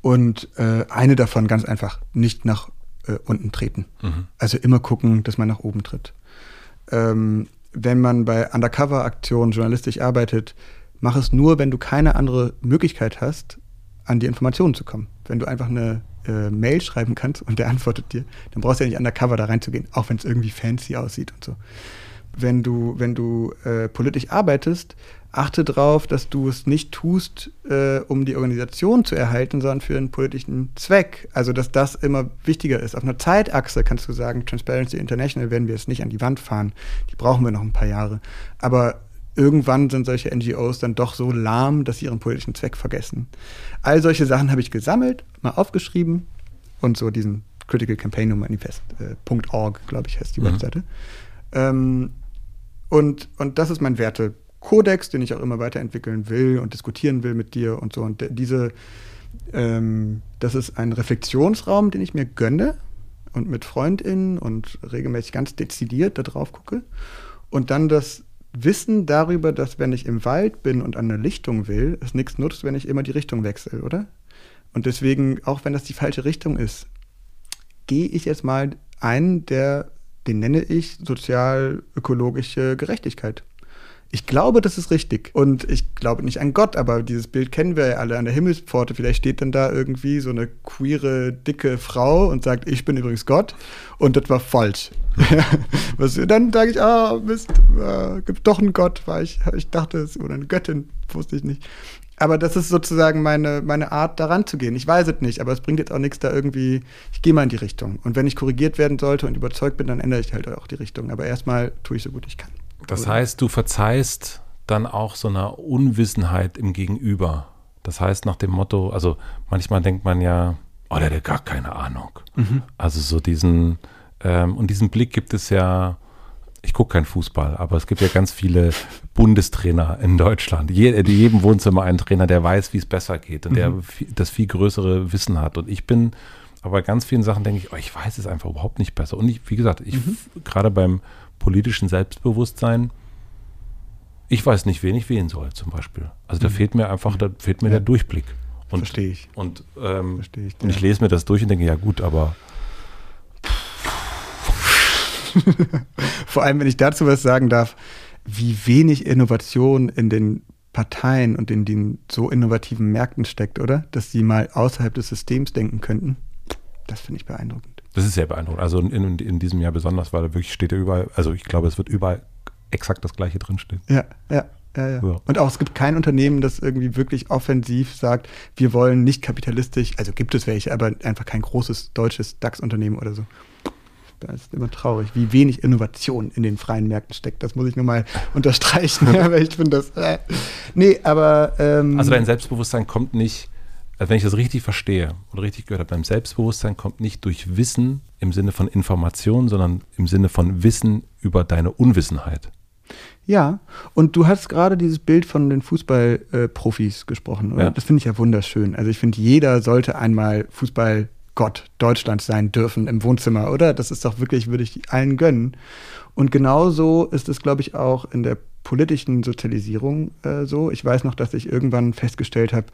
und äh, eine davon ganz einfach nicht nach äh, unten treten. Mhm. Also immer gucken, dass man nach oben tritt. Ähm, wenn man bei Undercover-Aktionen journalistisch arbeitet, mach es nur, wenn du keine andere Möglichkeit hast, an die Informationen zu kommen. Wenn du einfach eine äh, Mail schreiben kannst und der antwortet dir, dann brauchst du ja nicht undercover da reinzugehen, auch wenn es irgendwie fancy aussieht und so. Wenn du, wenn du äh, politisch arbeitest, achte darauf, dass du es nicht tust, äh, um die Organisation zu erhalten, sondern für einen politischen Zweck. Also, dass das immer wichtiger ist. Auf einer Zeitachse kannst du sagen, Transparency International werden wir es nicht an die Wand fahren. Die brauchen wir noch ein paar Jahre. Aber irgendwann sind solche NGOs dann doch so lahm, dass sie ihren politischen Zweck vergessen. All solche Sachen habe ich gesammelt, mal aufgeschrieben und so diesen Critical Campaign Manifest, äh, glaube ich, heißt die mhm. Webseite. Ähm, und, und das ist mein Werte. Kodex, den ich auch immer weiterentwickeln will und diskutieren will mit dir und so. Und diese, ähm, das ist ein Reflexionsraum, den ich mir gönne und mit FreundInnen und regelmäßig ganz dezidiert da drauf gucke. Und dann das Wissen darüber, dass wenn ich im Wald bin und an der Lichtung will, es nichts nutzt, wenn ich immer die Richtung wechsle, oder? Und deswegen, auch wenn das die falsche Richtung ist, gehe ich jetzt mal einen, der, den nenne ich sozial-ökologische Gerechtigkeit. Ich glaube, das ist richtig. Und ich glaube nicht an Gott, aber dieses Bild kennen wir ja alle an der Himmelspforte. Vielleicht steht dann da irgendwie so eine queere, dicke Frau und sagt, ich bin übrigens Gott. Und das war falsch. Was, dann sage ich, ah, Mist, äh, gibt doch einen Gott, weil ich, ich dachte es, oder eine Göttin, wusste ich nicht. Aber das ist sozusagen meine, meine Art, daran zu gehen. Ich weiß es nicht, aber es bringt jetzt auch nichts da irgendwie, ich gehe mal in die Richtung. Und wenn ich korrigiert werden sollte und überzeugt bin, dann ändere ich halt auch die Richtung. Aber erstmal tue ich so gut ich kann. Das heißt, du verzeihst dann auch so einer Unwissenheit im Gegenüber. Das heißt, nach dem Motto, also manchmal denkt man ja, oh, der hat gar keine Ahnung. Mhm. Also so diesen, ähm, und diesen Blick gibt es ja, ich gucke keinen Fußball, aber es gibt ja ganz viele Bundestrainer in Deutschland. Je, in jedem Wohnzimmer ein Trainer, der weiß, wie es besser geht und mhm. der das viel größere Wissen hat. Und ich bin, aber bei ganz vielen Sachen denke ich, oh, ich weiß es einfach überhaupt nicht besser. Und ich, wie gesagt, ich mhm. gerade beim politischen Selbstbewusstsein, ich weiß nicht, wen ich wählen soll, zum Beispiel. Also da mhm. fehlt mir einfach, da fehlt mir ja. der Durchblick. Und, Verstehe ich. Und, ähm, Verstehe ich, und ich lese mir das durch und denke, ja gut, aber Vor allem, wenn ich dazu was sagen darf, wie wenig Innovation in den Parteien und in den so innovativen Märkten steckt, oder? Dass sie mal außerhalb des Systems denken könnten. Das finde ich beeindruckend. Das ist sehr beeindruckend. Also in, in diesem Jahr besonders, weil da wirklich steht ja überall, also ich glaube, es wird überall exakt das Gleiche drinstehen. Ja, ja. Ja, ja. ja. Und auch es gibt kein Unternehmen, das irgendwie wirklich offensiv sagt, wir wollen nicht kapitalistisch, also gibt es welche, aber einfach kein großes deutsches DAX-Unternehmen oder so. Das ist immer traurig, wie wenig Innovation in den freien Märkten steckt. Das muss ich nur mal unterstreichen, ja, weil ich finde das. Äh, nee, aber. Ähm, also dein Selbstbewusstsein kommt nicht also wenn ich das richtig verstehe und richtig gehört habe, beim Selbstbewusstsein kommt nicht durch Wissen im Sinne von Information, sondern im Sinne von Wissen über deine Unwissenheit. Ja, und du hast gerade dieses Bild von den Fußballprofis äh, gesprochen. Oder? Ja. Das finde ich ja wunderschön. Also ich finde, jeder sollte einmal Fußballgott Deutschlands sein dürfen im Wohnzimmer, oder? Das ist doch wirklich, würde ich allen gönnen. Und genauso ist es, glaube ich, auch in der politischen Sozialisierung äh, so. Ich weiß noch, dass ich irgendwann festgestellt habe,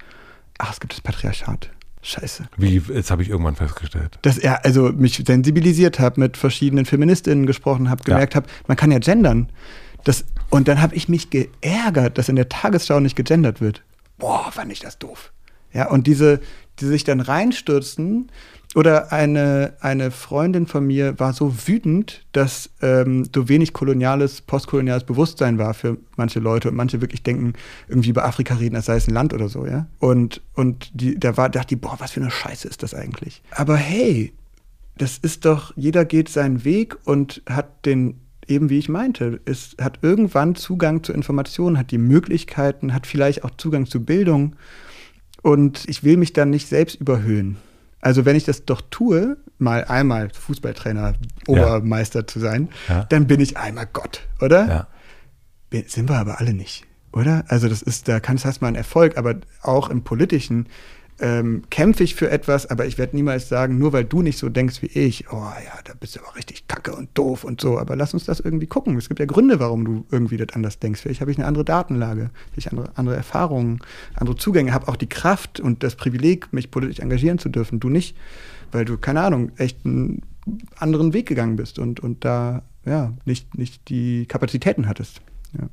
ach, es gibt das Patriarchat. Scheiße. Wie, jetzt habe ich irgendwann festgestellt. Dass er also mich sensibilisiert habe, mit verschiedenen Feministinnen gesprochen habe, gemerkt ja. habe, man kann ja gendern. Das, und dann habe ich mich geärgert, dass in der Tagesschau nicht gegendert wird. Boah, fand ich das doof. Ja, und diese, die sich dann reinstürzen oder eine, eine Freundin von mir war so wütend, dass ähm, so wenig koloniales, postkoloniales Bewusstsein war für manche Leute und manche wirklich denken, irgendwie über Afrika reden, als sei es ein Land oder so, ja. Und, und die, da war, dachte die, boah, was für eine Scheiße ist das eigentlich? Aber hey, das ist doch, jeder geht seinen Weg und hat den, eben wie ich meinte, ist, hat irgendwann Zugang zu Informationen, hat die Möglichkeiten, hat vielleicht auch Zugang zu Bildung. Und ich will mich dann nicht selbst überhöhen. Also wenn ich das doch tue, mal einmal Fußballtrainer, Obermeister ja. zu sein, ja. dann bin ich einmal Gott, oder? Ja. Sind wir aber alle nicht, oder? Also das ist, da kannst hast mal einen Erfolg, aber auch im Politischen ähm, kämpfe ich für etwas, aber ich werde niemals sagen, nur weil du nicht so denkst wie ich, oh ja, da bist du aber richtig kacke und doof und so. Aber lass uns das irgendwie gucken. Es gibt ja Gründe, warum du irgendwie das anders denkst. Vielleicht habe ich eine andere Datenlage, vielleicht andere, andere Erfahrungen, andere Zugänge, habe auch die Kraft und das Privileg, mich politisch engagieren zu dürfen. Du nicht, weil du, keine Ahnung, echt einen anderen Weg gegangen bist und, und da ja nicht, nicht die Kapazitäten hattest. Ja.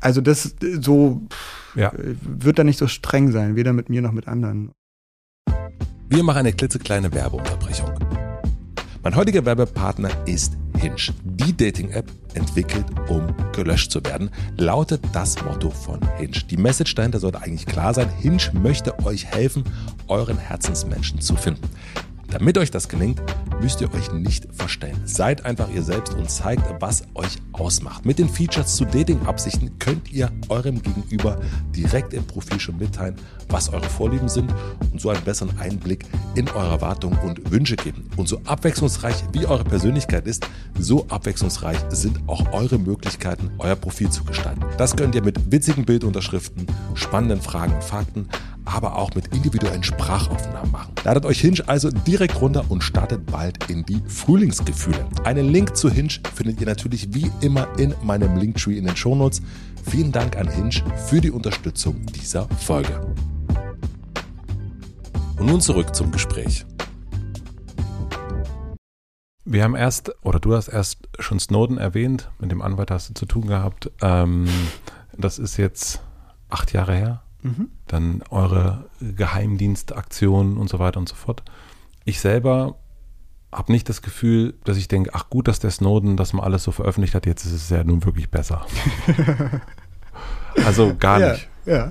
Also das so ja. wird da nicht so streng sein, weder mit mir noch mit anderen. Wir machen eine klitzekleine Werbeunterbrechung. Mein heutiger Werbepartner ist Hinge. Die Dating-App entwickelt, um gelöscht zu werden, lautet das Motto von Hinge. Die Message dahinter sollte eigentlich klar sein. Hinge möchte euch helfen, euren Herzensmenschen zu finden. Damit euch das gelingt, müsst ihr euch nicht verstellen. Seid einfach ihr selbst und zeigt, was euch ausmacht. Mit den Features zu Dating-Absichten könnt ihr eurem Gegenüber direkt im Profil schon mitteilen, was eure Vorlieben sind und so einen besseren Einblick in eure Erwartungen und Wünsche geben. Und so abwechslungsreich wie eure Persönlichkeit ist, so abwechslungsreich sind auch eure Möglichkeiten, euer Profil zu gestalten. Das könnt ihr mit witzigen Bildunterschriften, spannenden Fragen und Fakten, aber auch mit individuellen Sprachaufnahmen machen. Ladet euch Hinge also direkt runter und startet bald in die Frühlingsgefühle. Einen Link zu Hinge findet ihr natürlich wie immer in meinem Linktree in den Shownotes. Vielen Dank an Hinge für die Unterstützung dieser Folge. Und nun zurück zum Gespräch. Wir haben erst, oder du hast erst schon Snowden erwähnt, mit dem Anwalt hast du zu tun gehabt. Ähm, das ist jetzt acht Jahre her. Mhm. Dann eure Geheimdienstaktionen und so weiter und so fort. Ich selber habe nicht das Gefühl, dass ich denke, ach gut, dass der Snowden das mal alles so veröffentlicht hat, jetzt ist es ja nun wirklich besser. also gar ja, nicht. Ja.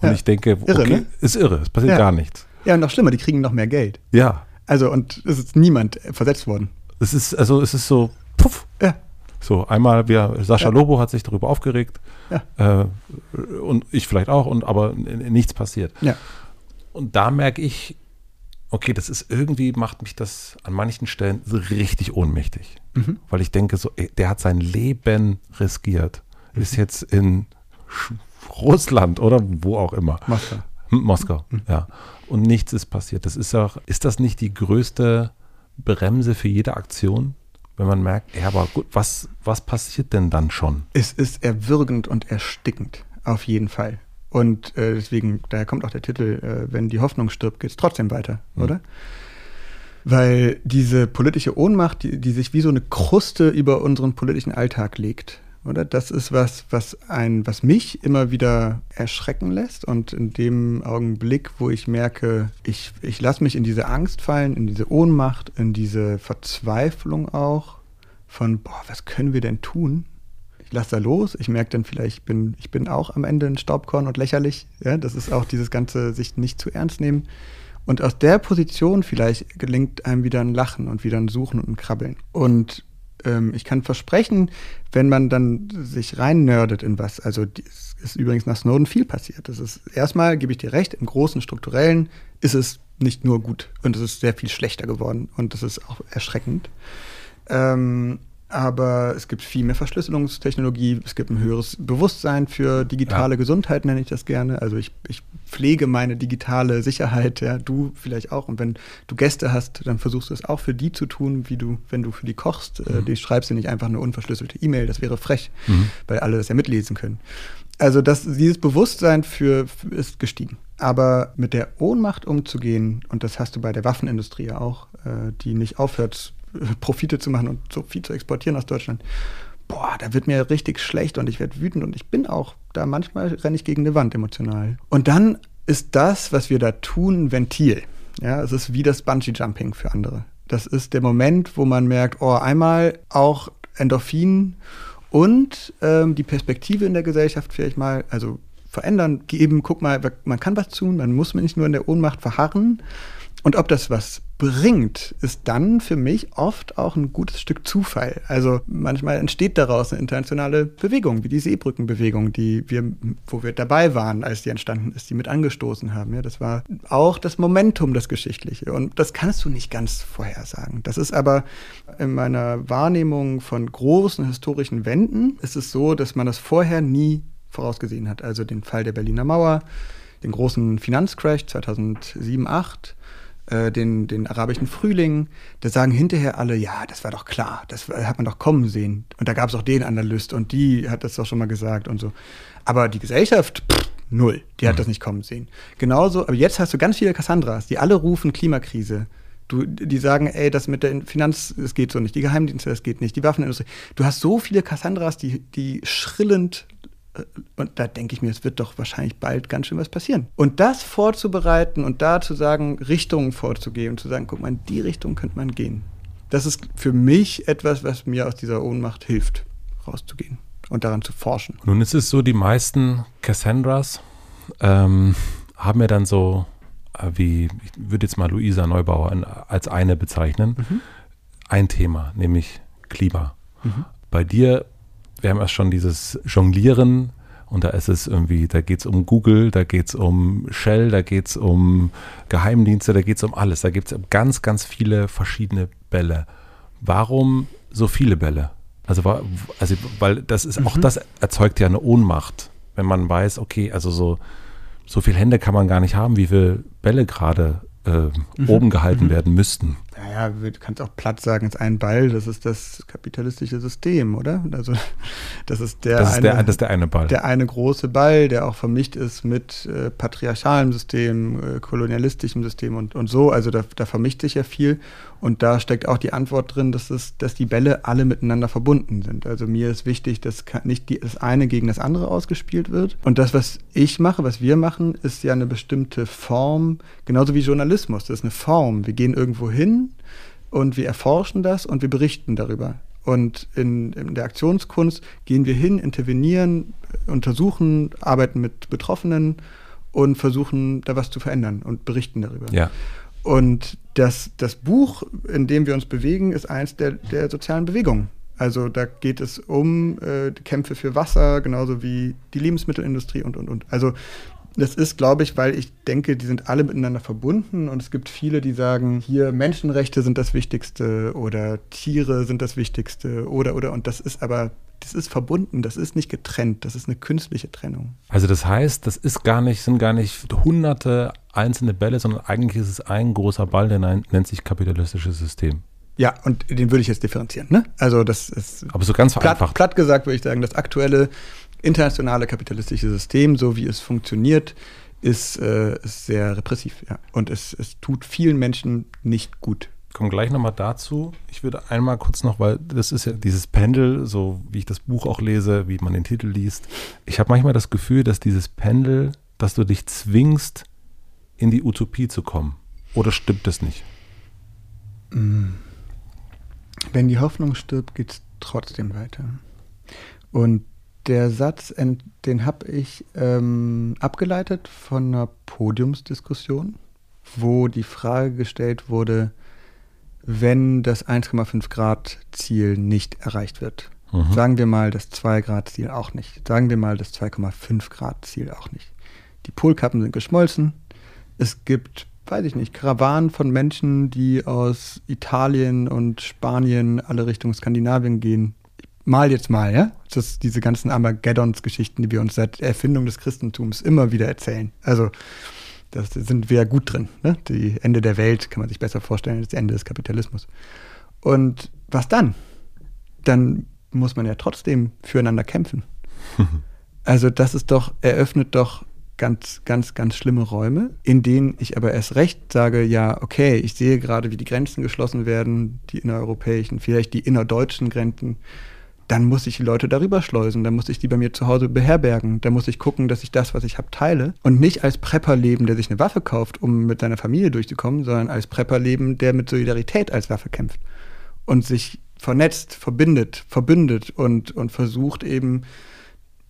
Und ja. ich denke, okay, irre, ne? ist irre, es passiert gar nichts. Ja, und noch schlimmer, die kriegen noch mehr Geld. Ja. Also, und es ist niemand versetzt worden. Es ist, also es ist so, puff. Ja. So, einmal, wir, Sascha ja. Lobo hat sich darüber aufgeregt. Ja. Äh, und ich vielleicht auch, und aber nichts passiert. Ja. Und da merke ich, okay, das ist irgendwie, macht mich das an manchen Stellen so richtig ohnmächtig. Mhm. Weil ich denke, so, ey, der hat sein Leben riskiert. Mhm. Ist jetzt in Russland oder wo auch immer. Moskau. Moskau, mhm. ja. Und nichts ist passiert. Das ist auch, ist das nicht die größte Bremse für jede Aktion, wenn man merkt, ja, aber gut, was, was passiert denn dann schon? Es ist erwürgend und erstickend, auf jeden Fall. Und äh, deswegen, daher kommt auch der Titel, äh, wenn die Hoffnung stirbt, geht es trotzdem weiter, mhm. oder? Weil diese politische Ohnmacht, die, die sich wie so eine Kruste über unseren politischen Alltag legt, oder? Das ist was, was ein, was mich immer wieder erschrecken lässt. Und in dem Augenblick, wo ich merke, ich, ich lasse mich in diese Angst fallen, in diese Ohnmacht, in diese Verzweiflung auch von, boah, was können wir denn tun? Ich lasse da los. Ich merke dann vielleicht, ich bin, ich bin auch am Ende ein Staubkorn und lächerlich. Ja, das ist auch dieses ganze sich nicht zu ernst nehmen. Und aus der Position vielleicht gelingt einem wieder ein Lachen und wieder ein Suchen und ein Krabbeln. Und ähm, ich kann versprechen, wenn man dann sich rein nerdet in was, also es ist übrigens nach Snowden viel passiert. Das ist erstmal, gebe ich dir recht, im großen strukturellen ist es nicht nur gut und es ist sehr viel schlechter geworden und das ist auch erschreckend. Ähm, aber es gibt viel mehr Verschlüsselungstechnologie, es gibt ein höheres Bewusstsein für digitale ja. Gesundheit, nenne ich das gerne. Also ich, ich pflege meine digitale Sicherheit, ja, du vielleicht auch. Und wenn du Gäste hast, dann versuchst du es auch für die zu tun, wie du, wenn du für die kochst. Äh, mhm. Äh, die schreibst du nicht einfach eine unverschlüsselte E-Mail, das wäre frech, mhm. weil alle das ja mitlesen können. Also das, dieses Bewusstsein für, für ist gestiegen. Aber mit der Ohnmacht umzugehen, und das hast du bei der Waffenindustrie ja auch, äh, die nicht aufhört, Profite zu machen und so viel zu exportieren aus Deutschland. Boah, da wird mir richtig schlecht und ich werde wütend und ich bin auch da manchmal renne ich gegen eine Wand emotional. Und dann ist das, was wir da tun, Ventil. Ja, es ist wie das Bungee-Jumping für andere. Das ist der Moment, wo man merkt, oh, einmal auch Endorphin und ähm, die Perspektive in der Gesellschaft vielleicht mal, also verändern, geben, guck mal, man kann was tun, man muss nicht nur in der Ohnmacht verharren. Und ob das was bringt, ist dann für mich oft auch ein gutes Stück Zufall. Also manchmal entsteht daraus eine internationale Bewegung, wie die Seebrückenbewegung, die wir, wo wir dabei waren, als die entstanden ist, die mit angestoßen haben. Ja, das war auch das Momentum, das Geschichtliche. Und das kannst du nicht ganz vorhersagen. Das ist aber in meiner Wahrnehmung von großen historischen Wänden ist es so, dass man das vorher nie vorausgesehen hat. Also den Fall der Berliner Mauer, den großen Finanzcrash 2007, 2008 äh, den, den arabischen Frühling, da sagen hinterher alle, ja, das war doch klar, das hat man doch kommen sehen. Und da gab es auch den Analyst und die hat das doch schon mal gesagt und so. Aber die Gesellschaft, pff, null, die hat mhm. das nicht kommen sehen. Genauso, aber jetzt hast du ganz viele Cassandras, die alle rufen Klimakrise. Du, die sagen, ey, das mit der Finanz, das geht so nicht, die Geheimdienste, das geht nicht, die Waffenindustrie. Du hast so viele Cassandras, die, die schrillend und da denke ich mir, es wird doch wahrscheinlich bald ganz schön was passieren. Und das vorzubereiten und da zu sagen, Richtungen vorzugeben, zu sagen, guck mal, in die Richtung könnte man gehen. Das ist für mich etwas, was mir aus dieser Ohnmacht hilft, rauszugehen und daran zu forschen. Nun ist es so, die meisten Cassandras ähm, haben ja dann so, äh, wie, ich würde jetzt mal Luisa Neubauer als eine bezeichnen, mhm. ein Thema, nämlich Klima. Mhm. Bei dir wir haben erst schon dieses Jonglieren und da ist es irgendwie, da geht es um Google, da geht es um Shell, da geht es um Geheimdienste, da geht es um alles. Da gibt es ganz, ganz viele verschiedene Bälle. Warum so viele Bälle? Also, also weil das ist, mhm. auch das erzeugt ja eine Ohnmacht, wenn man weiß, okay, also so, so viele Hände kann man gar nicht haben, wie viele Bälle gerade äh, mhm. oben gehalten mhm. werden müssten. Naja, du kannst auch platt sagen, ist ein Ball, das ist das kapitalistische System, oder? Also das ist der, das ist eine, der, das ist der eine Ball. Der eine große Ball, der auch vermischt ist mit äh, patriarchalem System, äh, kolonialistischem System und, und so. Also da, da vermischt sich ja viel. Und da steckt auch die Antwort drin, dass, es, dass die Bälle alle miteinander verbunden sind. Also mir ist wichtig, dass nicht die, das eine gegen das andere ausgespielt wird. Und das, was ich mache, was wir machen, ist ja eine bestimmte Form, genauso wie Journalismus. Das ist eine Form. Wir gehen irgendwo hin und wir erforschen das und wir berichten darüber. Und in, in der Aktionskunst gehen wir hin, intervenieren, untersuchen, arbeiten mit Betroffenen und versuchen da was zu verändern und berichten darüber. Ja. Und das, das Buch, in dem wir uns bewegen, ist eins der, der sozialen Bewegungen. Also da geht es um äh, Kämpfe für Wasser, genauso wie die Lebensmittelindustrie und, und, und. Also das ist, glaube ich, weil ich denke, die sind alle miteinander verbunden und es gibt viele, die sagen, hier Menschenrechte sind das Wichtigste oder Tiere sind das Wichtigste oder, oder. Und das ist aber das ist verbunden, das ist nicht getrennt, das ist eine künstliche Trennung. Also das heißt, das ist gar nicht, sind gar nicht hunderte einzelne Bälle, sondern eigentlich ist es ein großer Ball, der nennt sich kapitalistisches System. Ja, und den würde ich jetzt differenzieren. Ne? Also das ist. Aber so ganz vereinfacht. Platt, platt gesagt würde ich sagen, das aktuelle internationale kapitalistische System, so wie es funktioniert, ist, äh, ist sehr repressiv. Ja. Und es, es tut vielen Menschen nicht gut komme gleich nochmal dazu. Ich würde einmal kurz noch, weil das ist ja dieses Pendel, so wie ich das Buch auch lese, wie man den Titel liest. Ich habe manchmal das Gefühl, dass dieses Pendel, dass du dich zwingst, in die Utopie zu kommen. Oder stimmt das nicht? Mm. Wenn die Hoffnung stirbt, geht es trotzdem weiter. Und der Satz, den habe ich ähm, abgeleitet von einer Podiumsdiskussion, wo die Frage gestellt wurde, wenn das 1,5 Grad Ziel nicht erreicht wird. Mhm. Sagen wir mal das 2 Grad Ziel auch nicht. Sagen wir mal das 2,5 Grad Ziel auch nicht. Die Polkappen sind geschmolzen. Es gibt, weiß ich nicht, Karawanen von Menschen, die aus Italien und Spanien alle Richtung Skandinavien gehen. Mal jetzt mal, ja? Das diese ganzen Armageddons-Geschichten, die wir uns seit Erfindung des Christentums immer wieder erzählen. Also da sind wir ja gut drin. Ne? Die Ende der Welt kann man sich besser vorstellen als das Ende des Kapitalismus. Und was dann? Dann muss man ja trotzdem füreinander kämpfen. also das ist doch, eröffnet doch ganz, ganz, ganz schlimme Räume, in denen ich aber erst recht sage, ja, okay, ich sehe gerade, wie die Grenzen geschlossen werden, die innereuropäischen, vielleicht die innerdeutschen Grenzen dann muss ich die Leute darüber schleusen, dann muss ich die bei mir zu Hause beherbergen, dann muss ich gucken, dass ich das, was ich habe, teile und nicht als Prepper leben, der sich eine Waffe kauft, um mit seiner Familie durchzukommen, sondern als Prepper leben, der mit Solidarität als Waffe kämpft und sich vernetzt, verbindet, verbündet und, und versucht eben,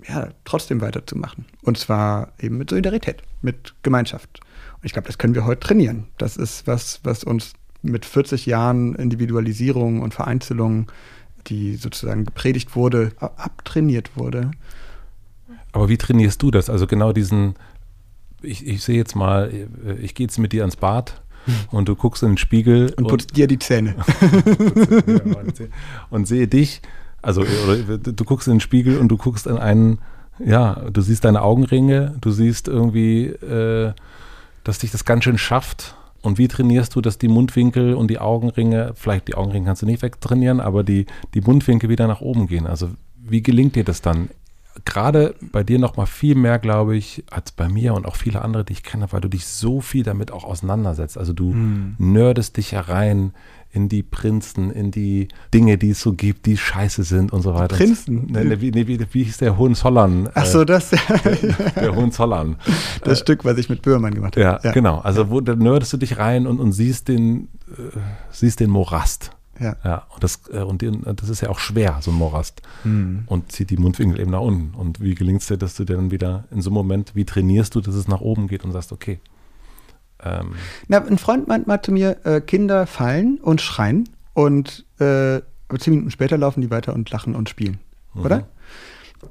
ja, trotzdem weiterzumachen. Und zwar eben mit Solidarität, mit Gemeinschaft. Und ich glaube, das können wir heute trainieren. Das ist was, was uns mit 40 Jahren Individualisierung und Vereinzelung die sozusagen gepredigt wurde, abtrainiert wurde. Aber wie trainierst du das? Also genau diesen, ich, ich sehe jetzt mal, ich gehe jetzt mit dir ans Bad und du guckst in den Spiegel und putzt und, dir die Zähne. und sehe dich, also oder, du guckst in den Spiegel und du guckst in einen, ja, du siehst deine Augenringe, du siehst irgendwie, äh, dass dich das ganz schön schafft und wie trainierst du, dass die Mundwinkel und die Augenringe, vielleicht die Augenringe kannst du nicht wegtrainieren, aber die, die Mundwinkel wieder nach oben gehen? Also wie gelingt dir das dann? Gerade bei dir noch mal viel mehr, glaube ich, als bei mir und auch viele andere, die ich kenne, weil du dich so viel damit auch auseinandersetzt. Also du hm. nerdest dich herein in die Prinzen, in die Dinge, die es so gibt, die scheiße sind und so weiter. Prinzen? Ne, ne, wie, ne, wie, wie hieß der Hohenzollern? Ach so, das. der, der Hohenzollern. Das äh, Stück, was ich mit Böhmermann gemacht habe. Ja, ja, genau. Also wo, da nerdest du dich rein und, und siehst den, äh, siehst den Morast. Ja. ja und, das, äh, und den, das ist ja auch schwer, so ein Morast. Mhm. Und zieht die Mundwinkel eben nach unten. Und wie gelingt es dir, dass du dann wieder in so einem Moment, wie trainierst du, dass es nach oben geht und sagst, okay, ähm. Na, ein Freund meint mal zu mir, äh, Kinder fallen und schreien und äh, zehn Minuten später laufen die weiter und lachen und spielen. Mhm. Oder?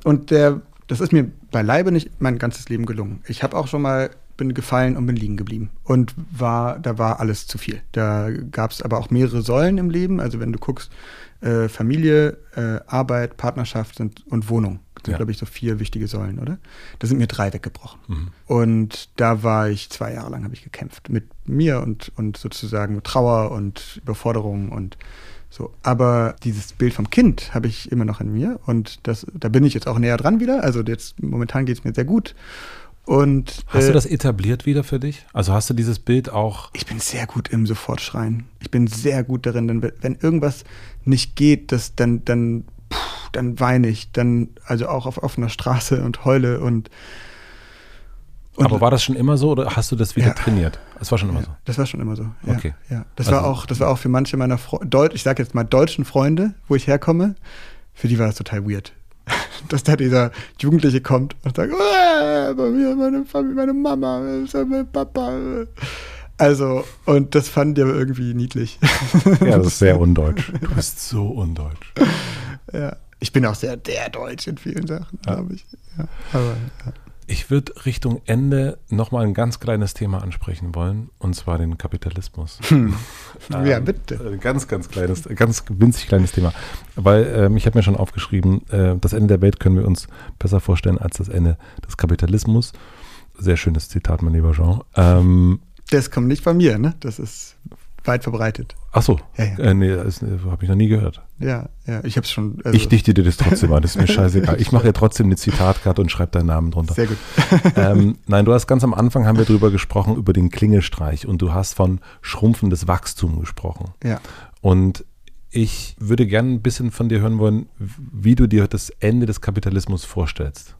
Und der, das ist mir beileibe nicht mein ganzes Leben gelungen. Ich habe auch schon mal bin gefallen und bin liegen geblieben. Und war, da war alles zu viel. Da gab es aber auch mehrere Säulen im Leben. Also wenn du guckst, äh, Familie, äh, Arbeit, Partnerschaft sind, und Wohnung. Sind, Ja. glaube ich, so vier wichtige Säulen, oder? Da sind mir drei weggebrochen. Mhm. Und da war ich zwei Jahre lang, habe ich gekämpft mit mir und, und sozusagen mit Trauer und Überforderung und so. Aber dieses Bild vom Kind habe ich immer noch in mir und das, da bin ich jetzt auch näher dran wieder. Also jetzt momentan geht es mir sehr gut. Und Hast äh, du das etabliert wieder für dich? Also hast du dieses Bild auch. ich bin sehr gut im Sofortschreien. Ich bin sehr gut darin, denn wenn irgendwas nicht geht, das, dann, dann, puh, dann weine ich. Dann, also auch auf offener Straße und heule und, und aber war das schon immer so oder hast du das wieder Ja. trainiert? Es war schon immer so. Ja, das war schon immer so. Ja, Okay. Ja. Das Also- war auch, das war auch für manche meiner Fre Deut ich sag jetzt mal deutschen Freunde, wo ich herkomme, für die war das total weird. Dass da dieser Jugendliche kommt und sagt, "Ah, bei mir, meine Familie, meine Mama, mein Papa. Also, und das fanden die aber irgendwie niedlich. Ja, das ist sehr undeutsch. Du bist so undeutsch. ja. Ich bin auch sehr der Deutsch in vielen Sachen, Ja. glaube ich. Ja. Aber, ja. Ich würde Richtung Ende nochmal ein ganz kleines Thema ansprechen wollen, und zwar den Kapitalismus. ja, Ähm, bitte. Ein ganz, ganz kleines, ganz winzig kleines Thema. Weil ähm, ich habe mir schon aufgeschrieben, äh, das Ende der Welt können wir uns besser vorstellen als das Ende des Kapitalismus. Sehr schönes Zitat, mein lieber Jean. Ähm, Das kommt nicht von mir, ne? Das ist weit verbreitet. ach so, Ja, ja. Äh, nee, das äh, habe ich noch nie gehört. Ja, ja. Ich habe es schon. also- ich dichte dir das trotzdem an, das ist mir scheißegal. Ich mache ja trotzdem eine Zitatkarte und schreibe deinen Namen drunter. Sehr gut. ähm, nein, du hast ganz am Anfang haben wir drüber gesprochen, über den Klingelstreich und du hast von schrumpfendes Wachstum gesprochen. Ja. Und ich würde gerne ein bisschen von dir hören wollen, wie du dir das Ende des Kapitalismus vorstellst.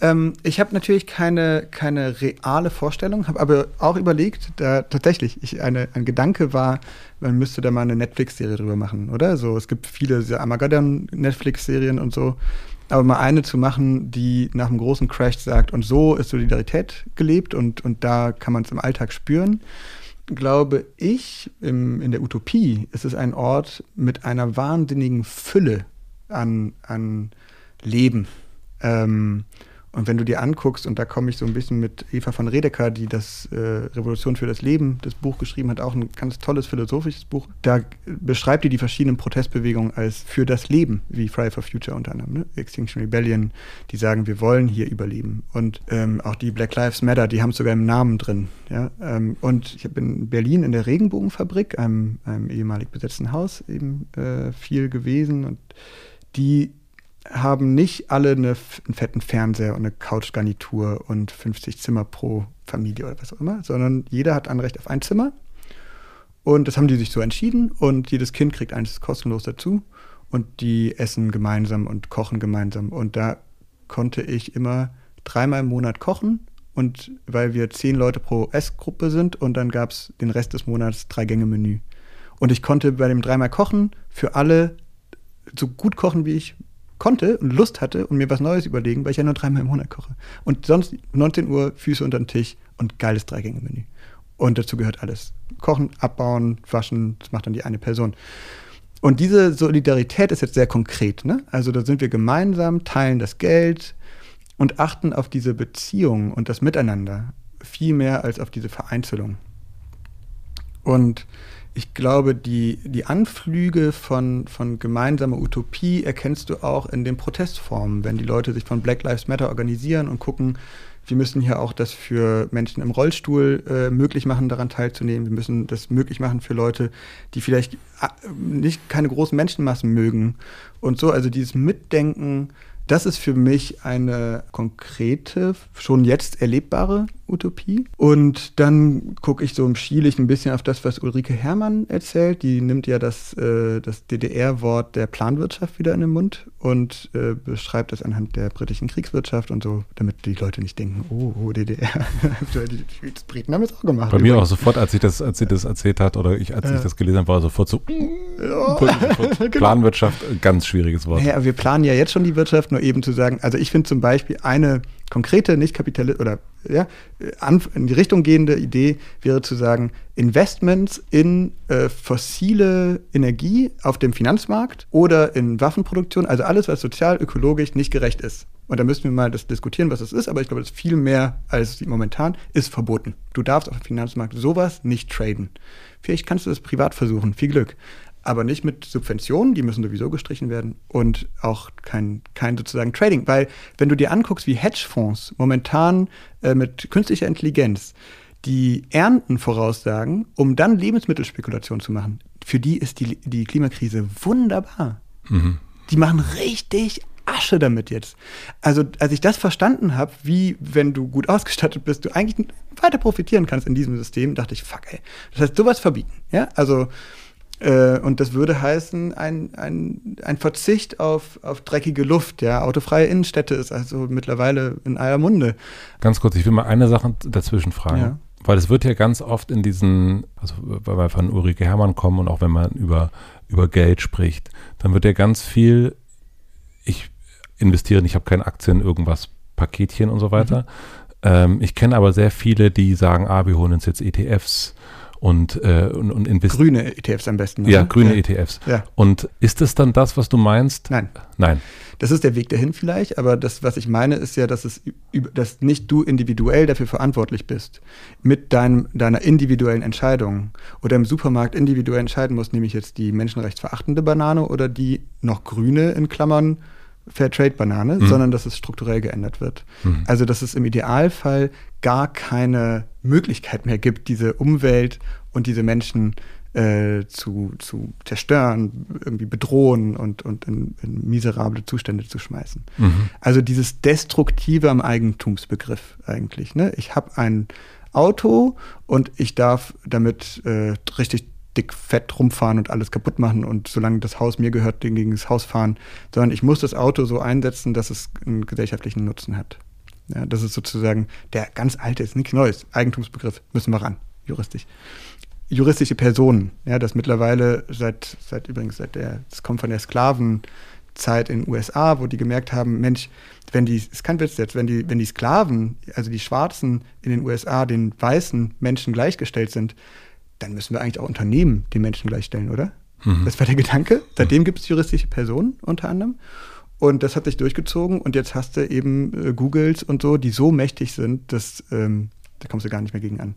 Ähm, ich habe natürlich keine, keine reale Vorstellung, habe aber auch überlegt, da tatsächlich, ich, eine, ein Gedanke war, man müsste da mal eine Netflix-Serie drüber machen, oder? So, es gibt viele Armageddon-Netflix-Serien und so, aber mal eine zu machen, die nach einem großen Crash sagt, und so ist Solidarität gelebt und, und da kann man es im Alltag spüren. Glaube ich, im, in der Utopie ist es ein Ort mit einer wahnsinnigen Fülle an, an Leben. Ähm, und wenn du dir anguckst, und da komme ich so ein bisschen mit Eva von Redeker, die das äh, Revolution für das Leben, das Buch geschrieben hat, auch ein ganz tolles philosophisches Buch, da beschreibt die die verschiedenen Protestbewegungen als für das Leben, wie Friday for Future unter anderem, ne? Extinction Rebellion, die sagen, wir wollen hier überleben. Und ähm, auch die Black Lives Matter, die haben es sogar im Namen drin. Ja? Ähm, und ich bin in Berlin in der Regenbogenfabrik, einem, einem ehemalig besetzten Haus, eben äh, viel gewesen und die haben nicht alle eine, einen fetten Fernseher und eine Couchgarnitur und 50 Zimmer pro Familie oder was auch immer, sondern jeder hat Anrecht auf ein Zimmer. Und das haben die sich so entschieden und jedes Kind kriegt eins kostenlos dazu und die essen gemeinsam und kochen gemeinsam. Und da konnte ich immer dreimal im Monat kochen und weil wir zehn Leute pro Essgruppe sind und dann gab es den Rest des Monats drei Gänge Menü. Und ich konnte bei dem dreimal kochen für alle so gut kochen, wie ich konnte und Lust hatte und mir was Neues überlegen, weil ich ja nur dreimal im Monat koche. Und sonst 19 Uhr Füße unter den Tisch und geiles Dreigänge-Menü. Und dazu gehört alles. Kochen, abbauen, waschen, das macht dann die eine Person. Und diese Solidarität ist jetzt sehr konkret. Ne? Also da sind wir gemeinsam, teilen das Geld und achten auf diese Beziehung und das Miteinander viel mehr als auf diese Vereinzelung. Und ich glaube, die, die Anflüge von, von gemeinsamer Utopie erkennst du auch in den Protestformen, wenn die Leute sich von Black Lives Matter organisieren und gucken, wir müssen hier auch das für Menschen im Rollstuhl äh, möglich machen, daran teilzunehmen. Wir müssen das möglich machen für Leute, die vielleicht äh, nicht keine großen Menschenmassen mögen. Und so, also dieses Mitdenken, das ist für mich eine konkrete, schon jetzt erlebbare Utopie. Und dann gucke ich so schiele ich ein bisschen auf das, was Ulrike Herrmann erzählt. Die nimmt ja das, äh, das DDR-Wort der Planwirtschaft wieder in den Mund und äh, beschreibt das anhand der britischen Kriegswirtschaft und so, damit die Leute nicht denken, oh, oh DDR. die Briten haben es auch gemacht. Bei mir auch sofort, als ich das, als sie das erzählt hat oder ich, als Ja. ich das gelesen habe, war sofort so sofort Genau. Planwirtschaft, ganz schwieriges Wort. Naja, wir planen ja jetzt schon die Wirtschaft, nur eben zu sagen, also ich finde zum Beispiel eine konkrete, nicht kapitalistische oder ja, in die Richtung gehende Idee wäre zu sagen, Investments in äh, fossile Energie auf dem Finanzmarkt oder in Waffenproduktion, also alles, was sozial, ökologisch nicht gerecht ist. Und da müssen wir mal das diskutieren, was es ist, aber ich glaube, das ist viel mehr als momentan, ist verboten. Du darfst auf dem Finanzmarkt sowas nicht traden. Vielleicht kannst du das privat versuchen, viel Glück. Aber nicht mit Subventionen, die müssen sowieso gestrichen werden und auch kein, kein sozusagen Trading. Weil wenn du dir anguckst, wie Hedgefonds momentan äh, mit künstlicher Intelligenz die Ernten voraussagen, um dann Lebensmittelspekulation zu machen, für die ist die, die Klimakrise wunderbar. Mhm. Die machen richtig Asche damit jetzt. Also als ich das verstanden habe, wie wenn du gut ausgestattet bist, du eigentlich weiter profitieren kannst in diesem System, dachte ich, fuck ey. Das heißt, sowas verbieten. Ja, also und das würde heißen, ein, ein, ein Verzicht auf, auf dreckige Luft. Ja, autofreie Innenstädte ist also mittlerweile in aller Munde. Ganz kurz, ich will mal eine Sache dazwischen fragen. Ja. Weil es wird ja ganz oft in diesen, also weil wir von Ulrike Hermann kommen und auch wenn man über, über Geld spricht, dann wird ja ganz viel, ich investiere, ich habe keine Aktien, irgendwas, Paketchen und so weiter. Mhm. Ähm, ich kenne aber sehr viele, die sagen, ah, wir holen uns jetzt ETFs und, äh, und, und investieren. Grüne ETFs am besten. Ja, also. grüne ja. ETFs. Ja. Und ist das dann das, was du meinst? Nein. Nein. Das ist der Weg dahin vielleicht, aber das, was ich meine, ist ja, dass es dass nicht du individuell dafür verantwortlich bist mit deinem, deiner individuellen Entscheidung oder im Supermarkt individuell entscheiden musst, nämlich jetzt die menschenrechtsverachtende Banane oder die noch grüne in Klammern Fairtrade-Banane, mhm. sondern dass es strukturell geändert wird. Mhm. Also dass es im Idealfall gar keine Möglichkeit mehr gibt, diese Umwelt und diese Menschen äh, zu, zu zerstören, irgendwie bedrohen und, und in, in miserable Zustände zu schmeißen. Mhm. Also dieses Destruktive am Eigentumsbegriff eigentlich. Ne? Ich habe ein Auto und ich darf damit äh, richtig dick fett rumfahren und alles kaputt machen und solange das Haus mir gehört, gegen das Haus fahren, sondern ich muss das Auto so einsetzen, dass es einen gesellschaftlichen Nutzen hat. Ja, das ist sozusagen der ganz alte, ist nichts Neues, Eigentumsbegriff, müssen wir ran, juristisch. Juristische Personen, ja, das mittlerweile seit, seit übrigens seit der, das kommt von der Sklavenzeit in den USA, wo die gemerkt haben, Mensch, wenn die, ist kein Witz jetzt, wenn die, wenn die Sklaven, also die Schwarzen in den USA den weißen Menschen gleichgestellt sind, dann müssen wir eigentlich auch Unternehmen den Menschen gleichstellen, oder? Mhm. Das war der Gedanke. Seitdem gibt es juristische Personen unter anderem. Und das hat sich durchgezogen und jetzt hast du eben äh, Googles und so, die so mächtig sind, dass ähm, da kommst du gar nicht mehr gegen an.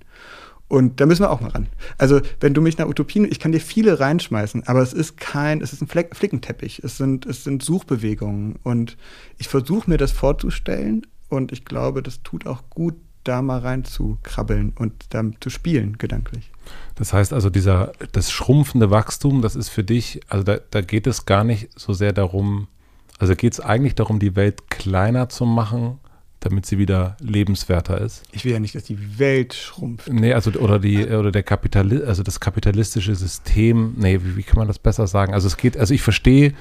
Und da müssen wir auch mal ran. Also, wenn du mich nach Utopien, ich kann dir viele reinschmeißen, aber es ist kein, es ist ein Fleck, Flickenteppich. Es sind, es sind Suchbewegungen. Und ich versuche mir das vorzustellen und ich glaube, das tut auch gut, da mal rein zu krabbeln und dann zu spielen, gedanklich. Das heißt also, dieser, das schrumpfende Wachstum, das ist für dich, also da, da geht es gar nicht so sehr darum, also geht es eigentlich darum, die Welt kleiner zu machen, damit sie wieder lebenswerter ist. Ich will ja nicht, dass die Welt schrumpft. Nee, also oder die oder der Kapitali also das kapitalistische System, nee, wie, wie kann man das besser sagen? Also es geht, also ich verstehe,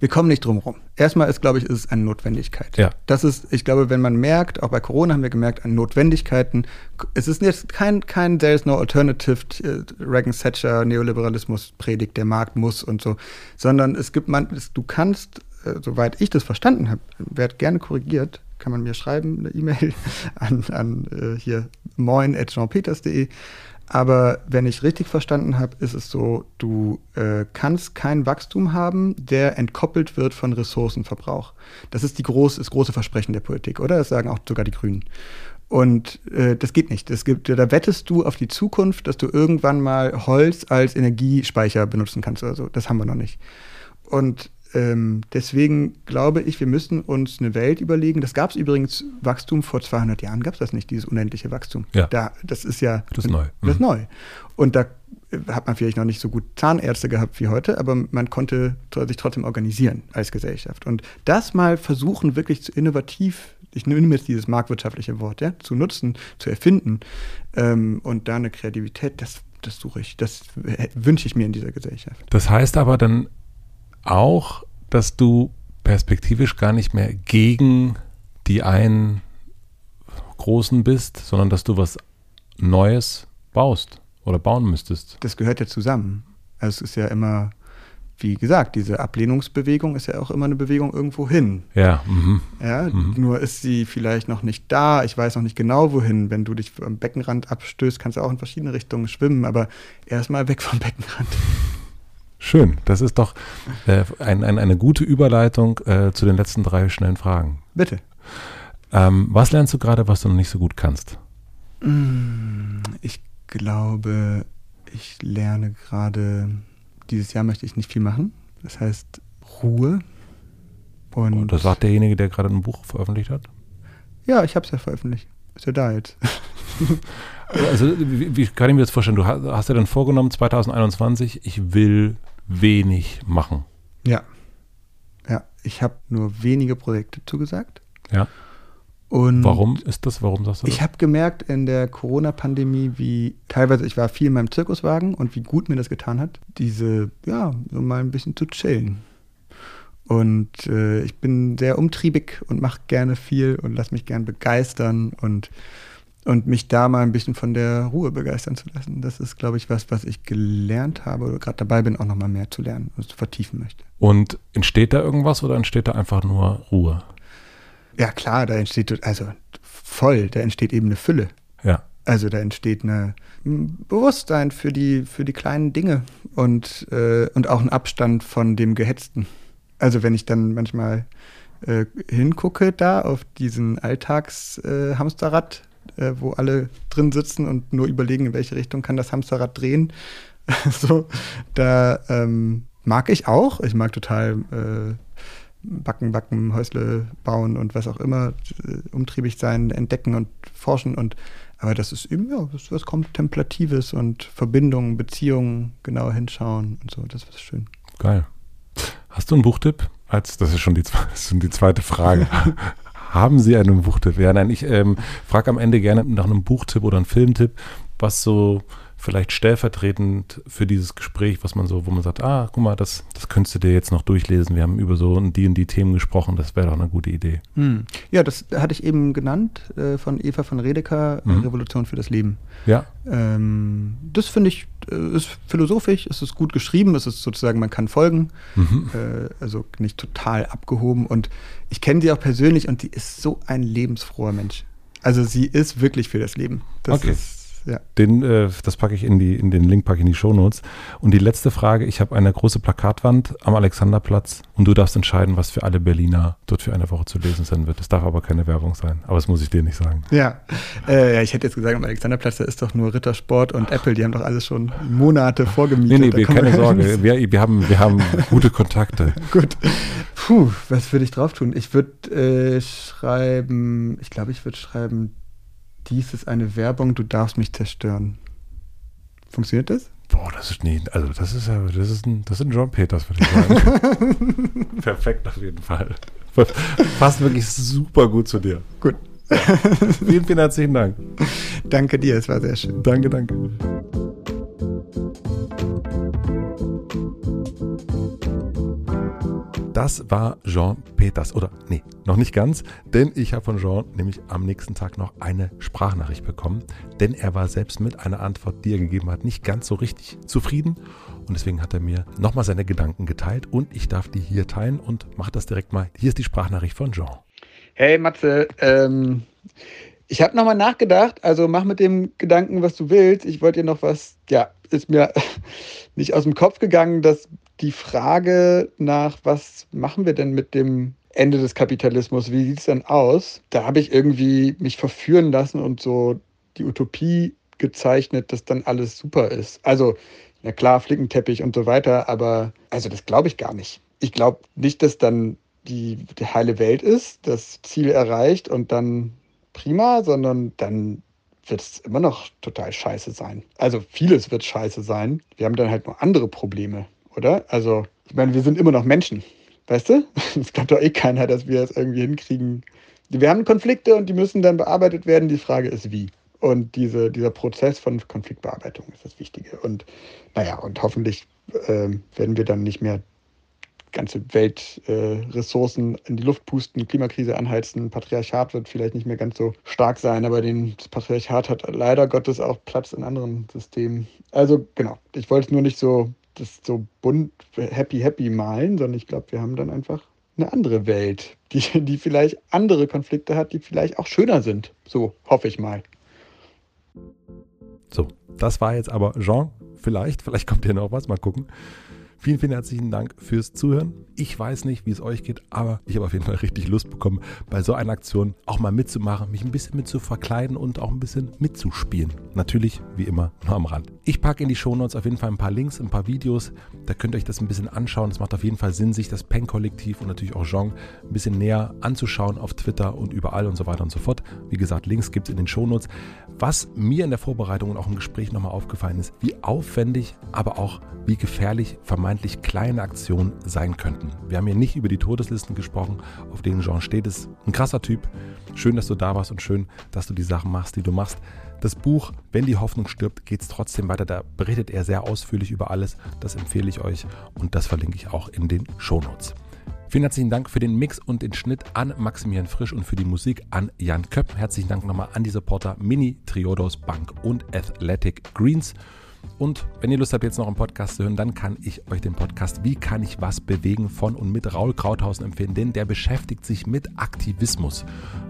wir kommen nicht drum rum. Erstmal ist, glaube ich, ist es eine Notwendigkeit. Ja. Das ist, ich glaube, wenn man merkt, auch bei Corona haben wir gemerkt, an Notwendigkeiten, es ist jetzt kein, kein There is no alternative, äh, Reagan Thatcher, Neoliberalismus predigt, der Markt muss und so, sondern es gibt man, du kannst, soweit ich das verstanden habe, werde gerne korrigiert, kann man mir schreiben, eine E-Mail an, an äh, hier moin at jeanpeters.de. Aber wenn ich richtig verstanden habe, ist es so, du äh, kannst kein Wachstum haben, der entkoppelt wird von Ressourcenverbrauch. Das ist die groß, das große Versprechen der Politik, oder? Das sagen auch sogar die Grünen. Und äh, das geht nicht. Das gibt, da wettest du auf die Zukunft, dass du irgendwann mal Holz als Energiespeicher benutzen kannst oder so. Das haben wir noch nicht. Und ähm, deswegen glaube ich, wir müssen uns eine Welt überlegen. Das gab es übrigens Wachstum vor 200 Jahren, gab es das nicht, dieses unendliche Wachstum. Ja. Da, das ist ja. Das ist neu. Das ist mhm. neu. Und da äh, hat man vielleicht noch nicht so gut Zahnärzte gehabt wie heute, aber man konnte sich trotzdem organisieren als Gesellschaft. Und das mal versuchen, wirklich zu innovativ, ich nehme jetzt dieses marktwirtschaftliche Wort, ja, zu nutzen, zu erfinden ähm, und da eine Kreativität, das, das suche ich, das wünsche ich mir in dieser Gesellschaft. Das heißt aber dann, auch, dass du perspektivisch gar nicht mehr gegen die einen Großen bist, sondern dass du was Neues baust oder bauen müsstest. Das gehört ja zusammen. Also es ist ja immer, wie gesagt, diese Ablehnungsbewegung ist ja auch immer eine Bewegung irgendwo hin. Ja. Mhm. ja mhm. Nur ist sie vielleicht noch nicht da. Ich weiß noch nicht genau wohin. Wenn du dich am Beckenrand abstößt, kannst du auch in verschiedene Richtungen schwimmen, aber erstmal weg vom Beckenrand. Schön, das ist doch äh, ein, ein, eine gute Überleitung äh, zu den letzten drei schnellen Fragen. Bitte. Ähm, was lernst du gerade, was du noch nicht so gut kannst? Mm, ich glaube, ich lerne gerade dieses Jahr möchte ich nicht viel machen. Das heißt Ruhe. Und, und das sagt derjenige, der gerade ein Buch veröffentlicht hat? Ja, ich habe es ja veröffentlicht. Ist ja da jetzt. also wie, wie, kann ich mir das vorstellen? Du hast, hast dir dann vorgenommen, 2021, ich will wenig machen. Ja. Ja, ich habe nur wenige Projekte zugesagt. Ja. Und Warum ist das? Warum sagst du das? Ich habe gemerkt in der Corona-Pandemie, wie teilweise, ich war viel in meinem Zirkuswagen und wie gut mir das getan hat, diese, ja, so mal ein bisschen zu chillen. Und äh, ich bin sehr umtriebig und mache gerne viel und lasse mich gern begeistern und, und mich da mal ein bisschen von der Ruhe begeistern zu lassen. Das ist, glaube ich, was, was ich gelernt habe oder gerade dabei bin, auch nochmal mehr zu lernen und zu vertiefen möchte. Und entsteht da irgendwas oder entsteht da einfach nur Ruhe? Ja, klar, da entsteht, also voll, da entsteht eben eine Fülle. Ja. Also da entsteht eine, ein Bewusstsein für die, für die kleinen Dinge und, äh, und auch ein Abstand von dem Gehetzten. Also wenn ich dann manchmal äh, hingucke da auf diesen Alltagshamsterrad, äh, wo alle drin sitzen und nur überlegen, in welche Richtung kann das Hamsterrad drehen, so, da ähm, mag ich auch. Ich mag total äh, Backen, Backen, Häusle bauen und was auch immer, äh, umtriebig sein, entdecken und forschen und aber das ist eben, ja, das ist was Kontemplatives und Verbindungen, Beziehungen, genauer hinschauen und so, das ist schön. Geil. Hast du einen Buchtipp? Als, das ist schon die, schon die zweite Frage. Haben Sie einen Buchtipp? Ja, nein, ich ähm, frage am Ende gerne nach einem Buchtipp oder einem Filmtipp, was so vielleicht stellvertretend für dieses Gespräch, was man so, wo man sagt, ah, guck mal, das, das könntest du dir jetzt noch durchlesen. Wir haben über so die und die Themen gesprochen, das wäre doch eine gute Idee. Hm. Ja, das hatte ich eben genannt äh, von Eva von Redeker, mhm. Revolution für das Leben. Ja. Ähm, das finde ich, äh, ist philosophisch, es ist gut geschrieben, es ist sozusagen, man kann folgen, mhm. äh, also nicht total abgehoben und ich kenne sie auch persönlich und die ist so ein lebensfroher Mensch. Also sie ist wirklich für das Leben. Das okay. ist ja. Den, äh, das packe ich in, die, in den Link, packe ich in die Shownotes. Und die letzte Frage, ich habe eine große Plakatwand am Alexanderplatz und du darfst entscheiden, was für alle Berliner dort für eine Woche zu lesen sein wird. Es darf aber keine Werbung sein, aber das muss ich dir nicht sagen. Ja, äh, ja ich hätte jetzt gesagt, am Alexanderplatz, da ist doch nur Rittersport und Apple, die haben doch alles schon Monate vorgemietet. Nee, nee, keine Sorge, wir, wir, haben, wir haben gute Kontakte. Gut. Puh, was würde ich drauf tun? Ich würde äh, schreiben, ich glaube, ich würde schreiben, dies ist eine Werbung, du darfst mich zerstören. Funktioniert das? Boah, das ist nie, also das ist ja, das ist ein, das ist ein John Peters, würde ich sagen. Perfekt auf jeden Fall. Passt wirklich super gut zu dir. Gut. Ja. vielen, vielen herzlichen Dank. Danke dir, es war sehr schön. Danke, danke. Das war Jean Peters. Oder nee, noch nicht ganz, denn ich habe von Jean nämlich am nächsten Tag noch eine Sprachnachricht bekommen. Denn er war selbst mit einer Antwort, die er gegeben hat, nicht ganz so richtig zufrieden. Und deswegen hat er mir nochmal seine Gedanken geteilt und ich darf die hier teilen und mache das direkt mal. Hier ist die Sprachnachricht von Jean. Hey Matze, ähm, ich habe nochmal nachgedacht, also mach mit dem Gedanken, was du willst. Ich wollte dir noch was, ja, ist mir nicht aus dem Kopf gegangen, dass die Frage nach, was machen wir denn mit dem Ende des Kapitalismus, wie sieht es denn aus? Da habe ich irgendwie mich verführen lassen und so die Utopie gezeichnet, dass dann alles super ist. Also, na klar, Flickenteppich und so weiter, aber also das glaube ich gar nicht. Ich glaube nicht, dass dann die, die heile Welt ist, das Ziel erreicht und dann prima, sondern dann wird es immer noch total scheiße sein. Also vieles wird scheiße sein. Wir haben dann halt nur andere Probleme oder? Also, ich meine, wir sind immer noch Menschen. Weißt du? Es glaubt doch eh keiner, dass wir es irgendwie hinkriegen. Wir haben Konflikte und die müssen dann bearbeitet werden. Die Frage ist, wie. Und diese, dieser Prozess von Konfliktbearbeitung ist das Wichtige. Und naja, und hoffentlich äh, werden wir dann nicht mehr ganze Weltressourcen äh, in die Luft pusten, Klimakrise anheizen, Patriarchat wird vielleicht nicht mehr ganz so stark sein, aber den, das Patriarchat hat leider Gottes auch Platz in anderen Systemen. Also genau, ich wollte es nur nicht so das so bunt happy happy malen, sondern ich glaube, wir haben dann einfach eine andere Welt, die, die vielleicht andere Konflikte hat, die vielleicht auch schöner sind. So hoffe ich mal. So, das war jetzt aber Jean. Vielleicht, vielleicht kommt hier noch was, mal gucken. Vielen, vielen herzlichen Dank fürs Zuhören. Ich weiß nicht, wie es euch geht, aber ich habe auf jeden Fall richtig Lust bekommen, bei so einer Aktion auch mal mitzumachen, mich ein bisschen mit zu verkleiden und auch ein bisschen mitzuspielen. Natürlich, wie immer, nur am Rand. Ich packe in die Shownotes auf jeden Fall ein paar Links, ein paar Videos. Da könnt ihr euch das ein bisschen anschauen. Es macht auf jeden Fall Sinn, sich das Pen-Kollektiv und natürlich auch Jean ein bisschen näher anzuschauen auf Twitter und überall und so weiter und so fort. Wie gesagt, Links gibt es in den Shownotes. Was mir in der Vorbereitung und auch im Gespräch nochmal aufgefallen ist, wie aufwendig, aber auch wie gefährlich vermeintlich kleine Aktionen sein könnten. Wir haben hier nicht über die Todeslisten gesprochen, auf denen Jean steht. Ist ein krasser Typ. Schön, dass du da warst und schön, dass du die Sachen machst, die du machst. Das Buch, wenn die Hoffnung stirbt, geht es trotzdem weiter. Da berichtet er sehr ausführlich über alles. Das empfehle ich euch und das verlinke ich auch in den Shownotes. Vielen herzlichen Dank für den Mix und den Schnitt an Maximilian Frisch und für die Musik an Jan Köpp. Herzlichen Dank nochmal an die Supporter Mini, Triodos Bank und Athletic Greens. Und wenn ihr Lust habt, jetzt noch einen Podcast zu hören, dann kann ich euch den Podcast Wie kann ich was bewegen von und mit Raul Krauthausen empfehlen, denn der beschäftigt sich mit Aktivismus.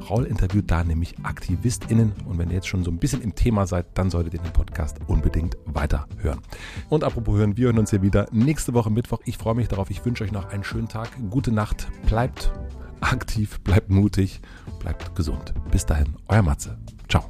Raul interviewt da nämlich AktivistInnen und wenn ihr jetzt schon so ein bisschen im Thema seid, dann solltet ihr den Podcast unbedingt weiterhören. Und apropos hören, wir hören uns hier wieder nächste Woche Mittwoch. Ich freue mich darauf. Ich wünsche euch noch einen schönen Tag, gute Nacht, bleibt aktiv, bleibt mutig, bleibt gesund. Bis dahin, euer Matze. Ciao.